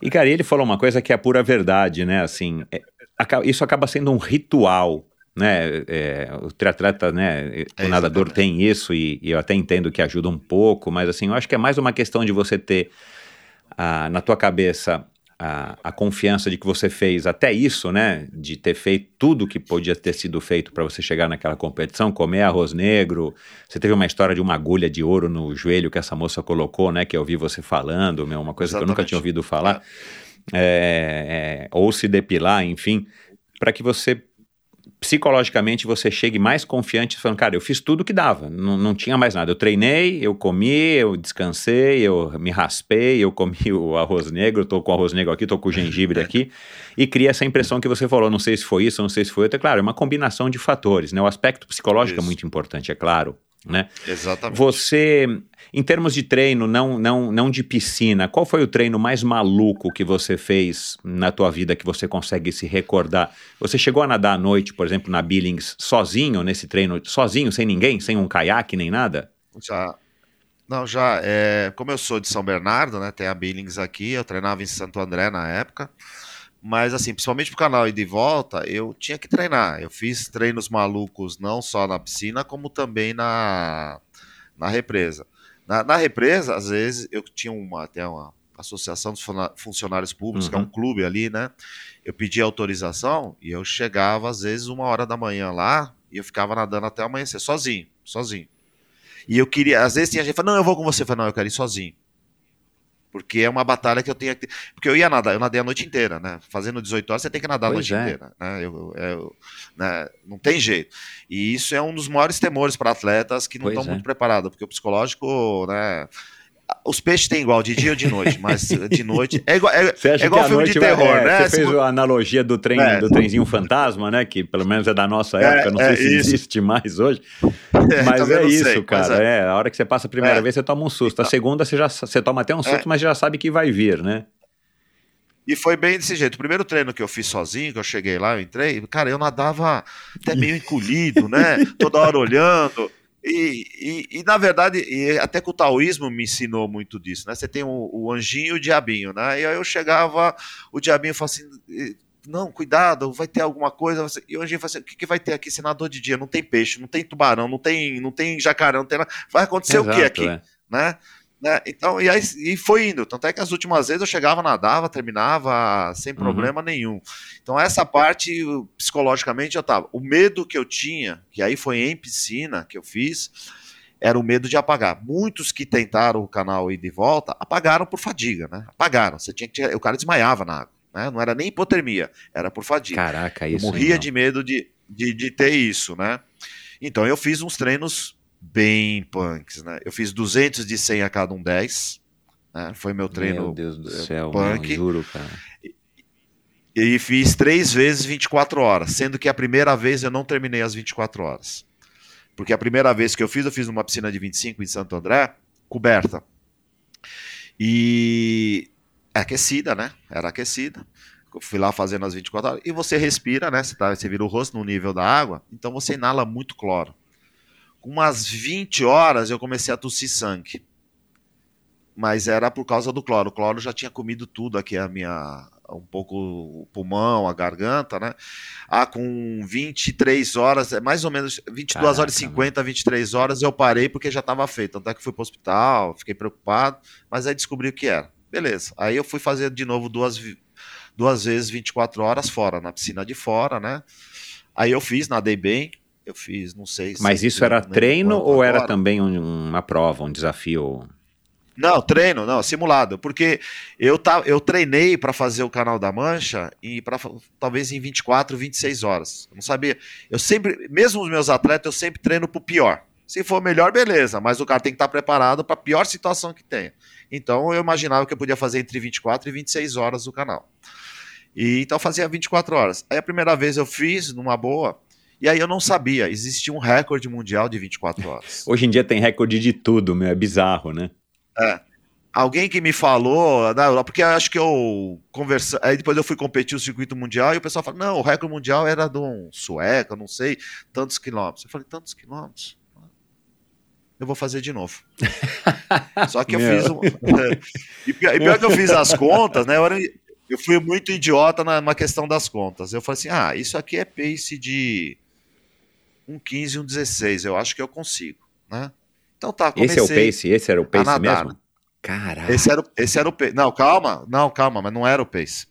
E, cara, ele falou uma coisa que é a pura verdade, né? Assim, é, isso acaba sendo um ritual, né? É, o triatleta, né? O É, nadador exatamente. tem isso e, e eu até entendo que ajuda um pouco, mas assim, eu acho que é mais uma questão de você ter ah, na tua cabeça a, a confiança de que você fez até isso, né? De ter feito tudo que podia ter sido feito para você chegar naquela competição, comer arroz negro. Você teve uma história de uma agulha de ouro no joelho que essa moça colocou, né? Que eu ouvi você falando, meu, uma coisa que eu nunca Exatamente. tinha ouvido falar. É, é, ou se depilar, enfim, para que você psicologicamente você chegue mais confiante falando, cara, eu fiz tudo que dava, não, não tinha mais nada. Eu treinei, eu comi, eu descansei, eu me raspei, eu comi o arroz negro, tô com o arroz negro aqui, tô com o gengibre aqui, e cria essa impressão que você falou, não sei se foi isso, não sei se foi outro. É claro, é uma combinação de fatores, né? O aspecto psicológico é Isso. muito importante, é claro, né? Exatamente. Você, em termos de treino, não, não, não de piscina, qual foi o treino mais maluco que você fez na tua vida que você consegue se recordar? Você chegou a nadar à noite, por exemplo, na Billings, sozinho nesse treino, sozinho, sem ninguém, sem um caiaque nem nada? Já. Não, já. É, como eu sou de São Bernardo, né? Tem a Billings aqui, eu treinava em Santo André na época. Mas, assim, principalmente pro canal e de volta, eu tinha que treinar. Eu fiz treinos malucos não só na piscina, como também na, na represa. Na, na represa, às vezes, eu tinha uma, até uma associação dos funcionários públicos, que é Uhum. um clube ali, né? Eu pedia autorização e eu chegava, às vezes, uma hora da manhã lá e eu ficava nadando até amanhecer, sozinho, sozinho. E eu queria, às vezes tinha gente que falava, não, eu vou com você. Eu falei, não, eu quero ir sozinho. Porque é uma batalha que eu tenho que. Porque eu ia nadar, eu nadei a noite inteira, né? Fazendo 18 horas, você tem que nadar a Pois noite é. inteira. Né? Eu, eu- né? Não tem jeito. E isso é um dos maiores temores para atletas que não Pois estão é. muito preparados, porque o psicológico, né? Os peixes têm igual, de dia ou de noite, mas de noite. É igual, é, Você acha é igual que filme noite de terror, é, né? Você fez a analogia do, trem, É. do trenzinho fantasma, né? Que pelo menos é da nossa É, época, não sei é se isso. existe mais hoje. É, Mas é isso, sei, cara. é. A hora que você passa a primeira vez, você toma um susto. A segunda, você já você toma até um susto, mas já sabe que vai vir, né? E foi bem desse jeito. O primeiro treino que eu fiz sozinho, que eu cheguei lá, eu entrei, cara, eu nadava até meio encolhido, né? Toda hora olhando. E, e, e, na verdade, e até que o taoísmo me ensinou muito disso, né? Você tem o, o anjinho e o diabinho, né? E aí eu chegava, o diabinho falava assim. "Eh, Não, cuidado, vai ter alguma coisa. E o anjinho falava assim: o que, que vai ter aqui? Nadou de dia, não tem peixe, não tem tubarão, não tem, não tem jacaré, não tem nada. Vai acontecer o que Exato, aqui? é. né? Né? Então, e, aí, e foi indo. Tanto é que as últimas vezes eu chegava, nadava, terminava sem problema nenhum. Então, essa parte, eu, psicologicamente, eu tava. O medo que eu tinha, que aí foi em piscina que eu fiz, era o medo de apagar. Muitos que tentaram o canal ir de volta, apagaram por fadiga, né? Apagaram. Você tinha que o cara desmaiava na água. Né? Não era nem hipotermia, era por fadiga. Caraca, Eu isso. morria não. de medo de, de, de ter isso, né? Então eu fiz uns treinos bem punks, né? Eu fiz 200 de 100 a cada um 10, né? Foi meu treino. Meu Deus do céu, punk. não, juro, cara. E fiz três vezes 24 horas, sendo que a primeira vez eu não terminei as 24 horas. Porque a primeira vez que eu fiz, eu fiz numa piscina de 25 em Santo André, coberta. E é aquecida, né? Era aquecida. Eu fui lá fazendo as 24 horas. E você respira, né? Você, tá, você vira o rosto no nível da água, então você inala muito cloro. Com umas 20 horas eu comecei a tossir sangue. Mas era por causa do cloro. O cloro já tinha comido tudo aqui, a minha. Um pouco o pulmão, a garganta, né? Ah, com 23 horas, é mais ou menos 22 horas e Caraca, 50, 23 horas, eu parei porque já estava feito. Tanto é que fui pro hospital, fiquei preocupado, mas aí descobri o que era. Beleza. Aí eu fui fazer de novo duas, duas vezes 24 horas fora, na piscina de fora, né? Aí eu fiz, nadei bem. Eu fiz, não sei. Mas se- isso era treino ou era agora. também um- uma prova, um desafio? Não, treino, não, simulado. Porque eu, tá, eu treinei para fazer o canal da Mancha e para talvez em 24, 26 horas. Eu não sabia. Eu sempre, mesmo os meus atletas, eu sempre treino pro pior. Se for melhor, beleza, mas o cara tem que estar preparado para a pior situação que tenha. Então eu imaginava que eu podia fazer entre 24 e 26 horas o canal. E então eu fazia 24 horas. Aí a primeira vez eu fiz numa boa, e aí eu não sabia, existia um recorde mundial de 24 horas. Hoje em dia tem recorde de tudo, meu, é bizarro, né? É. Alguém que me falou porque eu acho que eu conversa, aí depois eu fui competir o circuito mundial e o pessoal falou: "Não, o recorde mundial era de um sueco, não sei, tantos quilômetros". Eu falei: "Tantos quilômetros?". Eu vou fazer de novo. Só que eu Meu. fiz um e, pior, e pior que eu fiz as contas, né? Eu, era- eu fui muito idiota na, na questão das contas. Eu falei assim: "Ah, isso aqui é pace de um 15 e um 16, eu acho que eu consigo", né? Então tá, Esse é o comecei- pace? Esse era o pace nadar, mesmo? Caraca. esse era, o- esse era o pace. Não, calma, não, calma, mas não era o pace.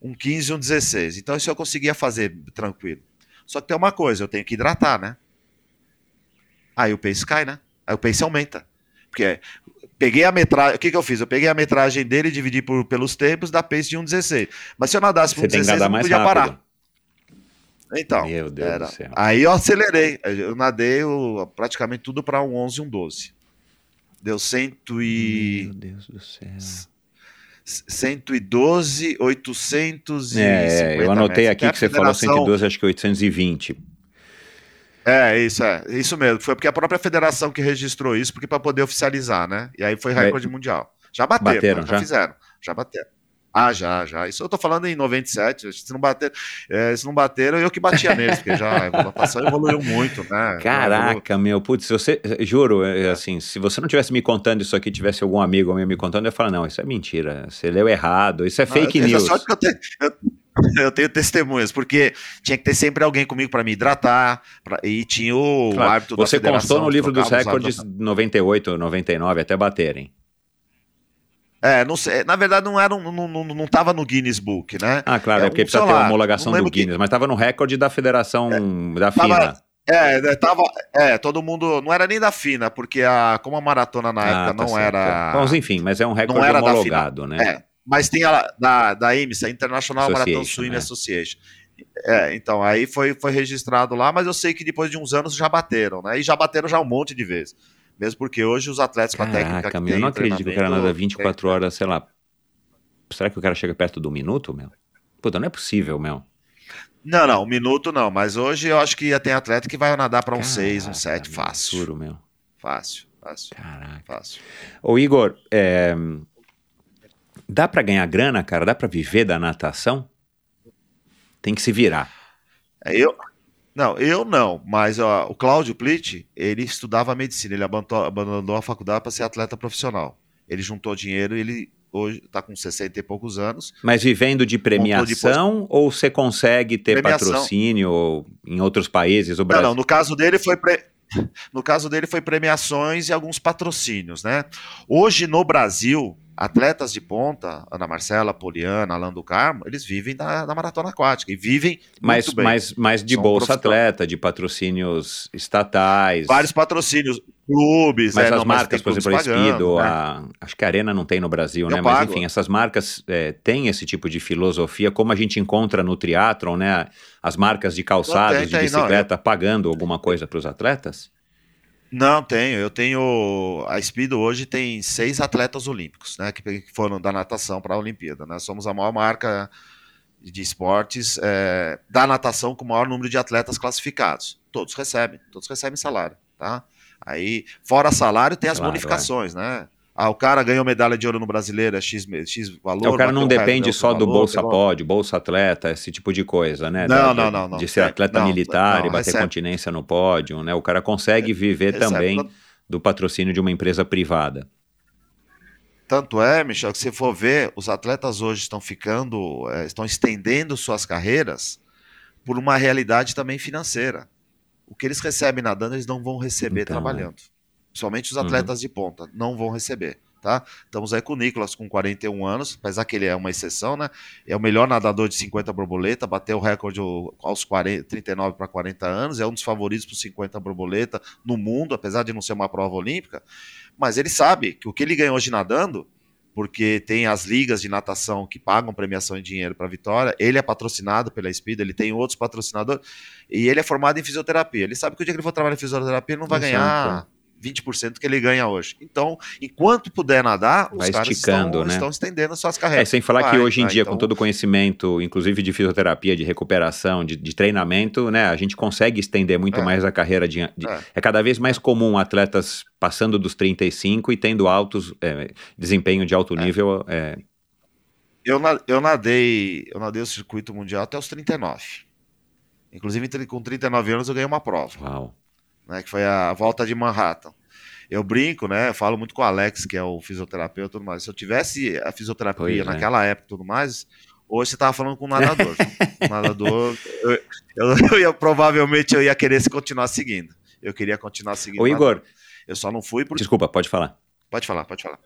Um 15 e um 16. Então isso eu conseguia fazer tranquilo. Só que tem uma coisa, eu tenho que hidratar, né? Aí o pace cai, né? Aí o pace aumenta. Porque peguei a metragem. O que, que eu fiz? Eu peguei a metragem dele e dividi por, pelos tempos da pace de um 16. Mas se eu nadasse por Você tem que 16, nadar eu não podia rápido. parar. Então, Meu Deus era. do céu. Aí eu acelerei. Eu nadei praticamente tudo para um 11 e um 12. Deu 100 e... Meu Deus do céu. 112, 850 É, é, eu anotei metros. aqui Até que você falou federação- 112, acho que 820. É, isso, é. Isso mesmo. Foi porque a própria federação que registrou isso, porque para poder oficializar, né? E aí foi recorde mundial. Já bateram, Bateram, né? já, já? fizeram. Já bateram. Ah, já, já. Isso eu tô falando em 97. Se não bater, é, se não bateram, eu que batia neles, porque já a natação evoluiu muito, né? Já evoluiu. Caraca, meu, putz, você, juro, é, assim, se você não tivesse me contando isso aqui, tivesse algum amigo meu me contando, eu ia falar, não, isso é mentira, você leu errado, isso é fake Ah, essa news. sorte que eu tenho. Eu, eu tenho testemunhas, porque tinha que ter sempre alguém comigo para me hidratar, pra- e tinha o Claro, árbitro você constou no livro dos recordes árbitros. 98, 99, até baterem. É, não sei, na verdade não era, um- não, não, não tava no Guinness Book, né? Ah, claro, É, é porque precisa ter lá, a homologação não do lembro que- Guinness, mas estava no recorde da federação da Tava- FINA. É, né, tava, é, todo mundo, não era nem da FINA, porque a, como a maratona na época Ah, tá não certo, era. Bom, enfim, mas é um recorde era da homologado, né? é, mas tem a da, da IMSA, International Marathon Association, Swimming é. Association. É, então, aí foi, foi registrado lá, mas eu sei que depois de uns anos já bateram, né? E já bateram já um monte de vezes. Mesmo porque hoje os atletas com a técnica Caraca, meu, eu não acredito que o cara nada 24 horas, sei lá. Será que o cara chega perto do minuto, meu? Puta, não é possível, meu. Não, não, um minuto não, mas hoje eu acho que tem atleta que vai nadar para um 6, um Caraca, 7, meu, fácil. Juro, meu. Fácil, fácil, Caraca. fácil. Ô, Igor, é, dá pra ganhar grana, cara? Dá pra viver da natação? Tem que se virar. É, Eu, não, eu não, mas ó, o Cláudio Plitt, ele estudava medicina, ele abandonou, abandonou a faculdade para ser atleta profissional. Ele juntou dinheiro e ele hoje está com 60 e poucos anos. Mas vivendo de premiação ou você consegue ter Premiação. patrocínio em outros países? O Não, Brasil... não, no caso dele foi pre- no caso dele foi premiações e alguns patrocínios, né? Hoje no Brasil, atletas de ponta, Ana Marcela, Poliana, Alan do Carmo, eles vivem da, da maratona aquática e vivem Mas, muito bem. mas, mas de São bolsa atleta, de patrocínios estatais. vários patrocínios, clubes, Mas é, as não, mas marcas, tem por exemplo, pagando, Speedo, né? a- acho que a Arena não tem no Brasil, Eu né? Mas pago. enfim, essas marcas é, têm esse tipo de filosofia, como a gente encontra no triatlon, né? As marcas de calçados, de tem, não, bicicleta, pagando alguma coisa para os atletas? Não, tenho. Eu tenho. A Speedo hoje tem seis atletas olímpicos, né? Que foram da natação para a Olimpíada. Né? Somos a maior marca de esportes é, da natação com o maior número de atletas classificados. Todos recebem, todos recebem salário, tá? Aí, fora salário, tem as Claro, bonificações, né? Ah, o cara ganhou medalha de ouro no brasileiro, é X, X valor. É, o cara não depende só do valor, Bolsa Pod, Bolsa Atleta, esse tipo de coisa, né? Não, Da- não, não, não. De ser É, atleta não, militar não, e bater recebe. continência no pódio, né? O cara consegue viver Recebe. também do patrocínio de uma empresa privada. Tanto é, Michel, que se for ver, os atletas hoje estão ficando, estão estendendo suas carreiras por uma realidade também financeira. O que eles recebem nadando, eles não vão receber Então, trabalhando. Principalmente os Uhum. atletas de ponta, não vão receber. Tá? Estamos aí com o Nicolas com 41 anos, apesar que ele é uma exceção, né? É o melhor nadador de 50 borboleta, bateu o recorde aos 40, 39 para 40 anos, é um dos favoritos para 50 borboleta no mundo, apesar de não ser uma prova olímpica. Mas ele sabe que o que ele ganhou hoje nadando, porque tem as ligas de natação que pagam premiação em dinheiro para vitória, ele é patrocinado pela Speed, ele tem outros patrocinadores, e ele é formado em fisioterapia. Ele sabe que o dia que ele for trabalhar em fisioterapia, ele não vai Exato. ganhar 20% que ele ganha hoje. Então, enquanto puder nadar, os Vai caras estão, né? estão estendendo suas É, carreiras. sem falar que Vai, hoje em dia, então- com todo o conhecimento, inclusive de fisioterapia, de recuperação, de, de treinamento, né, a gente consegue estender muito É. mais a carreira de, de- É. é. cada vez mais comum atletas passando dos 35 e tendo altos é, desempenho de alto nível. é, Eu, eu nadei, eu nadei o circuito mundial até os 39. Inclusive, com 39 anos eu ganhei uma prova. uau. Né, que foi a volta de Manhattan. Eu brinco, né? Eu falo muito com o Alex, que é o fisioterapeuta e tudo mais. Se eu tivesse a fisioterapia Pois é. naquela época e tudo mais, hoje você tava falando com um nadador. um nadador, eu, eu- eu provavelmente eu ia querer se continuar seguindo. Eu queria continuar seguindo. Ô, Igor. Eu só não fui porque. desculpa, pode falar. Pode falar, pode falar.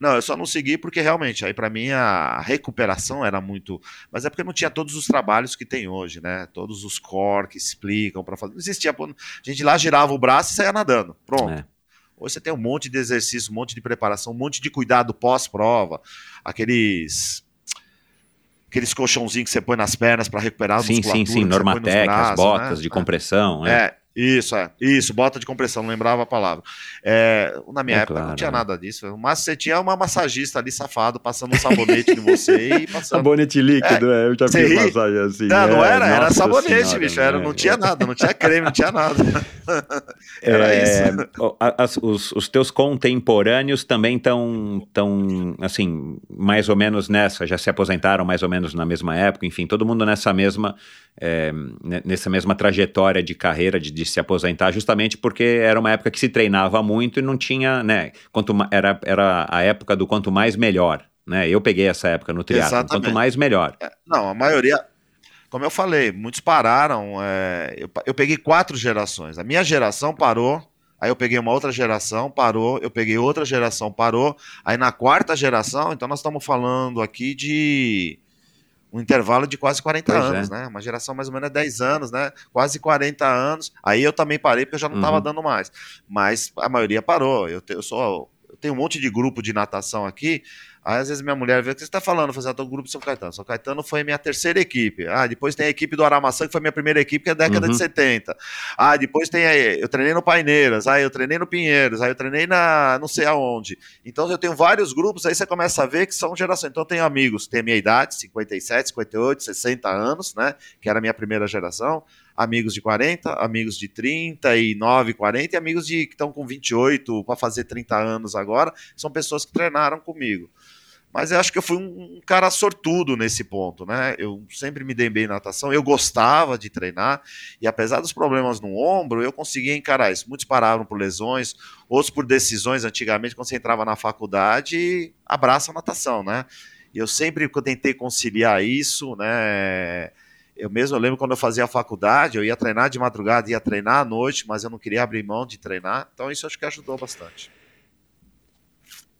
Não, eu só não segui porque realmente, aí pra mim a recuperação era muito. Mas é porque não tinha todos os trabalhos que tem hoje, né? Todos os core que explicam para fazer. Não existia. A gente lá girava o braço e saía nadando. Pronto. É. Hoje você tem um monte de exercício, um monte de preparação, um monte de cuidado pós-prova, aqueles. Aqueles colchãozinhos que você põe nas pernas para recuperar a Sim, sim, musculatura. sim, Normatec, as botas né? de compressão, né? É, isso, é. Isso, bota de compressão, não lembrava a palavra. É, na minha É época não claro, tinha né? nada disso. Mas você tinha uma massagista ali safado passando um sabonete em você e passando. Sabonete líquido, é, eu já fiz massagem assim. Não, não é, era, era sabonete, senhora, bicho. Era, né? não tinha nada, não tinha creme, não tinha nada. Era É, isso. as- os, os teus contemporâneos também estão, tão, assim, mais ou menos nessa, já se aposentaram mais ou menos na mesma época, enfim, todo mundo nessa mesma, é, ne- nessa mesma trajetória de carreira, de, de se aposentar, justamente porque era uma época que se treinava muito e não tinha, né, quanto, era, era a época do quanto mais melhor, né, eu peguei essa época no triatlo, quanto Exatamente. mais melhor. Não, a maioria, como eu falei, muitos pararam. é, eu, eu peguei quatro gerações. A minha geração parou, aí eu peguei uma outra geração, parou, eu peguei outra geração, parou. Aí na quarta geração, então nós estamos falando aqui de um intervalo de quase 40 Pois anos, é. né? Uma geração mais ou menos é 10 anos, né? Quase 40 anos. Aí eu também parei porque eu já não estava Uhum. dando mais. Mas a maioria parou. Eu, te- eu sou tenho um monte de grupo de natação aqui. Aí às vezes minha mulher vê o que você está falando, fazer assim, ah, grupo de São Caetano. São Caetano foi minha terceira equipe. Ah, depois tem a equipe do Aramaçã, que foi minha primeira equipe, que é década Uhum. de 70. Ah, depois tem aí, eu treinei no Paineiras, aí eu treinei no Pinheiros, aí eu treinei na não sei aonde. Então eu tenho vários grupos, aí você começa a ver que são gerações. Então eu tenho amigos, que têm a minha idade, 57, 58, 60 anos, né? Que era a minha primeira geração. Amigos de 40, amigos de 39, 40 e amigos de que estão com 28 para fazer 30 anos agora. São pessoas que treinaram comigo. Mas eu acho que eu fui um, cara sortudo nesse ponto, né? Eu sempre me dei bem na natação, eu gostava de treinar, e apesar dos problemas no ombro, eu conseguia encarar isso. Muitos pararam por lesões, outros por decisões antigamente, quando você entrava na faculdade, abraça a natação, né? E eu sempre tentei conciliar isso, né? Eu mesmo eu lembro quando eu fazia a faculdade, eu ia treinar de madrugada, ia treinar à noite, mas eu não queria abrir mão de treinar, então isso acho que ajudou bastante.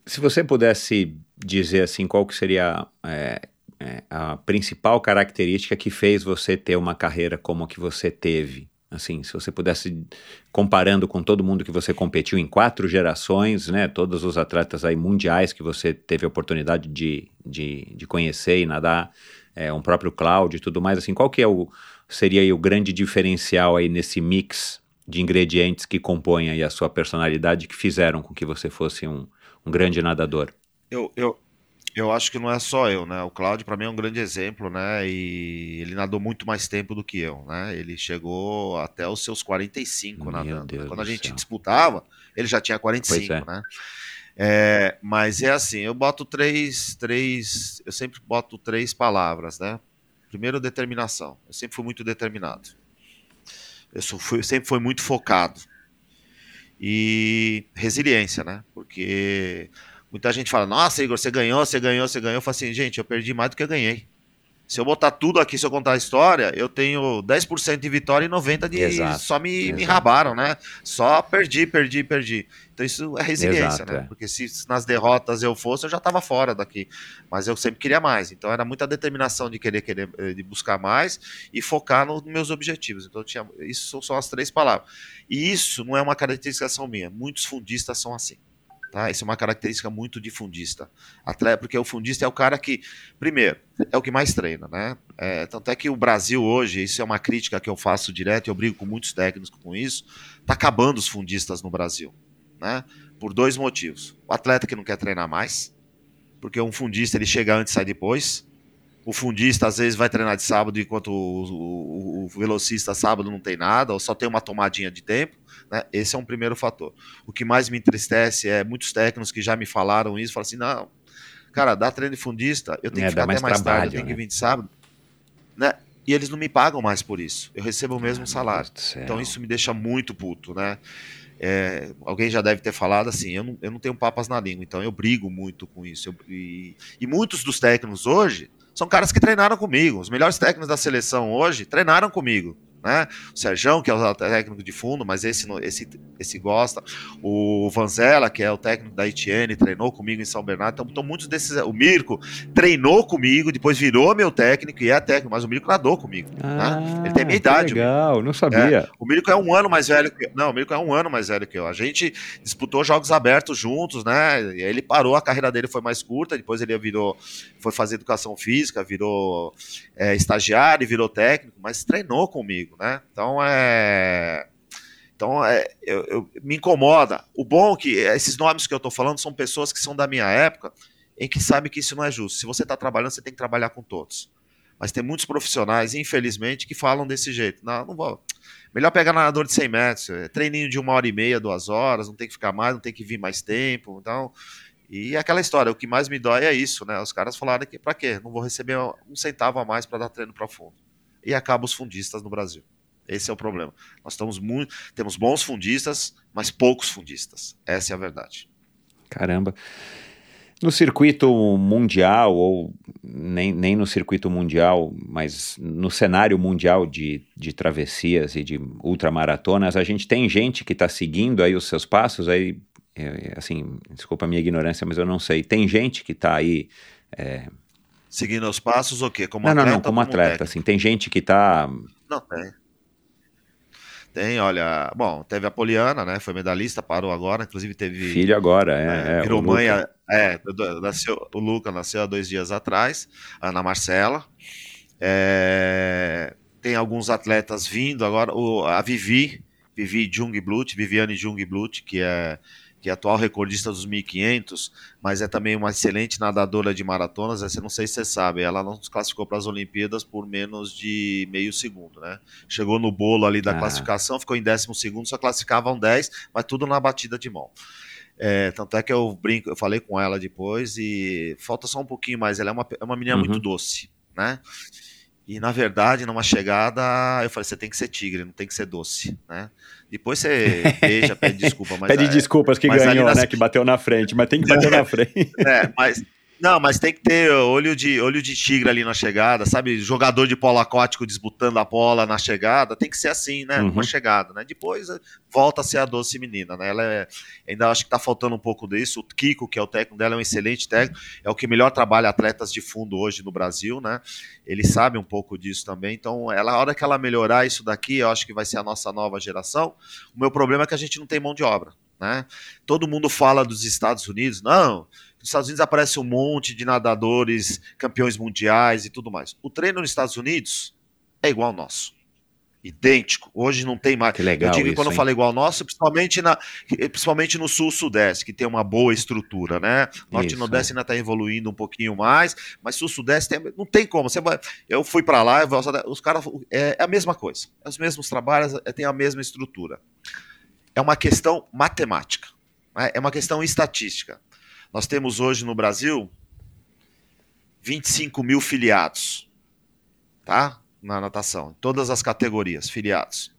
Se você pudesse dizer assim, qual que seria é, é, a principal característica que fez você ter uma carreira como a que você teve? Assim, se você pudesse, comparando com todo mundo que você competiu em quatro gerações, né, todos os atletas aí mundiais que você teve a oportunidade de, de, de conhecer e nadar, é, um próprio Cláudio e tudo mais, assim, qual que é o, seria o grande diferencial aí nesse mix de ingredientes que compõem aí a sua personalidade que fizeram com que você fosse um, um grande nadador? Eu, eu, eu acho que não é só eu, né? O Cláudio, para mim, é um grande exemplo, né? E ele nadou muito mais tempo do que eu, né? Ele chegou até os seus 45 Meu nadando. Deus Quando a gente céu. disputava, ele já tinha 45, Pois é. né? É, mas é assim, eu boto três, três, eu sempre boto três palavras, né? Primeiro, determinação. Eu sempre fui muito determinado. Eu sou- fui- sempre fui muito focado. E resiliência, né? Porque muita gente fala, nossa, Igor, você ganhou, você ganhou, você ganhou. Eu falo assim, gente, eu perdi mais do que eu ganhei. Se eu botar tudo aqui, se eu contar a história, eu tenho 10% de vitória e 90% de Exato, só me, me rabaram, né? Só perdi, perdi, perdi. Então isso é resiliência, Exato, né? é. Porque se nas derrotas eu fosse, eu já estava fora daqui. Mas eu sempre queria mais. Então era muita determinação de querer, querer eh, de buscar mais e focar nos meus objetivos. Então eu tinha, isso são as três palavras. E isso não é uma característica só minha. Muitos fundistas são assim. Tá? Isso é uma característica muito de fundista. Atleta, porque o fundista é o cara que, primeiro, é o que mais treina, né? É, tanto é que o Brasil hoje, isso é uma crítica que eu faço direto, eu brigo com muitos técnicos com isso, tá acabando os fundistas no Brasil, né? Por dois motivos. O atleta que não quer treinar mais, porque um fundista ele chega antes e sai depois. O fundista às vezes vai treinar de sábado, enquanto o, o- o velocista sábado não tem nada, ou só tem uma tomadinha de tempo. Né? Esse é um primeiro fator. O que mais me entristece é muitos técnicos que já me falaram isso, falam assim, não, cara, dá treino de fundista, eu tenho É, que ficar mais até mais tarde, trabalho, eu tenho que né? vir de sábado. Né? E eles não me pagam mais por isso. Eu recebo o mesmo Ah, meu salário. Então isso me deixa muito puto, né? É, alguém já deve ter falado assim, eu não, eu não tenho papas na língua, então eu brigo muito com isso. Eu- e, e muitos dos técnicos hoje são caras que treinaram comigo. Os melhores técnicos da seleção hoje treinaram comigo. Né? O Serjão, que é o técnico de fundo, mas esse, esse, esse gosta. O Vanzella, que é o técnico da Etienne, treinou comigo em São Bernardo. Então, então muitos desses. O Mirko treinou comigo, depois virou meu técnico e é técnico, mas o Mirko nadou comigo. Ah, Ele tem minha idade, Legal, não sabia. O Mirko é um ano mais velho que eu. Não, o Mirko é um ano mais velho que eu. A gente disputou jogos abertos juntos, né? E aí ele parou, a carreira dele foi mais curta, depois ele virou, foi fazer educação física, virou é, estagiário, virou técnico, mas treinou comigo, né? Então é. Então, é, eu, eu- me incomoda. O bom é que esses nomes que eu tô falando são pessoas que são da minha época, em que sabem que isso não é justo. Se você está trabalhando, você tem que trabalhar com todos. Mas tem muitos profissionais, infelizmente, que falam desse jeito. Não, não vou. Melhor pegar nadador de 100 metros, é, treininho de uma hora e meia, duas horas, não tem que ficar mais, não tem que vir mais tempo. Então, e aquela história, o que mais me dói é isso, né? Os caras falaram que pra quê? Não vou receber um centavo a mais para dar treino para fundo. E acaba os fundistas no Brasil. Esse é o problema. Nós estamos muito, temos bons fundistas, mas poucos fundistas. Essa é a verdade. Caramba. No circuito mundial, ou nem, nem no circuito mundial, mas no cenário mundial de, de travessias e de ultramaratonas, a gente tem gente que está seguindo aí os seus passos, aí, é, assim, desculpa a minha ignorância, mas eu não sei. Tem gente que está aí. é, Seguindo os passos, o quê? Como não, não, atleta não, ou como atleta, técnico? assim, tem gente que está Não, tem. Tem, olha, bom, teve a Poliana, né? Foi medalhista, parou agora, inclusive teve. Filho agora, é. é, é, virou o mãe, Luca. é, nasceu, o Luca nasceu há dois dias atrás, Ana Marcela. É, tem alguns atletas vindo agora, o, a Vivi, Vivi Jungblut, Viviane Jungblut, que é que é atual recordista dos 1500, mas é também uma excelente nadadora de maratonas. Essa não sei se você sabe, ela não se classificou para as Olimpíadas por menos de meio segundo, né? Chegou no bolo ali da Ah. classificação, ficou em décimo segundo, só classificavam 10, mas tudo na batida de mão. É, tanto é que eu brinco, eu falei com ela depois e falta só um pouquinho mais. Ela é uma, é uma menina Uhum. muito doce, né? E na verdade, numa chegada, eu falei: você tem que ser tigre, não tem que ser doce, né? Depois você beija, pede desculpa, mas Pede é, desculpas que ganhou, nas- né? Que bateu na frente, mas tem que bater na frente. é, mas não, mas tem que ter olho de olho de tigre ali na chegada, sabe? Jogador de polo aquático disputando a bola na chegada, tem que ser assim, né? Uhum. Uma chegada, né? Depois eh, volta a ser a doce menina, né? Ela é, ainda acho que tá faltando um pouco disso. O Kiko, que é o técnico dela, é um excelente técnico, é o que melhor trabalha atletas de fundo hoje no Brasil, né? Ele sabe um pouco disso também. Então, ela, a hora que ela melhorar isso daqui, eu acho que vai ser a nossa nova geração. O meu problema é que a gente não tem mão de obra, né? Todo mundo fala dos Estados Unidos, não. Nos Estados Unidos aparece um monte de nadadores, campeões mundiais e tudo mais. O treino nos Estados Unidos é igual ao nosso. Idêntico. Hoje não tem mais. Que legal eu digo que isso, quando eu hein? falo igual ao nosso, principalmente, na, principalmente no sul-sudeste, que tem uma boa estrutura, né? Norte Isso, e Nordeste ainda está evoluindo um pouquinho mais, mas sul-sudeste tem- não tem como. Você vai- eu fui para lá, eu os caras. É, é a mesma coisa. É os mesmos trabalhos, é, tem a mesma estrutura. É uma questão matemática. né? É uma questão estatística. Nós temos hoje no Brasil 25 mil filiados, tá? Na natação, em todas as categorias, filiados.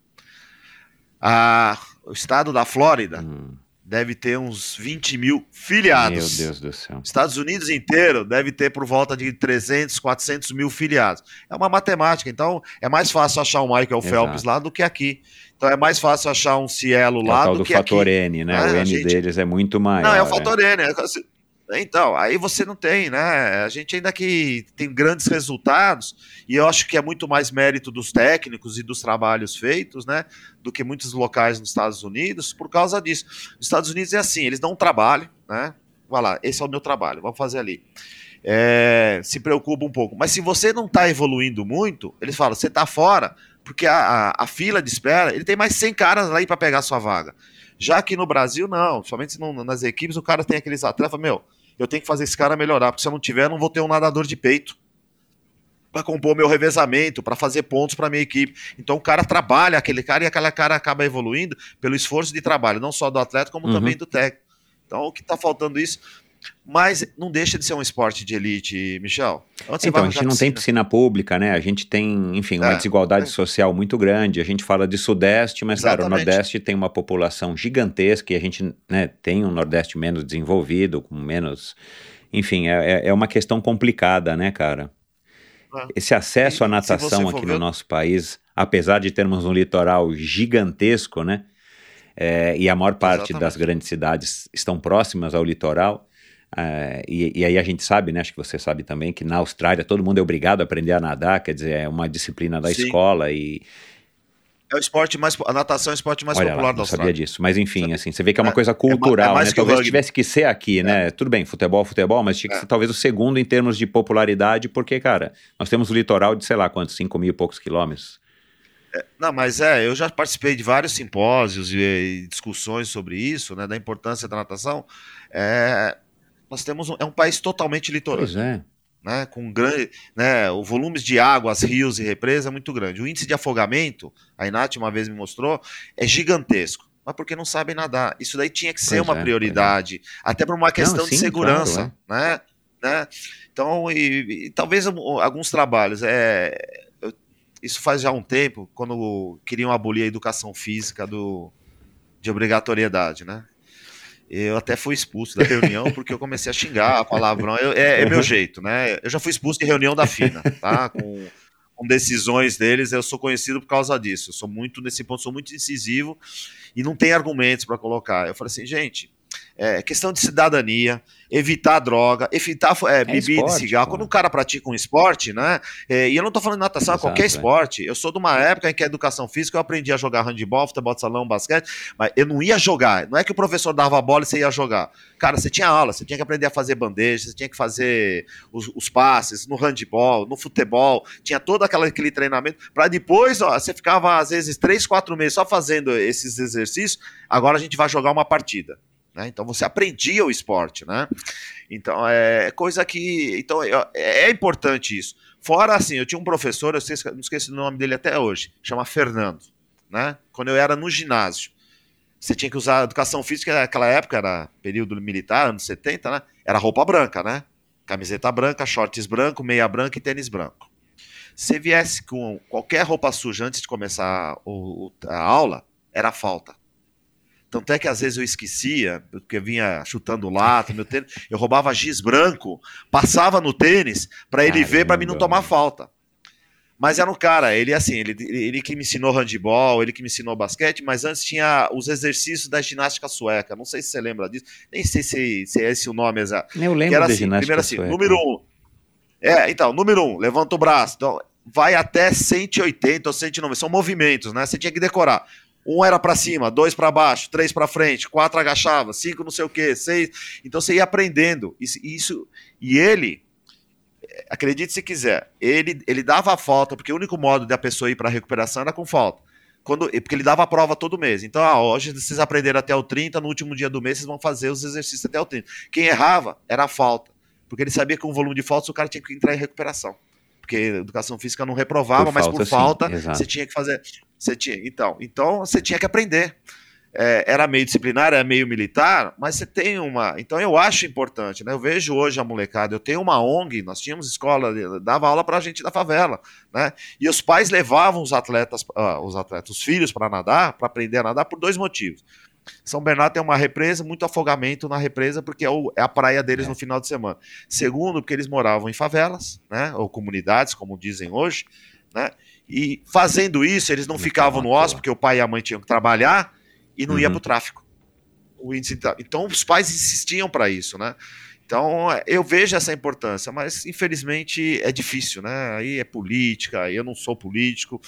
Ah, o estado da Flórida Hum, deve ter uns 20 mil filiados. meu Deus do céu. Estados Unidos inteiro deve ter por volta de 300, 400 mil filiados. É uma matemática, então é mais fácil achar um Michael Exato. Phelps lá do que aqui. Então é mais fácil achar um Cielo É o lá do do que fator aqui. N, né? É, o N gente- deles é muito maior. Não, é o né? fator N. é assim- Então, aí você não tem, né? A gente ainda que tem grandes resultados, e eu acho que é muito mais mérito dos técnicos e dos trabalhos feitos, né? Do que muitos locais nos Estados Unidos, por causa disso. Nos Estados Unidos é assim, eles dão um trabalho, né? Vai lá, esse é o meu trabalho, vamos fazer ali. É, se preocupa um pouco. Mas se você não está evoluindo muito, eles falam, você está fora, porque a, a, a fila de espera, ele tem mais 100 caras aí para pegar a sua vaga. Já que no Brasil, não. Somente nas equipes, o cara tem aqueles atletas, meu, eu tenho que fazer esse cara melhorar, porque se eu não tiver, eu não vou ter um nadador de peito para compor meu revezamento, para fazer pontos para minha equipe. Então o cara trabalha aquele cara e aquele cara acaba evoluindo pelo esforço de trabalho, não só do atleta, como Uhum. também do técnico. Então o que está faltando isso, mas não deixa de ser um esporte de elite, Michel. Onde Então, a gente não tem piscina? piscina pública, né? A gente tem, enfim, uma É, desigualdade é. social muito grande. A gente fala de Sudeste, mas, claro, o Exatamente. Nordeste tem uma população gigantesca e a gente né, tem um Nordeste menos desenvolvido, com menos. Enfim, é, é- é uma questão complicada, né, cara? É. Esse acesso E à natação aqui ver- no nosso país, apesar de termos um litoral gigantesco, né? é, e a maior parte Exatamente. das grandes cidades estão próximas ao litoral. É, e, e aí a gente sabe, né? Acho que você sabe também que na Austrália todo mundo é obrigado a aprender a nadar, quer dizer, é uma disciplina da Sim. escola e É o esporte mais. A natação é o esporte mais olha popular lá, da não sabia Austrália. disso. Mas enfim, assim, você vê que é uma É, coisa é é cultural, mais né? Talvez tivesse que ser aqui, né? Tudo bem, futebol, futebol, mas tinha que É. ser talvez o segundo em termos de popularidade, porque, cara, nós temos o litoral de sei lá quantos, 5 mil e poucos quilômetros. Não, mas é, eu já participei de vários simpósios e, e discussões sobre isso, né, da importância da natação. É, nós temos um, é um país totalmente litorâneo, Pois é. né, com grande, né, o volume de águas, rios e represas é muito grande. O índice de afogamento, a Inat uma vez me mostrou, é gigantesco. Mas porque não sabem nadar. Isso daí tinha que ser Pois uma é, é. prioridade, até por uma questão sim, de segurança, claro, né? né? Então, e, e talvez alguns trabalhos. É, eu- isso faz já um tempo, quando queriam abolir a educação física do, de obrigatoriedade, né? Eu até fui expulso da reunião porque eu comecei a xingar a palavrão. Eu- é, é meu jeito, né? Eu já fui expulso de reunião da FINA, tá? Com, com decisões deles, eu sou conhecido por causa disso. Eu sou muito, nesse ponto, sou muito incisivo e não tem argumentos para colocar. Eu falei assim, gente, é, questão de cidadania, evitar droga, evitar é, bebida esporte, e cigarro. pô. Quando o cara pratica um esporte, né? é, e eu não tô falando de natação, é Exato, qualquer é. esporte. Eu sou de uma época em que a educação física eu aprendi a jogar handebol, futebol de salão, basquete, mas eu não ia jogar. Não é que o professor dava a bola e você ia jogar. Cara, você tinha aula, você tinha que aprender a fazer bandeja, você tinha que fazer os, os passes no handebol, no futebol, tinha todo aquela, aquele treinamento, para depois, ó, você ficava às vezes três, quatro meses só fazendo esses exercícios, agora a gente vai jogar uma partida. Né? Então você aprendia o esporte, né? Então é coisa que. Então é, é importante isso. Fora assim, eu tinha um professor, eu sei- não esqueço o nome dele até hoje, chama Fernando, né? Quando eu era no ginásio. Você tinha que usar educação física, naquela época era período militar, anos 70, né? Era roupa branca, né? Camiseta branca, shorts branco, meia branca e tênis branco. Se viesse com qualquer roupa suja antes de começar a aula, era falta. Tanto é que às vezes eu esquecia, porque eu vinha chutando lata, meu tênis, eu roubava giz branco, passava no tênis para ele ver, para mim não Caramba. tomar falta. Mas era um cara, ele assim, ele, ele que me ensinou handball, ele que me ensinou basquete, mas antes tinha os exercícios da ginástica sueca. Não sei se você lembra disso, nem sei se, se é esse o nome exato. Eu Que lembro era da assim, ginástica primeiro assim, sueca. número um. É, então, número um, levanta o braço. Então, vai até 180 ou 190. São movimentos, né? Você tinha que decorar. Um era pra cima, dois pra baixo, três pra frente, quatro agachava, cinco não sei o quê, seis. Então você ia aprendendo. Isso, isso e ele, acredite se quiser, ele, ele dava a falta, porque o único modo da pessoa ir pra recuperação era com falta. Quando, porque ele dava a prova todo mês. Então, ah, hoje vocês aprenderam até o 30, no último dia do mês vocês vão fazer os exercícios até o 30. Quem errava era a falta. Porque ele sabia que com o volume de faltas o cara tinha que entrar em recuperação. Porque a educação física não reprovava, Por mas falta, por sim, falta exato. você tinha que fazer. Você tinha, então, então você tinha que aprender. É, era meio disciplinar, era meio militar, mas você tem uma. Então eu acho importante, né? Eu vejo hoje a molecada, eu tenho uma ONG, nós tínhamos escola, dava aula pra gente da favela, né? E os pais levavam os atletas, ah, os atletas, os filhos para nadar, para aprender a nadar por dois motivos. São Bernardo tem uma represa, muito afogamento na represa, porque é, o- é a praia deles no final de semana. Segundo, porque eles moravam em favelas, né? Ou comunidades, como dizem hoje, né? E fazendo isso, eles não Não ficavam no hóspede, porque o pai e a mãe tinham que trabalhar e não ia Uhum. para o tráfico. Então, os pais insistiam para isso, né? Então, é, eu vejo essa importância, mas infelizmente é difícil, né? Aí é política, eu não sou político,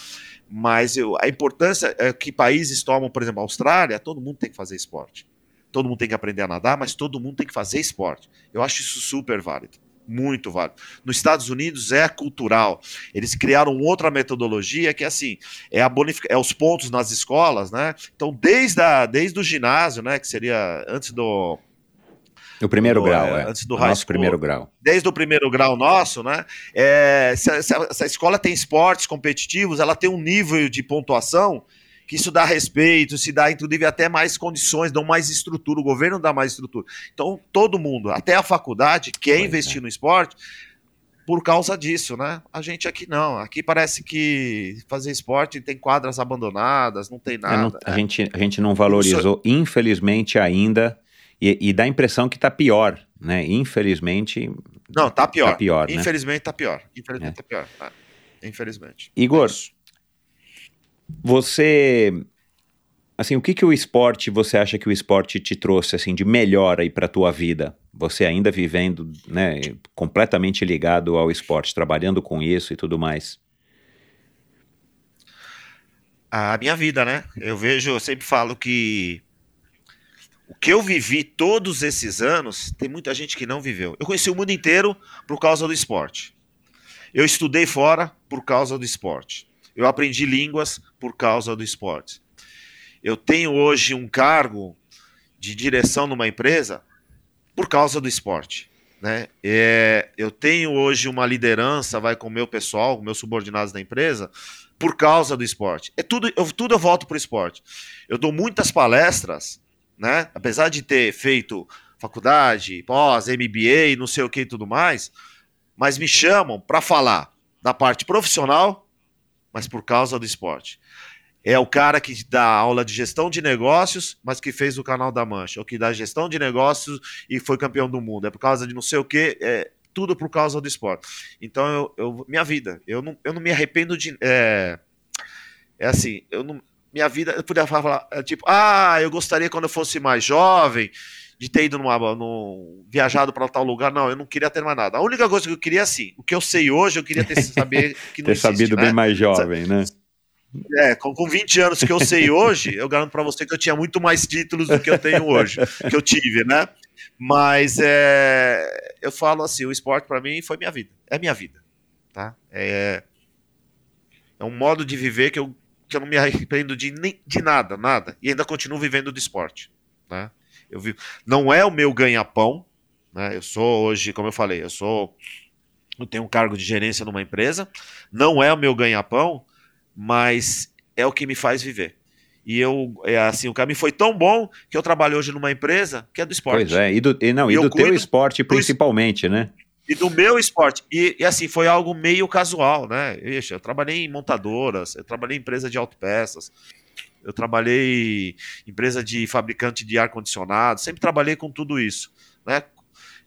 mas eu- a importância é que países tomam, por exemplo, a Austrália, todo mundo tem que fazer esporte. Todo mundo tem que aprender a nadar, mas todo mundo tem que fazer esporte. Eu acho isso super válido, muito válido. Nos Estados Unidos é cultural. Eles criaram outra metodologia que é assim, é, a bonific... é os pontos nas escolas, né? Então, desde, a, desde o ginásio, né, que seria antes do, O primeiro do, grau, é, é. antes do O high nosso school. primeiro grau. desde o primeiro grau nosso, né? é, se, a, se a- se a escola tem esportes competitivos, ela tem um nível de pontuação que isso dá respeito, se dá, inclusive, até mais condições, dão mais estrutura, o governo dá mais estrutura. Então, todo mundo, até a faculdade, quer Pois investir no esporte por causa disso, né? A gente aqui não. Aqui parece que fazer esporte tem quadras abandonadas, não tem É, não- nada. a, gente, a gente não valorizou, infelizmente, ainda. E, e dá a impressão que tá pior, né? Infelizmente. Não, tá pior. Tá pior, né? Infelizmente tá pior. Infelizmente É. tá pior. É. Infelizmente. Igor, É. Você. Assim, o que, que o esporte você acha que o esporte te trouxe assim de melhor aí para tua vida? Você ainda vivendo, né, completamente ligado ao esporte, trabalhando com isso e tudo mais. a minha vida, né? Eu vejo, eu sempre falo que o que eu vivi todos esses anos, tem muita gente que não viveu. Eu conheci o mundo inteiro por causa do esporte. Eu estudei fora por causa do esporte. Eu aprendi línguas por causa do esporte. Eu tenho hoje um cargo de direção numa empresa por causa do esporte. Né? É, eu tenho hoje uma liderança, vai com o meu pessoal, com meus subordinados da empresa, por causa do esporte. É tudo, eu, tudo eu volto para o esporte. Eu dou muitas palestras, né? Apesar de ter feito faculdade, pós, MBA, não sei o que e tudo mais, mas me chamam para falar da parte profissional, mas por causa do esporte. É o cara que dá aula de gestão de negócios, mas que fez o canal da Mancha, ou que dá gestão de negócios e foi campeão do mundo. É por causa de não sei o que, é tudo por causa do esporte. Então, eu, eu- minha vida, eu não, eu não me arrependo de. É, é assim, eu não, minha vida, eu podia falar, é, tipo, ah, eu gostaria quando eu fosse mais jovem de ter ido numa, no, viajado para tal lugar, não, eu não queria ter mais nada. A única coisa que eu queria, assim, o que eu sei hoje, eu queria ter saber que não Ter existe, sabido né? bem mais jovem, né? É, com, com 20 anos que eu sei hoje, eu garanto para você que eu tinha muito mais títulos do que eu tenho hoje, que eu tive, né? Mas é, eu falo assim, o esporte para mim foi minha vida, é minha vida, tá? É, é um modo de viver que eu, que eu não me arrependo de, nem, de nada, nada, e ainda continuo vivendo do esporte, né? Eu vi, não é o meu ganha-pão, né? Eu sou hoje, como eu falei, eu sou, eu tenho um cargo de gerência numa empresa, não é o meu ganha-pão, mas é o que me faz viver. E eu, é assim, o caminho foi tão bom que eu trabalho hoje numa empresa que é do esporte. Pois é, e do, e, não, e Eu do teu esporte principalmente, né? E do meu esporte. E, e, assim, foi algo meio casual, né? Ixi, eu trabalhei em montadoras, eu trabalhei em empresa de autopeças, eu trabalhei em empresa de fabricante de ar-condicionado, sempre trabalhei com tudo isso, né?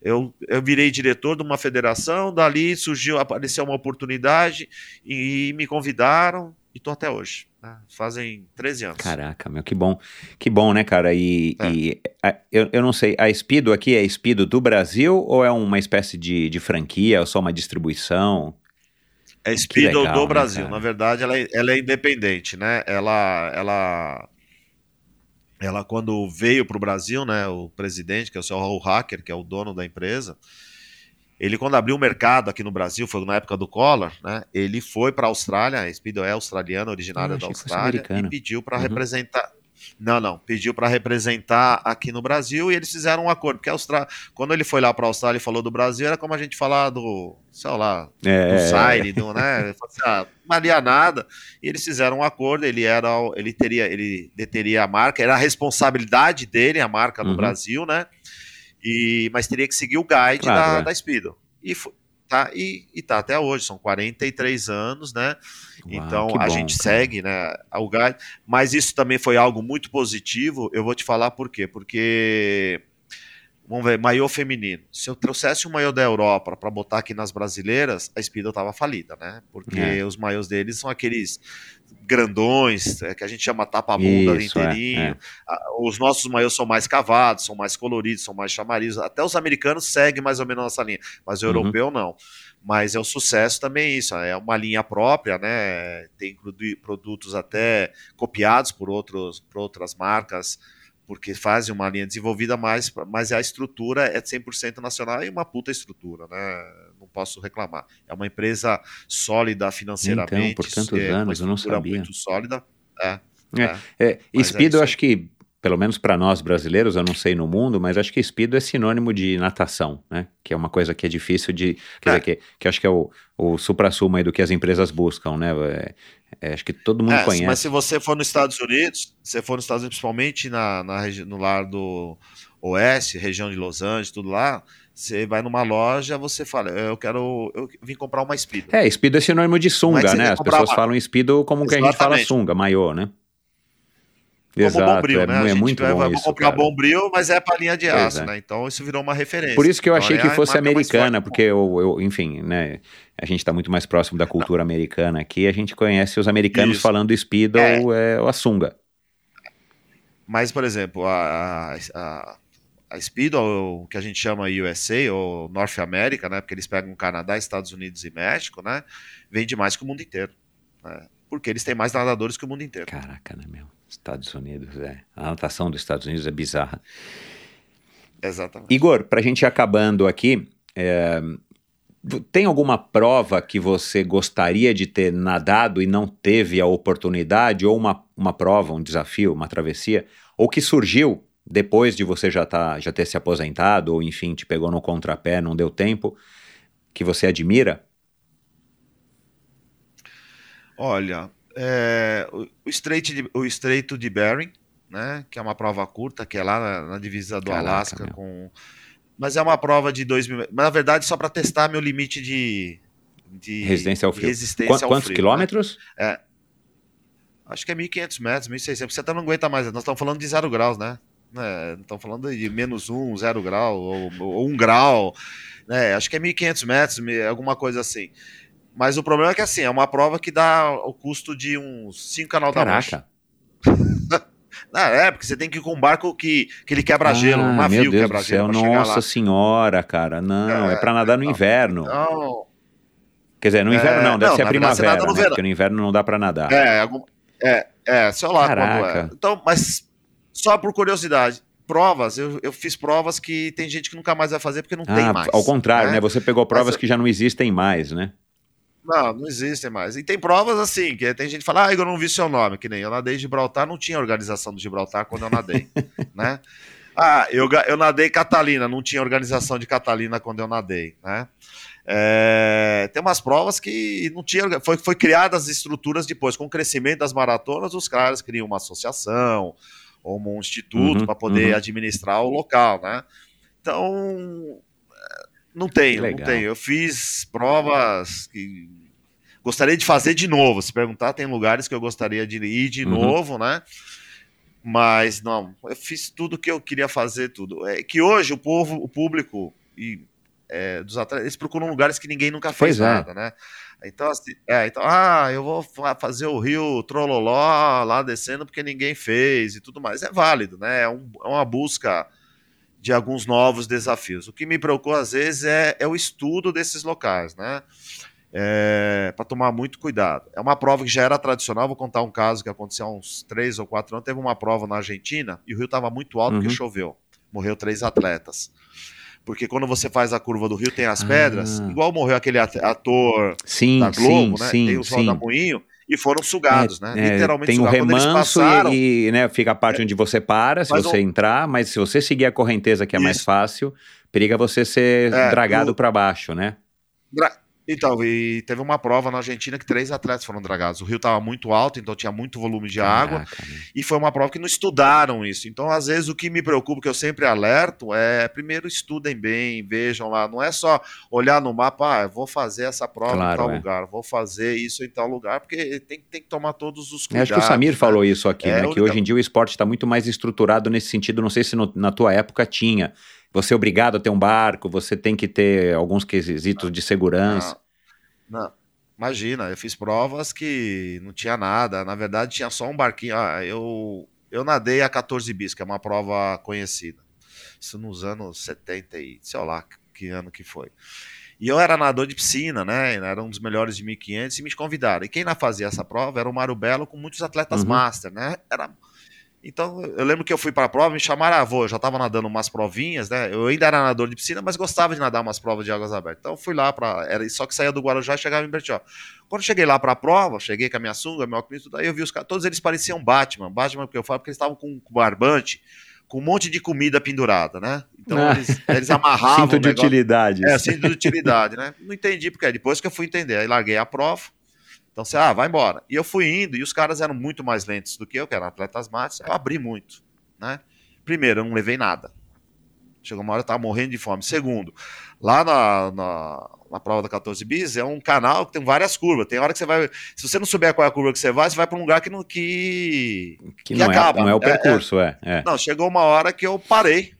Eu, eu virei diretor de uma federação, dali surgiu, apareceu uma oportunidade e me convidaram e tô até hoje. Né? Fazem 13 anos. Caraca, meu, que bom. Que bom, né, cara? E, É. e a- eu, eu não sei, a Speedo aqui é Speedo do Brasil ou é uma espécie de, de franquia ou só uma distribuição? É Speedo legal, do né, Brasil. Na verdade, ela é, ela é independente, né? Ela, ela, ela quando veio para o Brasil, né? O presidente, que é o seu Raul Hacker, que é o dono da empresa, ele quando abriu o mercado aqui no Brasil, foi na época do Collor, né? Ele foi para a Austrália, a Speedo é australiana, originária Ah, da Austrália, e pediu para Uhum. representar. Não, não, pediu para representar aqui no Brasil e eles fizeram um acordo, porque a Austrália, quando ele foi lá para a Austrália e falou do Brasil, era como a gente falar do, sei lá, do É, Zaire, do, né? Assim, ah, não valia nada. E eles fizeram um acordo, ele era, ele teria, ele deteria a marca, era a responsabilidade dele, a marca no Uhum. Brasil, né? E, mas teria que seguir o guide Claro, da, é. da Speedo. E, tá, e, e tá até hoje, são 43 anos, né? Uau, então a bom, gente cara. segue, né, o guide, mas isso também foi algo muito positivo. Eu vou te falar por quê? Porque vamos ver, maiô feminino. Se eu trouxesse um maiô da Europa para botar aqui nas brasileiras, a Speedo tava falida, né? Porque É. os maiôs deles são aqueles grandões, é, que a gente chama tapa-bunda é, inteirinho. é. Ah, Os nossos maiôs são mais cavados, são mais coloridos, são mais chamarizos. Até os americanos seguem mais ou menos nossa linha, mas o Uhum. europeu não. Mas é o sucesso também isso, é uma linha própria, né? Tem produ- produtos até copiados por, outros, por outras marcas, porque fazem uma linha desenvolvida, mas, mas a estrutura é 100% nacional e uma puta estrutura, né? Posso reclamar. É uma empresa sólida financeiramente. Então, por tantos é anos, eu não sabia. muito sólida. É, É, é. É, é Speedo, eu acho que, pelo menos para nós brasileiros, eu não sei no mundo, mas acho que Speedo é sinônimo de natação, né? Que é uma coisa que é difícil de. Quer É. dizer, que, que acho que é o, o supra-sumo aí do que as empresas buscam, né? É, é, acho que todo mundo É, conhece. Mas se você for nos Estados Unidos, se você for nos Estados Unidos, principalmente na, na no lar do Oeste, região de Los Angeles, tudo lá, você vai numa loja, você fala, eu quero, eu vim comprar uma Speedo. É, Speedo é sinônimo de é sunga, né? As pessoas uma- falam Speedo como que a gente fala Exatamente. sunga, maiô, né? Como Exato, Bombril, é, né? É muito vai, bom vai isso, comprar cara. Bombril, mas é pra linha de aço, é. né? Então isso virou uma referência. Por isso que eu Então, achei é que a fosse mais americana, porque eu, eu- enfim, né? A gente está muito mais próximo da cultura americana aqui, a gente conhece os americanos Isso. falando Speedo É. ou, é, ou a sunga. Mas, por exemplo, a, a, a Speedo, ou o que a gente chama USA, ou North America, né? Porque eles pegam Canadá, Estados Unidos e México, né? Vende mais que o mundo inteiro. né? Porque eles têm mais nadadores que o mundo inteiro. Caraca, né, meu? Estados Unidos, é. A anotação dos Estados Unidos é bizarra. Exatamente. Igor, para a gente ir acabando aqui, é, tem alguma prova que você gostaria de ter nadado e não teve a oportunidade, ou uma, uma prova, um desafio, uma travessia, ou que surgiu depois de você já, tá, já ter se aposentado, ou enfim, te pegou no contrapé, não deu tempo, que você admira? Olha, é, o, estreito de, o Estreito de Bering, né? Que é uma prova curta, que é lá na, na divisa do Caraca, Alasca meu. com. Mas é uma prova de 2 mil. Mas na verdade, só para testar meu limite de. de Resistência ao frio. resistência Qu- ao quantos frio, né? quilômetros? Acho que é 1.500 metros, 1.600. Você até não aguenta mais. Nós estamos falando de zero graus, né? Né? Não estamos falando de menos um, zero grau, ou, ou um grau. Né? Acho que é 1.500 metros, me- alguma coisa assim. Mas o problema é que assim, é uma prova que dá o custo de uns 5 canal da Mancha. Caraca. é, porque você tem que ir com um barco que, que ele quebra gelo, um Ah, navio meu Deus quebra do céu, gelo. nossa senhora, cara. Não, é, É, pra nadar no não, inverno. Então, Quer dizer, no inverno É, não, deve não, ser a primavera, né? Porque no inverno não dá pra nadar. é, algum, é, é, sei lá quando Caraca. é. Então, mas só por curiosidade, provas, eu, eu fiz provas que tem gente que nunca mais vai fazer porque não tem Ah, mais. ao contrário, né? Você pegou provas que já não existem mais, né? Não, não existem mais. E tem provas assim, que tem gente que fala, ah, eu não vi seu nome, que nem eu nadei Gibraltar, não tinha organização do Gibraltar quando eu nadei, né? Ah, eu, eu nadei Catalina, não tinha organização de Catalina quando eu nadei, né? É, tem umas provas que não tinha, foi, foi criadas estruturas depois, com o crescimento das maratonas, os caras criam uma associação ou um instituto Uhum, para poder uhum. administrar o local, né? Então, é, não tenho, não tenho. Eu fiz provas que gostaria de fazer de novo. Se perguntar, tem lugares que eu gostaria de ir de Uhum. novo, né? Mas não, eu fiz tudo que eu queria fazer, tudo. É que hoje o povo, o público e é, dos atletas, eles procuram lugares que ninguém nunca fez Pois é. nada, né? Então, assim, é, então, ah, eu vou fa- fazer o Rio Trololó lá descendo porque ninguém fez e tudo mais. É válido, né? É, um- é uma busca de alguns novos desafios. O que me preocupa às vezes é, é o estudo desses locais, né? para tomar muito cuidado. É uma prova que já era tradicional. Vou contar um caso que aconteceu há uns três ou quatro anos. Teve uma prova na Argentina e o rio estava muito alto porque Uhum. choveu. Morreu três atletas. Porque quando você faz a curva do rio, tem as Ah. pedras, igual morreu aquele at- ator Sim, da Globo, sim, né? sim, tem os sim. rodamuinho e foram sugados, né? É, Literalmente tem o sugados. Quando eles remanso passaram, e, e, né, fica a parte onde você para, se você o- entrar, mas se você seguir a correnteza que é mais Isso. fácil, periga você ser É, dragado o- para baixo, né? Dra- Então, e teve uma prova na Argentina que três atletas foram dragados. O rio estava muito alto, então tinha muito volume de água. Caraca, né? E foi uma prova que não estudaram isso. Então, às vezes, o que me preocupa, que eu sempre alerto, é primeiro estudem bem, vejam lá. Não é só olhar no mapa, ah, eu vou fazer essa prova Claro, em tal é. lugar, vou fazer isso em tal lugar, porque tem, tem que tomar todos os Eu cuidados. Acho que o Samir né? falou isso aqui, É, né? Que hoje em dia o esporte está muito mais estruturado nesse sentido. Não sei se no- na tua época tinha. Você é obrigado a ter um barco, você tem que ter alguns quesitos de segurança. Não, não. Imagina, eu fiz provas que não tinha nada. Na verdade, tinha só um barquinho. Ah, eu, eu nadei a 14 bis, que é uma prova conhecida. Isso nos anos 70 e sei lá que ano que foi. E eu era nadador de piscina, né? Era um dos melhores de 1500 e me convidaram. E quem lá fazia essa prova era o Mário Belo com muitos atletas Uhum. master, né? Era então, eu lembro que eu fui para a prova, me chamaram, ah, vou, eu já estava nadando umas provinhas, né? Eu ainda era nadador de piscina, mas gostava de nadar umas provas de águas abertas. Então, eu fui lá para, era só que saía do Guarujá e chegava em Bertioga. Quando eu cheguei lá para a prova, cheguei com a minha sunga, meu óculos, tudo aí eu vi os caras, todos eles pareciam Batman. Batman, porque eu falo, porque eles estavam com, barbante, com um monte de comida pendurada, né? Então, Ah. eles, eles amarravam Cinto de utilidades. é, cinto de utilidade, né? Não entendi porque. Depois que eu fui entender, aí larguei a prova. Então você, ah, vai embora. E eu fui indo, e os caras eram muito mais lentos do que eu, que eram atletas matos. Eu abri muito, né? Primeiro, eu não levei nada. Chegou uma hora eu tava morrendo de fome. Segundo, lá na, na, na prova da 14 bis é um canal que tem várias curvas. Tem hora que você vai. Se você não souber qual é a curva que você vai, você vai para um lugar que não. Que... que que não, acaba. é, não é o É, é. percurso, é. é. Não, chegou uma hora que eu parei,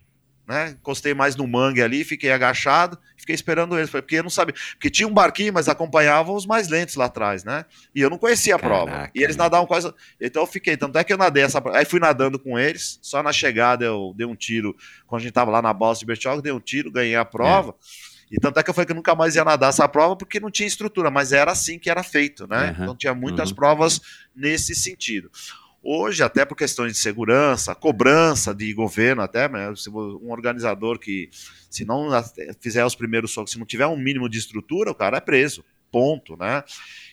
né? Encostei mais no mangue ali, fiquei agachado, fiquei esperando eles, porque eu não sabia, porque tinha um barquinho, mas acompanhavam os mais lentos lá atrás, né? E eu não conhecia a prova. Caraca, E eles nadavam quase, então eu fiquei, tanto é que eu nadei essa, aí fui nadando com eles, só na chegada eu dei um tiro, quando a gente tava lá na balsa de Bertioga, dei um tiro, ganhei a prova. E tanto é que eu falei que eu nunca mais ia nadar essa prova porque não tinha estrutura, mas era assim que era feito, né? Uhum, Então tinha muitas uhum. provas nesse sentido. Hoje, até por questões de segurança, cobrança de governo, até né, se um organizador que, se não fizer os primeiros socos, se não tiver um mínimo de estrutura, o cara é preso. Ponto, né?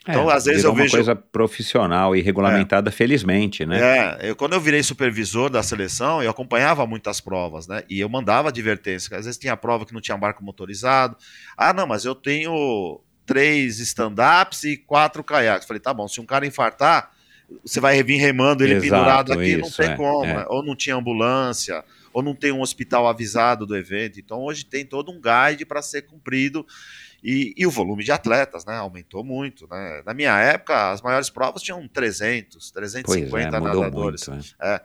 Então, É, às vezes eu uma vejo. coisa profissional e regulamentada, felizmente, né? É, eu, quando eu virei supervisor da seleção, eu acompanhava muitas provas, né? E eu mandava advertência. Às vezes tinha prova que não tinha barco motorizado. Ah, não, mas eu tenho três stand-ups e quatro caiaques. Falei, tá bom, se um cara infartar, você vai vir remando ele Exato, pendurado aqui, não isso, tem é, como. é. né? Ou não tinha ambulância, ou não tem um hospital avisado do evento. Então hoje tem todo um guide para ser cumprido. E, e o volume de atletas, né? Aumentou muito, né? Na minha época, as maiores provas tinham 300, Pois 350 é, mudou nadadores. muito. é.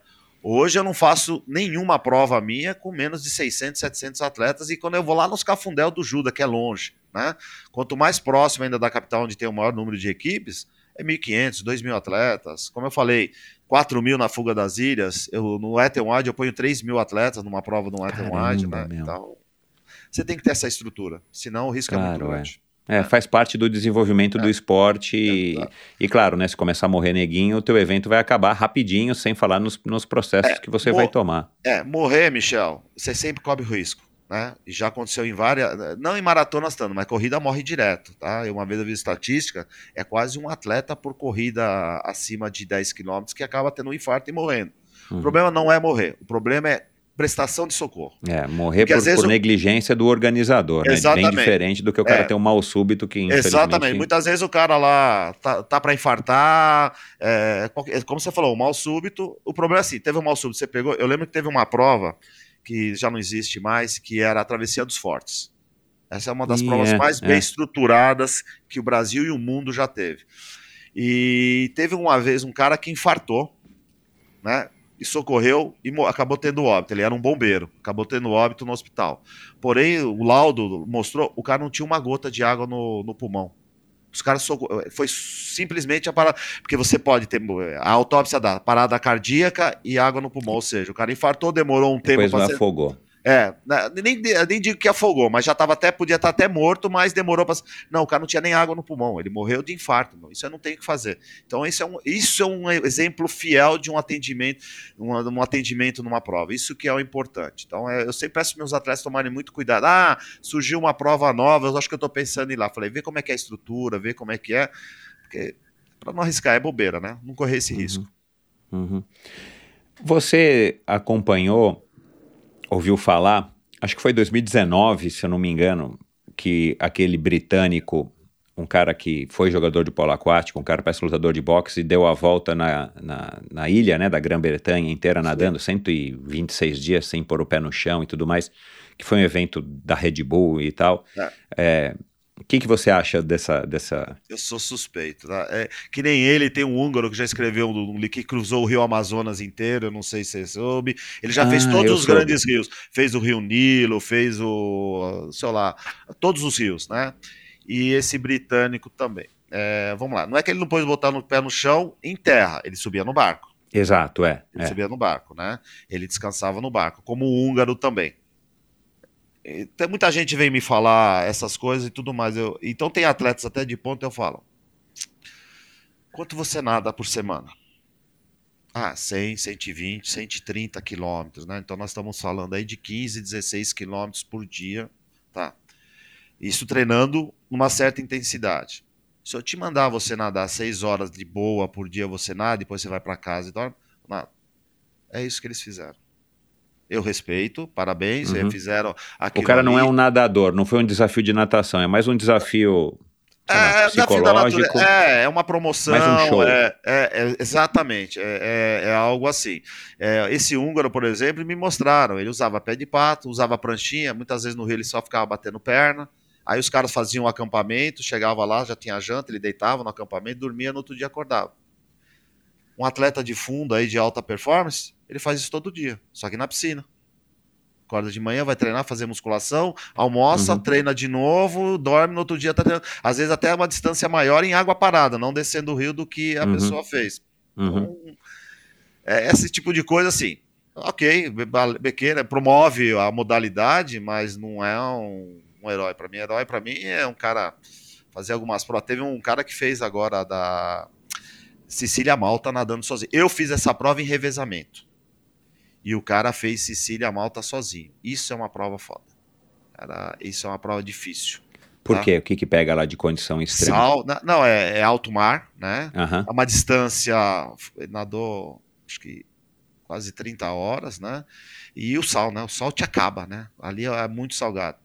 Hoje eu não faço nenhuma prova minha com menos de 600, 700 atletas e quando eu vou lá nos Cafundel do Juda, que é longe, né? Quanto mais próximo ainda da capital onde tem o maior número de equipes, é 1.500, 2.000 atletas. Como eu falei, 4 mil na fuga das ilhas, eu, no Ethan Wide eu ponho 3 mil atletas numa prova do Ethan Wide, né? meu. Então, você tem que ter essa estrutura, senão o risco é muito Claro, é. grande. É, faz parte do desenvolvimento do esporte e, Exato. e, claro, né, se começar a morrer neguinho, o teu evento vai acabar rapidinho, sem falar nos, nos processos que você vai tomar. É, morrer, Michel, você sempre cobre o risco, né? E já aconteceu em várias, não em maratonas tanto, mas corrida morre direto, tá? Eu uma vez eu vi estatística, é quase um atleta por corrida acima de 10 quilômetros que acaba tendo um infarto e morrendo. Uhum. O problema não é morrer, o problema é prestação de socorro. É, morrer Porque por, o- negligência do organizador, né? Bem Exatamente. diferente do que o cara É. ter um mal súbito que infelizmente... Exatamente. Muitas vezes o cara lá tá, tá para infartar, é, como você falou, um mal súbito. O problema é assim: teve um mal súbito, você pegou. Eu lembro que teve uma prova que já não existe mais, que era a Travessia dos Fortes. Essa é uma das Ih, provas é, mais é. bem estruturadas que o Brasil e o mundo já teve. E teve uma vez um cara que infartou, né? E socorreu e acabou tendo óbito. Ele era um bombeiro, acabou tendo óbito no hospital. Porém, o laudo mostrou o cara não tinha uma gota de água no, no pulmão. Os caras soco- foi simplesmente a parada, porque você pode ter a autópsia da parada cardíaca e água no pulmão, ou seja, o cara infartou, demorou um tempo Depois para ser afogou. É, né, nem, nem digo que afogou, mas já tava até, podia estar até morto, mas demorou para. Não, o cara não tinha nem água no pulmão, ele morreu de infarto. Não, isso eu não tenho o que fazer. Então, isso é um, isso é um exemplo fiel de um atendimento, um, um atendimento numa prova. Isso que é o importante. Então, é, eu sempre peço para meus atletas tomarem muito cuidado. Ah, surgiu uma prova nova, eu acho que eu estou pensando em ir lá. Falei, vê como é que é a estrutura, vê como é que é. Porque para não arriscar é bobeira, né? Não correr esse risco. Uhum. Você acompanhou, ouviu falar, acho que foi 2019, se eu não me engano, que aquele britânico, um cara que foi jogador de polo aquático, um cara parece lutador de boxe, e deu a volta na, na, na ilha né, da Grã-Bretanha inteira nadando, 126 dias sem pôr o pé no chão e tudo mais, que foi um evento da Red Bull e tal. É. É, o que, que você acha dessa, dessa... Eu sou suspeito. Tá? É, que nem ele, tem um húngaro que já escreveu um, um, que cruzou o rio Amazonas inteiro, eu não sei se você soube. Ele já Ah, fez todos os soube. grandes rios. Fez o Rio Nilo, fez o. sei lá, todos os rios, né? E esse britânico também. É, vamos lá. Não é que ele não pôs botar no pé no chão em terra, ele subia no barco. Exato, é. Ele é. subia no barco, né? Ele descansava no barco, como o húngaro também. Tem muita gente vem me falar essas coisas e tudo mais. Eu, então tem atletas até de ponta eu falo. Quanto você nada por semana? Ah, 100, 120, 130 quilômetros, né? Então nós estamos falando aí de 15, 16 quilômetros por dia, tá? Isso treinando numa certa intensidade. Se eu te mandar você nadar 6 horas de boa por dia, você nada, depois você vai para casa e dorme, nada. É isso que eles fizeram. Eu respeito, parabéns, Uhum. eh, fizeram O cara não é ali. um nadador, não foi um desafio de natação, é mais um desafio É, da psicológico. é, é uma promoção. Mais um show. É, é- é- exatamente. É, é- é algo assim. É, esse húngaro, por exemplo, me mostraram. Ele usava pé de pato, usava pranchinha. Muitas vezes no rio ele só ficava batendo perna. Aí os caras faziam um acampamento, chegava lá, já tinha janta, ele deitava no acampamento, dormia, no outro dia acordava. Um atleta de fundo aí de alta performance, ele faz isso todo dia, só que na piscina. Acorda de manhã, vai treinar, fazer musculação, almoça, Uhum. treina de novo, dorme, no outro dia tá treinando. Às vezes até uma distância maior em água parada, não descendo o rio do que a Uhum. pessoa fez. Uhum. Então, é, esse tipo de coisa, assim, ok, Be- Bequeira promove a modalidade, mas não é um, um herói. Para mim, herói para mim é um cara fazer algumas provas. Teve um cara que fez agora da Sicília Malta nadando sozinho. Eu fiz essa prova em revezamento. E o cara fez Sicília Malta sozinho. Isso é uma prova foda. Cara, isso é uma prova difícil. Por tá? quê? O que, que pega lá de condição extrema? Sal, não, é, é alto mar, né? Aham. a uma distância, nadou acho que quase 30 horas, né? E o sal, né? O sal te acaba, né? Ali é muito salgado.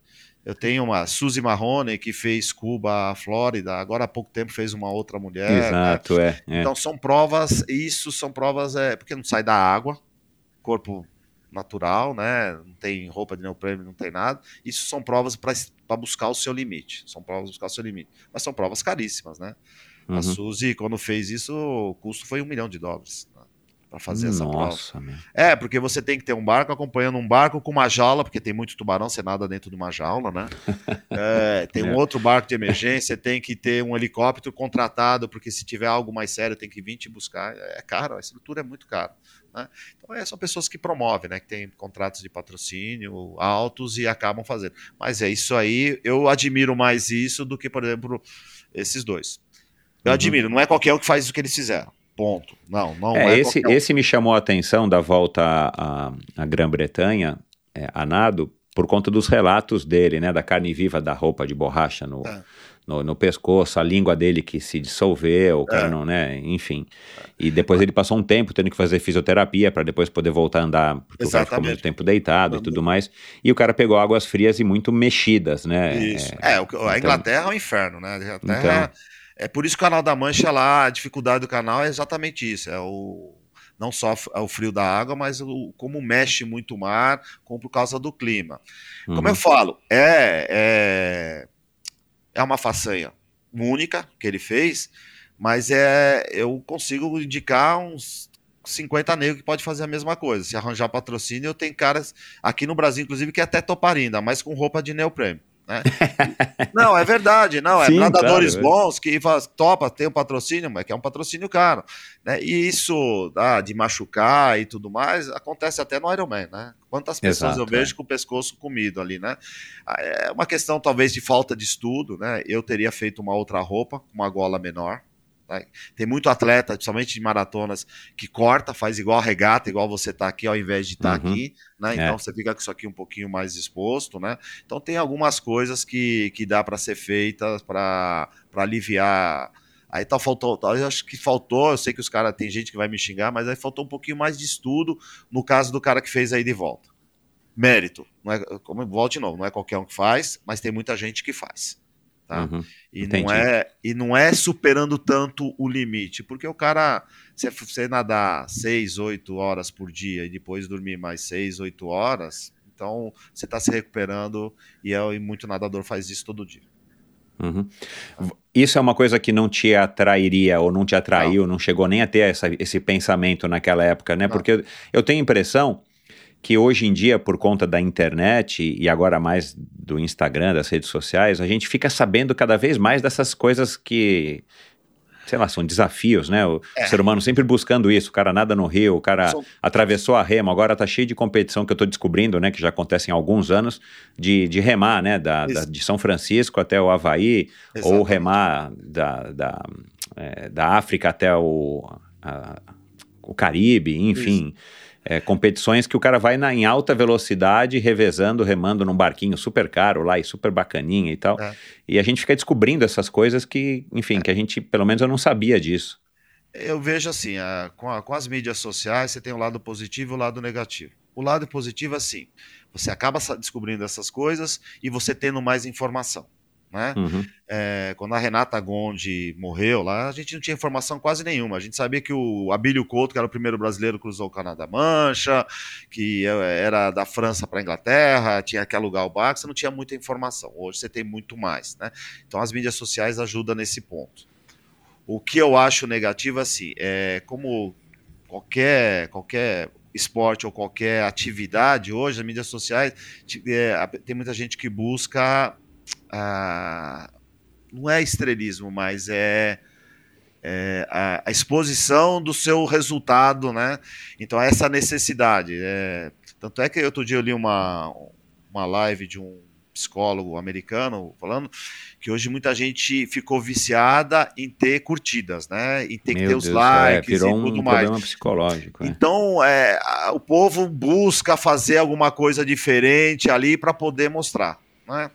Eu tenho uma Suzy Marrone que fez Cuba, Flórida, agora há pouco tempo fez uma outra mulher. né? Exato, é. é. Então são provas, isso são provas, é, porque não sai da água, corpo natural, né? Não tem roupa de neoprene, não tem nada. Isso são provas para buscar o seu limite. São provas para buscar o seu limite. Mas são provas caríssimas, né? A Uhum. Suzy, quando fez isso, o custo foi um milhão de dólares. né? para fazer essa prova. Nossa, meu. É, porque você tem que ter um barco acompanhando um barco com uma jaula, porque tem muito tubarão, você nada dentro de uma jaula, né? É, tem um É. outro barco de emergência, tem que ter um helicóptero contratado, porque se tiver algo mais sério, tem que vir te buscar. É caro, a estrutura é muito cara. Né? Então, é, são pessoas que promovem, né? Que têm contratos de patrocínio altos e acabam fazendo. Mas é isso aí, eu admiro mais isso do que, por exemplo, esses dois. Eu Uhum. admiro, não é qualquer um que faz o que eles fizeram. Ponto. Não, não É, é, esse, um. esse me chamou a atenção da volta à, à- à Grã-Bretanha, é, a nado, por conta dos relatos dele, né? Da carne viva da roupa de borracha no, É. no, no pescoço, a língua dele que se dissolveu, o cara É. não, né? Enfim. E depois ele passou um tempo tendo que fazer fisioterapia para depois poder voltar a andar, porque o cara ficou Exatamente. muito tempo deitado e tudo mais. E o cara pegou águas frias e muito mexidas, né? Isso. É, É, a Inglaterra é um inferno, né? A Inglaterra Então. é, é por isso que o canal da Mancha lá, a dificuldade do canal é exatamente isso. É o não só é o frio da água, mas o, como mexe muito o mar, como por causa do clima. Como uhum. eu falo, é, é é uma façanha única que ele fez, mas é eu consigo indicar uns 50 negros que pode fazer a mesma coisa. Se arranjar patrocínio, eu tenho caras aqui no Brasil, inclusive, que até toparia, ainda mais com roupa de neoprene. Né? não, é verdade, não. É Sim, nadadores claro, é. bons que faz, topa, tem um patrocínio, mas que é um patrocínio caro. Né? E isso ah, de machucar e tudo mais acontece até no Ironman, né? Quantas pessoas Exato, eu vejo com o pescoço comido ali, né? Ah, É uma questão talvez de falta de estudo, né? Eu teria feito uma outra roupa, com uma gola menor. Tá? Tem muito atleta, principalmente de maratonas, que corta, faz igual a regata, igual você tá aqui, ao invés de estar Uhum. aqui, né? É. Então você fica com isso aqui um pouquinho mais exposto, né? Então tem algumas coisas que, que dá para ser feitas para aliviar. Aí tá, faltou, tá, eu acho que faltou, eu sei que os caras, tem gente que vai me xingar, mas aí faltou um pouquinho mais de estudo no caso do cara que fez aí de volta. Mérito, não é, como volta de novo, não é qualquer um que faz, mas tem muita gente que faz. Tá? Uhum. E Entendi. não, é, e não é superando tanto o limite, porque o cara, se você nadar 6, 8 horas por dia e depois dormir mais 6, 8 horas, então você está se recuperando e, é, e muito nadador faz isso todo dia. Uhum. Isso é uma coisa que não te atrairia ou não te atraiu, não, chegou nem a ter essa- esse pensamento naquela época, né? Não. Porque eu, eu tenho a impressão que hoje em dia, por conta da internet e agora mais do Instagram, das redes sociais, a gente fica sabendo cada vez mais dessas coisas que, sei lá, são desafios, né? O É. ser humano sempre buscando isso. O cara nada no rio, o cara atravessou a rema, agora tá cheio de competição que eu tô descobrindo, né? Que já acontecem há alguns anos, de, de remar, né? Da, da- Isso. de São Francisco até o Havaí, ou Exatamente. remar da, da, é, da África até o, a- o Caribe, enfim. É, competições que o cara vai na, em alta velocidade, revezando, remando num barquinho super caro lá e super bacaninha e tal. É. E a gente fica descobrindo essas coisas que, enfim, que a gente, pelo menos eu não sabia disso. Eu vejo assim, a- com, a- com as mídias sociais, você tem o lado positivo e o lado negativo. O lado positivo é assim, você acaba descobrindo essas coisas e você tendo mais informação. Né? Uhum. É, quando a Renata Gondi morreu lá, a gente não tinha informação quase nenhuma. A gente sabia que o Abílio Couto, que era o primeiro brasileiro, cruzou o Canal da Mancha, que é, era da França para a Inglaterra, tinha que alugar o barco, você não tinha muita informação. Hoje você tem muito mais. Né? Então as mídias sociais ajudam nesse ponto. O que eu acho negativo, assim, é como qualquer, qualquer esporte ou qualquer atividade hoje, as mídias sociais, é, tem muita gente que busca. Ah, não é estrelismo, mas é, é a, a exposição do seu resultado, né? Então, essa necessidade. é, tanto é que outro dia eu li uma, uma live de um psicólogo americano falando que hoje muita gente ficou viciada em ter curtidas, né? Em ter que ter os Deus, likes é, virou e tudo um mais. problema psicológico. é. Então, é, a- o povo busca fazer alguma coisa diferente ali para poder mostrar, né?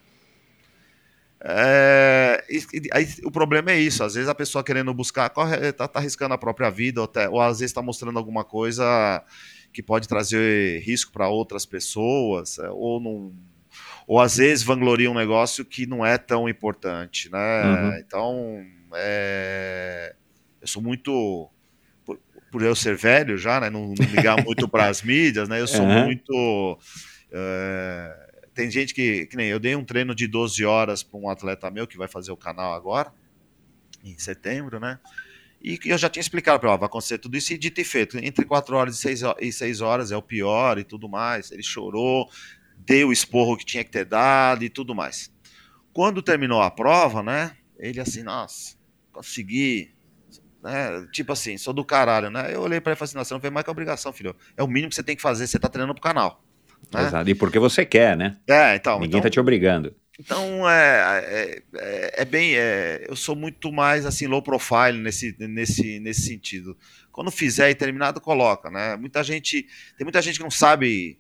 É, aí o problema é isso, às vezes a pessoa querendo buscar, corre, tá, tá arriscando a própria vida, ou, até- ou às vezes está mostrando alguma coisa que pode trazer risco para outras pessoas, é, ou não, ou às vezes vangloria um negócio que não é tão importante, né? Uhum. Então, é, eu sou muito por, por eu ser velho já, né? Não, não ligar muito para as mídias, né? Eu sou Uhum. muito. é, tem gente que, que nem eu dei um treino de 12 horas para um atleta meu que vai fazer o canal agora, em setembro, né? E eu já tinha explicado para ele, vai acontecer tudo isso e dito e feito. Entre 4 horas e 6, e 6 horas é o pior e tudo mais. Ele chorou, deu o esporro que tinha que ter dado e tudo mais. Quando terminou a prova, né? Ele assim, nossa, consegui. Né, tipo assim, sou do caralho, né? Eu olhei para ele e falei assim: não, você não fez mais que obrigação, filho. É o mínimo que você tem que fazer, você tá treinando pro canal. Né? Exato, e porque você quer, né? É, então. Ninguém então, tá te obrigando. Então, é, é, é, é bem. É, eu sou muito mais assim, low profile nesse, nesse, nesse sentido. Quando fizer e terminado, coloca, né? Muita gente. Tem muita gente que não sabe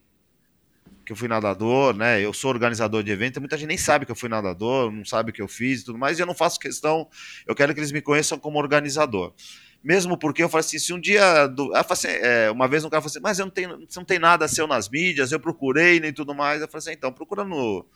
que eu fui nadador, né? Eu sou organizador de evento, muita gente nem sabe que eu fui nadador, não sabe o que eu fiz e tudo mais, e eu não faço questão, eu quero que eles me conheçam como organizador. Mesmo porque eu falei assim, se um dia. Do, assim, é, uma vez um cara falou assim, mas eu não tenho, não tem nada seu nas mídias, eu procurei nem tudo mais. Eu falei assim, então, procura no,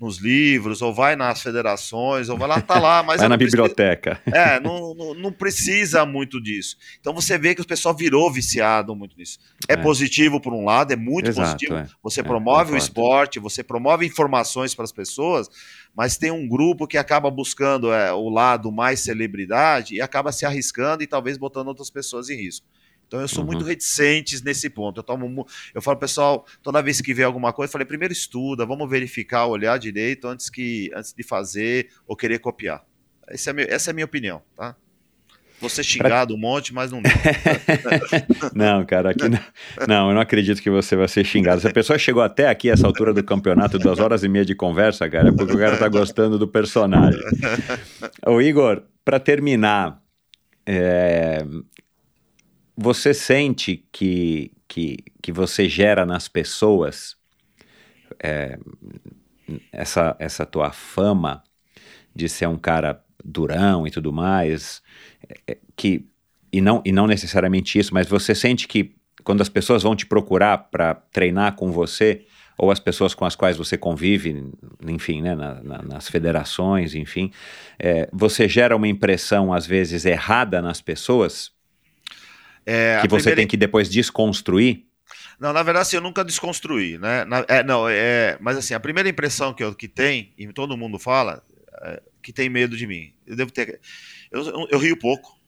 nos livros, ou vai nas federações, ou vai lá, tá lá, mas. vai na biblioteca. Precisa, é, não, não, não, precisa muito disso. Então você vê que o pessoal virou viciado muito nisso. É, é. positivo por um lado, é muito Exato, positivo. É. Você é, promove o esporte, você promove informações para as pessoas, mas tem um grupo que acaba buscando é, o lado mais celebridade e acaba se arriscando e talvez botando outras pessoas em risco. Então eu sou uhum. muito reticente nesse ponto. Eu tomo, eu falo, pessoal, toda vez que vê alguma coisa, eu falei, primeiro estuda, vamos verificar, olhar direito antes que antes de fazer ou querer copiar. Essa é a minha, essa é a minha opinião, tá? Vou ser xingado um monte, mas não não, cara, aqui não, não, eu não acredito que você vai ser xingado. Se a pessoa chegou até aqui, essa altura do campeonato, duas horas e meia de conversa, cara, é porque o cara tá gostando do personagem. Ô, Igor, para terminar, é, você sente que, que, que você gera nas pessoas é, essa, essa tua fama de ser um cara durão e tudo mais, é, que e não, e não necessariamente isso, mas você sente que quando as pessoas vão te procurar para treinar com você, ou as pessoas com as quais você convive, enfim, né, na, na, nas federações, enfim, é, você gera uma impressão às vezes errada nas pessoas é, que você primeira... tem que depois desconstruir? Não, na verdade, assim, eu nunca desconstruí, né? Na, é, não, é, mas assim, a primeira impressão que, eu, que tem, e todo mundo fala, é que tem medo de mim. Eu devo ter. Eu, eu, eu, rio pouco.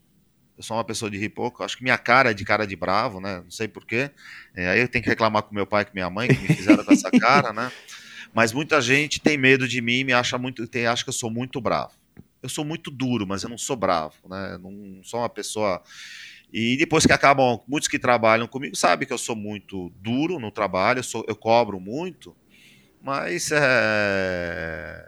Eu sou uma pessoa de rir pouco. Acho que minha cara é de cara de bravo, né? Não sei porquê. É, aí eu tenho que reclamar com meu pai e com minha mãe, que me fizeram com essa cara, né? Mas muita gente tem medo de mim e me acha muito. Tem, acha que eu sou muito bravo. Eu sou muito duro, mas eu não sou bravo, né? não sou uma pessoa e depois que acabam, muitos que trabalham comigo sabem que eu sou muito duro no trabalho, eu, sou, eu cobro muito, mas é,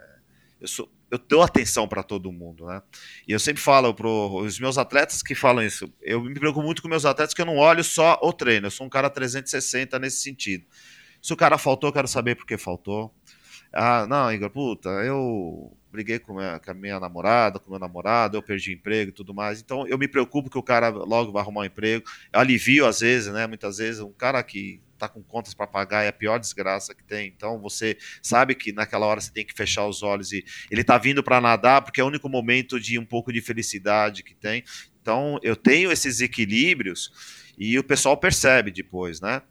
eu, sou, eu dou atenção para todo mundo, né? E eu sempre falo para os meus atletas que falam isso, eu me preocupo muito com meus atletas que eu não olho só o treino, eu sou um cara 360 nesse sentido. Se o cara faltou, eu quero saber por que faltou. Ah, não, Igor, puta, eu briguei com, minha, com a minha namorada, com meu namorado, eu perdi emprego e tudo mais. Então eu me preocupo que o cara logo vai arrumar um emprego. Eu alivio às vezes, né? Muitas vezes, um cara que tá com contas para pagar é a pior desgraça que tem. Então você sabe que naquela hora você tem que fechar os olhos e ele tá vindo para nadar porque é o único momento de um pouco de felicidade que tem. Então eu tenho esses equilíbrios e o pessoal percebe depois, né?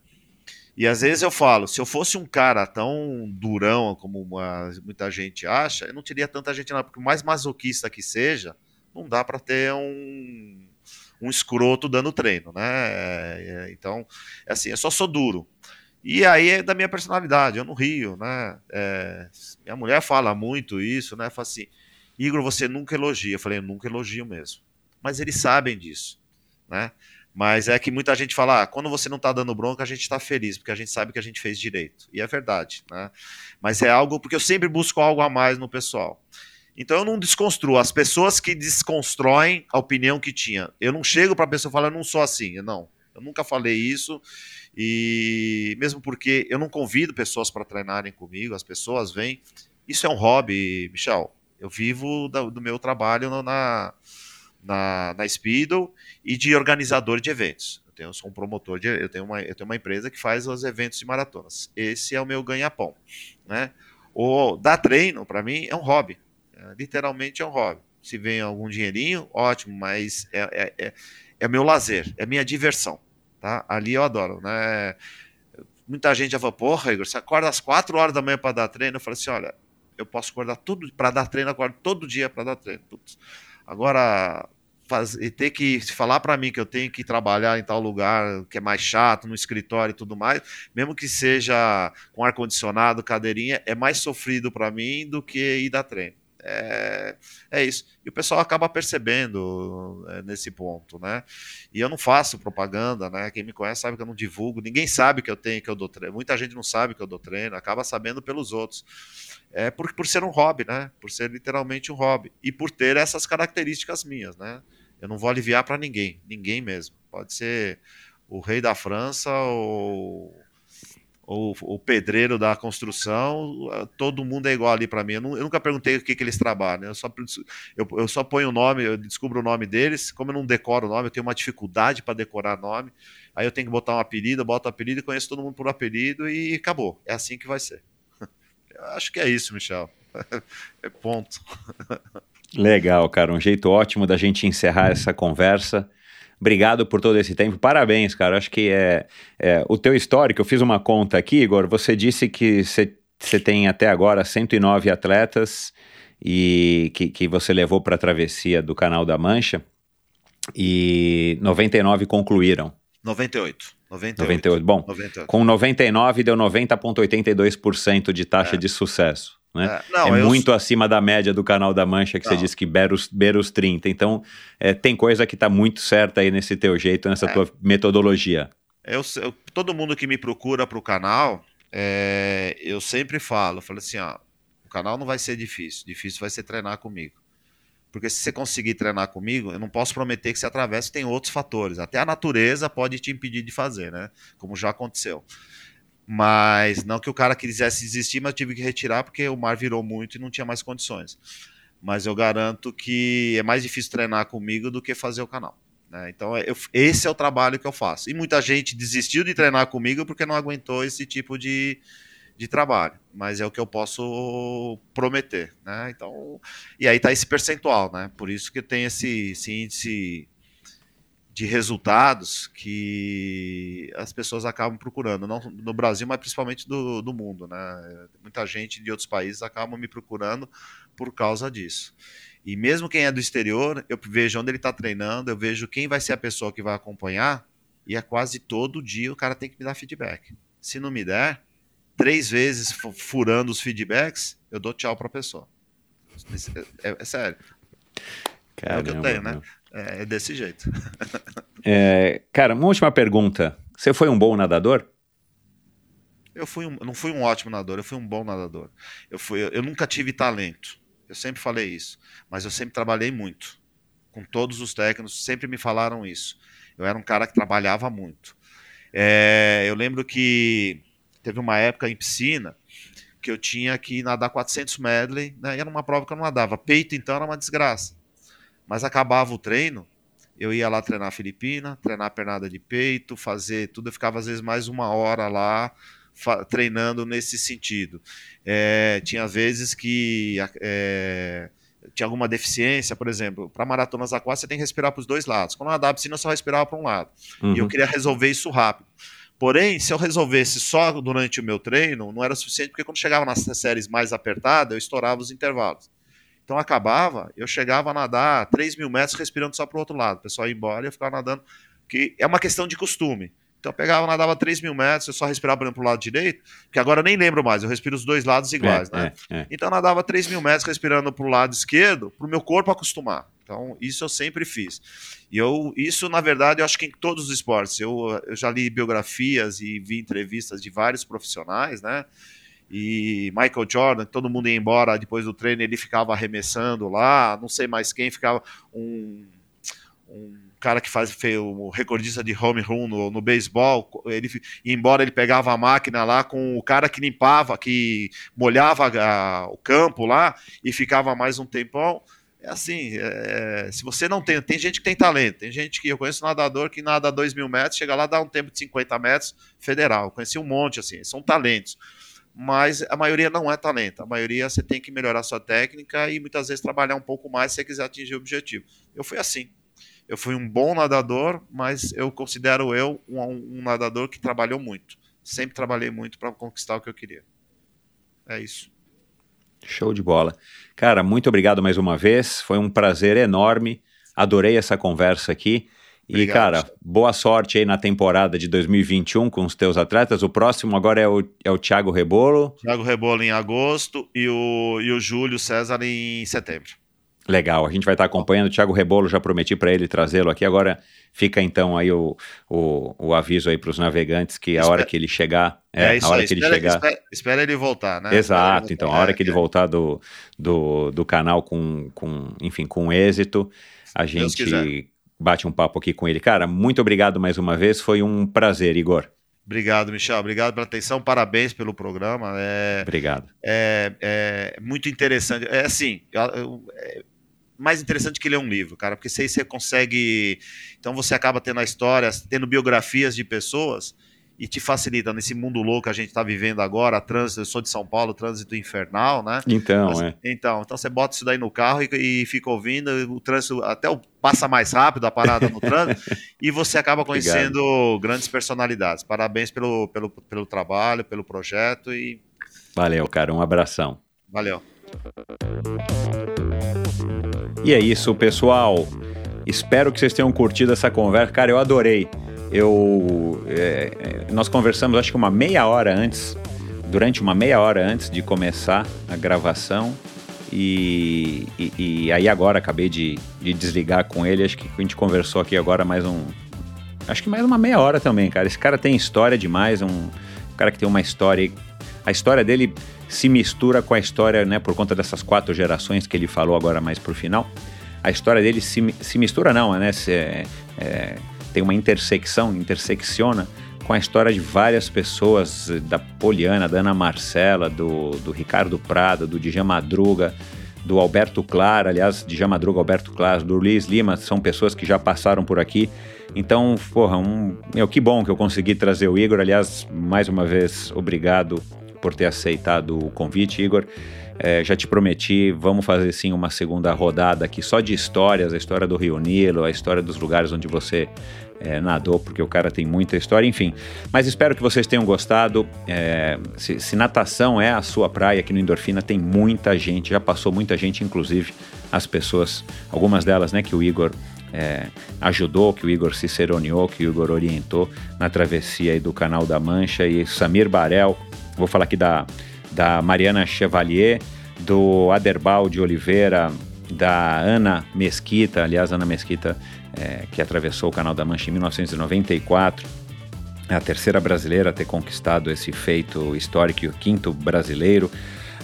E às vezes eu falo, se eu fosse um cara tão durão como uma, muita gente acha, eu não teria tanta gente lá, porque mais masoquista que seja, não dá para ter um, um escroto dando treino, né? É, é, então, é assim, eu só sou duro. E aí é da minha personalidade, eu não rio, né? É, minha mulher fala muito isso, né? Fala assim, Igor, você nunca elogia. Eu falei, eu nunca elogio mesmo. Mas eles sabem disso, né? Mas é que muita gente fala, ah, quando você não está dando bronca, a gente está feliz, porque a gente sabe que a gente fez direito. E é verdade, né? Mas é algo, porque eu sempre busco algo a mais no pessoal. Então eu não desconstruo. As pessoas que desconstroem a opinião que tinha. Eu não chego para a pessoa falo, eu não sou assim. Eu, não, eu nunca falei isso. E mesmo porque eu não convido pessoas para treinarem comigo, as pessoas vêm. Isso é um hobby, Michel. Eu vivo do meu trabalho na, na, na Speedo e de organizador de eventos. Eu, tenho, eu sou um promotor, de, eu, tenho uma, eu tenho uma empresa que faz os eventos de maratonas. Esse é o meu ganha-pão. Né? O dar treino, para mim, é um hobby. É, literalmente é um hobby. Se vem algum dinheirinho, ótimo, mas é, é, é, é meu lazer, é minha diversão. Tá? Ali eu adoro. Né? Muita gente já fala, porra, Igor, você acorda às 4 horas da manhã para dar treino? Eu falo assim: olha, eu posso acordar tudo para dar treino, acordo todo dia para dar treino. Putz. Agora, faz, e ter que falar para mim que eu tenho que trabalhar em tal lugar que é mais chato, no escritório e tudo mais, mesmo que seja com ar condicionado, cadeirinha, é mais sofrido para mim do que ir dar treino. É, é isso. E o pessoal acaba percebendo é, nesse ponto, né? E eu não faço propaganda, né? Quem me conhece sabe que eu não divulgo. Ninguém sabe que eu tenho, que eu dou treino. Muita gente não sabe que eu dou treino, acaba sabendo pelos outros. É por, por ser um hobby, né? Por ser literalmente um hobby. E por ter essas características minhas, né? Eu não vou aliviar para ninguém, ninguém mesmo. Pode ser o rei da França ou o pedreiro da construção, todo mundo é igual ali para mim. Eu, eu, nunca perguntei o que, que eles trabalham. Eu só, eu, eu, só ponho o nome, eu descubro o nome deles. Como eu não decoro o nome, eu tenho uma dificuldade para decorar nome. Aí eu tenho que botar um apelido, boto apelido e conheço todo mundo por apelido e acabou. É assim que vai ser. Eu acho que é isso, Michel. É ponto. Legal, cara. Um jeito ótimo da gente encerrar essa conversa. Obrigado por todo esse tempo. Parabéns, cara. Acho que é, é o teu histórico. Eu fiz uma conta aqui, Igor. Você disse que você tem até agora 109 atletas e que, que você levou para a travessia do Canal da Mancha e 99 concluíram. 98. 98. 98. Bom, 98. com 99 deu 90,82% de taxa é. de sucesso. Né? É, não, é muito acima da média do canal da Mancha, que não. você disse que beira os, beira os 30. Então, é, tem coisa que está muito certa aí nesse teu jeito, nessa é. tua metodologia. Eu, eu, todo mundo que me procura para o canal, é, eu sempre falo, eu falo assim, ó, o canal não vai ser difícil, difícil vai ser treinar comigo. Porque se você conseguir treinar comigo, eu não posso prometer que você atravesse, tem outros fatores. Até a natureza pode te impedir de fazer, né? Como já aconteceu. Mas não que o cara quisesse desistir, mas tive que retirar porque o mar virou muito e não tinha mais condições. Mas eu garanto que é mais difícil treinar comigo do que fazer o canal. Né? Então, eu, esse é o trabalho que eu faço. E muita gente desistiu de treinar comigo porque não aguentou esse tipo de, de trabalho. Mas é o que eu posso prometer. Né? Então, e aí está esse percentual. Né? Por isso que tem esse, esse índice de resultados que as pessoas acabam procurando, não no Brasil, mas principalmente do, do mundo. Né? Muita gente de outros países acaba me procurando por causa disso. E mesmo quem é do exterior, eu vejo onde ele está treinando, eu vejo quem vai ser a pessoa que vai acompanhar, e é quase todo dia o cara tem que me dar feedback. Se não me der, três vezes furando os feedbacks, eu dou tchau para a pessoa. É, é, é sério. Caramba, é o que eu tenho, né? É, é desse jeito. é, cara, uma última pergunta. Você foi um bom nadador? Eu fui um, não fui um ótimo nadador, eu fui um bom nadador. Eu, fui, eu nunca tive talento. Eu sempre falei isso. Mas eu sempre trabalhei muito. Com todos os técnicos, sempre me falaram isso. Eu era um cara que trabalhava muito. É, eu lembro que teve uma época em piscina que eu tinha que nadar 400 medley, né, e era uma prova que eu não nadava. Peito, então, era uma desgraça. Mas acabava o treino, eu ia lá treinar a Filipina, treinar a pernada de peito, fazer tudo. Eu ficava às vezes mais uma hora lá treinando nesse sentido. É, tinha vezes que é, tinha alguma deficiência, por exemplo, para maratonas aquáticas você tem que respirar para os dois lados. Quando eu nadava piscina, eu só respirava para um lado. Uhum. E eu uhum. queria resolver isso rápido. Porém, se eu resolvesse só durante o meu treino, não era suficiente, porque quando chegava nas séries mais apertadas, eu estourava os intervalos. Então acabava, eu chegava a nadar 3 mil metros respirando só para o outro lado. O pessoal ia embora e eu ficava nadando, que é uma questão de costume. Então eu pegava, nadava 3 mil metros, eu só respirava para o lado direito, que agora eu nem lembro mais, eu respiro os dois lados iguais, é, né? É, é. Então eu nadava 3 mil metros respirando para o lado esquerdo, para o meu corpo acostumar. Então isso eu sempre fiz. E eu, isso na verdade eu acho que em todos os esportes. Eu, eu já li biografias e vi entrevistas de vários profissionais, né? E Michael Jordan, todo mundo ia embora depois do treino, ele ficava arremessando lá, não sei mais quem, ficava um, um cara que faz o recordista de home run no, no beisebol, ele ia embora, ele pegava a máquina lá com o cara que limpava, que molhava a, o campo lá e ficava mais um tempão. É assim, é, se você não tem, tem gente que tem talento, tem gente que eu conheço nadador que nada a 2 mil metros, chega lá dá um tempo de 50 metros federal, eu conheci um monte assim, são talentos mas a maioria não é talento. A maioria você tem que melhorar sua técnica e muitas vezes trabalhar um pouco mais se você quiser atingir o objetivo. Eu fui assim. Eu fui um bom nadador, mas eu considero eu um, um nadador que trabalhou muito. Sempre trabalhei muito para conquistar o que eu queria. É isso. Show de bola. Cara, muito obrigado mais uma vez. Foi um prazer enorme Adorei essa conversa aqui. E, Obrigado, cara, Gustavo. boa sorte aí na temporada de 2021 com os teus atletas. O próximo agora é o, é o Thiago Rebolo. Thiago Rebolo em agosto e o, e o Júlio César em setembro. Legal, a gente vai estar acompanhando. O Thiago Rebolo, já prometi para ele trazê-lo aqui. Agora fica então aí o, o, o aviso aí para os navegantes que a Espera- hora que ele chegar, é, a hora que ele espera, chegar. espera, espera ele voltar, né? Exato, ele então, a voltar. hora É, que ele é. voltar do, do, do canal com, com, enfim, com êxito, a gente. Bate um papo aqui com ele. Cara, muito obrigado mais uma vez, foi um prazer, Igor. Obrigado, Michel. Obrigado pela atenção. Parabéns pelo programa. É, Obrigado. é, é muito interessante. É assim, é mais interessante que ler um livro, cara, porque aí você consegue. Então você acaba tendo a história, tendo biografias de pessoas e te facilita nesse mundo louco que a gente está vivendo agora. Trânsito, eu sou de São Paulo, trânsito infernal, né? Então, Mas- é. Então, então você bota isso daí no carro e, e fica ouvindo, o trânsito até o- passa mais rápido a parada no trânsito e você acaba conhecendo grandes personalidades. Parabéns pelo, pelo, pelo trabalho, pelo projeto e Valeu, cara, um abração. valeu. E é isso, pessoal. Espero que vocês tenham curtido essa conversa. Cara, eu adorei. Eu, é, é, nós conversamos, acho que uma meia hora antes, durante uma meia hora antes de começar a gravação. E, e- e aí agora acabei de, de desligar com ele. Acho que a gente conversou aqui agora mais um. Acho que mais uma meia hora também, cara. Esse cara tem história demais, um cara que tem uma história. A história dele se mistura com a história, né, por conta dessas quatro gerações que ele falou agora mais pro final. A história dele se, se mistura, não, né? Se- é- é, tem uma intersecção, intersecciona com a história de várias pessoas, eh, da Poliana, da Ana Marcela, do, do Ricardo Prado, do Djan Madruga, do Alberto Clara, aliás, Djan Madruga, Alberto Clara, do Luiz Lima, são pessoas que já passaram por aqui. Então, porra, um, meu, que bom que eu consegui trazer o Igor. Aliás, mais uma vez, obrigado por ter aceitado o convite, Igor. É, já te prometi, vamos fazer sim uma segunda rodada aqui só de histórias, a história do Rio Nilo, a história dos lugares onde você é, nadou, porque o cara tem muita história, enfim. Mas espero que vocês tenham gostado. É, se, se natação é a sua praia aqui no Endorfina, tem muita gente, já passou muita gente, inclusive as pessoas, algumas delas, né, que o Igor é, ajudou, que o Igor ciceroneou, que o Igor orientou na travessia do Canal da Mancha e Samir Barel, vou falar aqui da, da Mariana Chevalier, do Aderbal de Oliveira, da Ana Mesquita, aliás, Ana Mesquita, é, que atravessou o Canal da Mancha em 1994, é a terceira brasileira a ter conquistado esse feito histórico e o quinto brasileiro.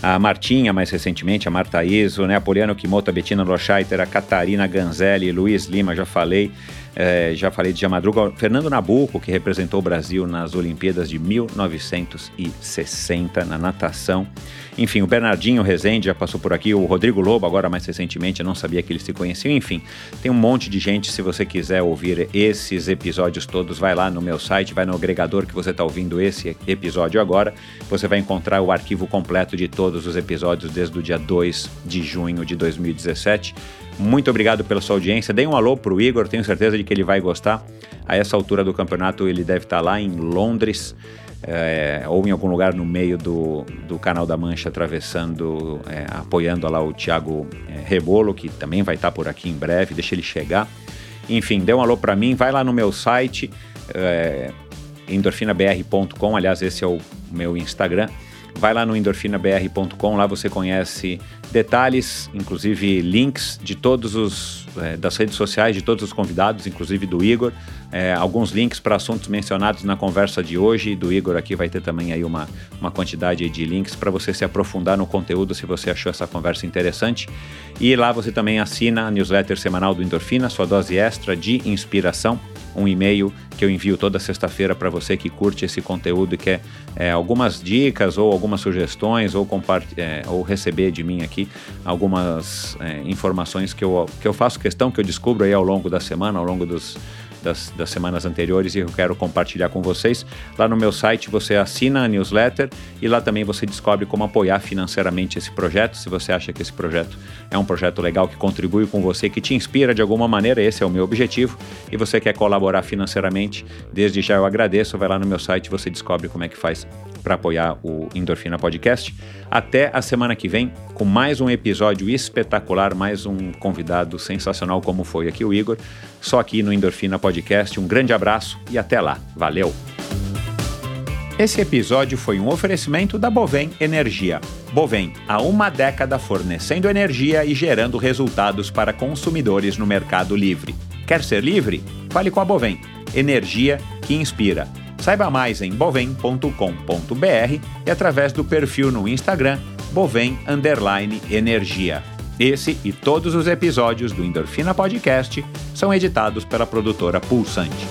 A Martinha, mais recentemente, a Marta Iso, né? a Poliana Kimoto, a Bettina Lochaiter, a Catarina Ganzelli, Luiz Lima, já falei. É, já falei de Jamadruga, Fernando Nabuco, que representou o Brasil nas Olimpíadas de 1960 na natação. Enfim, o Bernardinho Rezende já passou por aqui, o Rodrigo Lobo, agora mais recentemente, eu não sabia que eles se conheciam. Enfim, tem um monte de gente. Se você quiser ouvir esses episódios todos, vai lá no meu site, vai no agregador que você está ouvindo esse episódio agora. Você vai encontrar o arquivo completo de todos os episódios desde o dia 2 de junho de 2017. Muito obrigado pela sua audiência. Dê um alô pro Igor, tenho certeza de que ele vai gostar. A essa altura do campeonato, ele deve estar lá em Londres. é, ou em algum lugar no meio do, do Canal da Mancha, atravessando, é, apoiando lá o Thiago é, Rebolo, que também vai estar por aqui em breve, deixa ele chegar. Enfim, dê um alô para mim, vai lá no meu site, é, endorfinabr.com, aliás, esse é o meu Instagram. Vai lá no endorfinabr.com, lá você conhece detalhes, inclusive links de todos os é, das redes sociais de todos os convidados, inclusive do Igor, é, alguns links para assuntos mencionados na conversa de hoje. Do Igor aqui vai ter também aí uma, uma quantidade de links para você se aprofundar no conteúdo se você achou essa conversa interessante. E lá você também assina a newsletter semanal do Endorfina, sua dose extra de inspiração um e-mail que eu envio toda sexta-feira para você que curte esse conteúdo e quer é, algumas dicas ou algumas sugestões ou, é, ou receber de mim aqui algumas é, informações que eu, que eu faço questão, que eu descubro aí ao longo da semana, ao longo dos, das, das semanas anteriores e eu quero compartilhar com vocês. Lá no meu site você assina a newsletter e lá também você descobre como apoiar financeiramente esse projeto. Se você acha que esse projeto é um projeto legal que contribui com você, que te inspira de alguma maneira, esse é o meu objetivo, e você quer colaborar financeiramente, desde já eu agradeço. Vai lá no meu site, você descobre como é que faz para apoiar o Endorfina Podcast. Até a semana que vem com mais um episódio espetacular, mais um convidado sensacional como foi aqui o Igor, só aqui no Endorfina Podcast. Um grande abraço e até lá. Valeu! Esse episódio foi um oferecimento da Bovem Energia. Bovem, há uma década fornecendo energia e gerando resultados para consumidores no mercado livre. Quer ser livre? Fale com a Bovem. Energia que inspira. Saiba mais em bovem.com.br e através do perfil no Instagram Bovem Energia. Esse e todos os episódios do Endorfina Podcast são editados pela produtora Pulsante.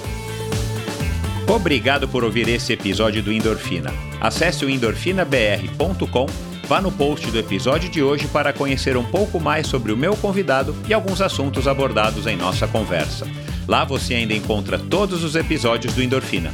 Obrigado por ouvir esse episódio do Endorfina. Acesse o endorfinabr.com, vá no post do episódio de hoje para conhecer um pouco mais sobre o meu convidado e alguns assuntos abordados em nossa conversa. Lá você ainda encontra todos os episódios do Endorfina.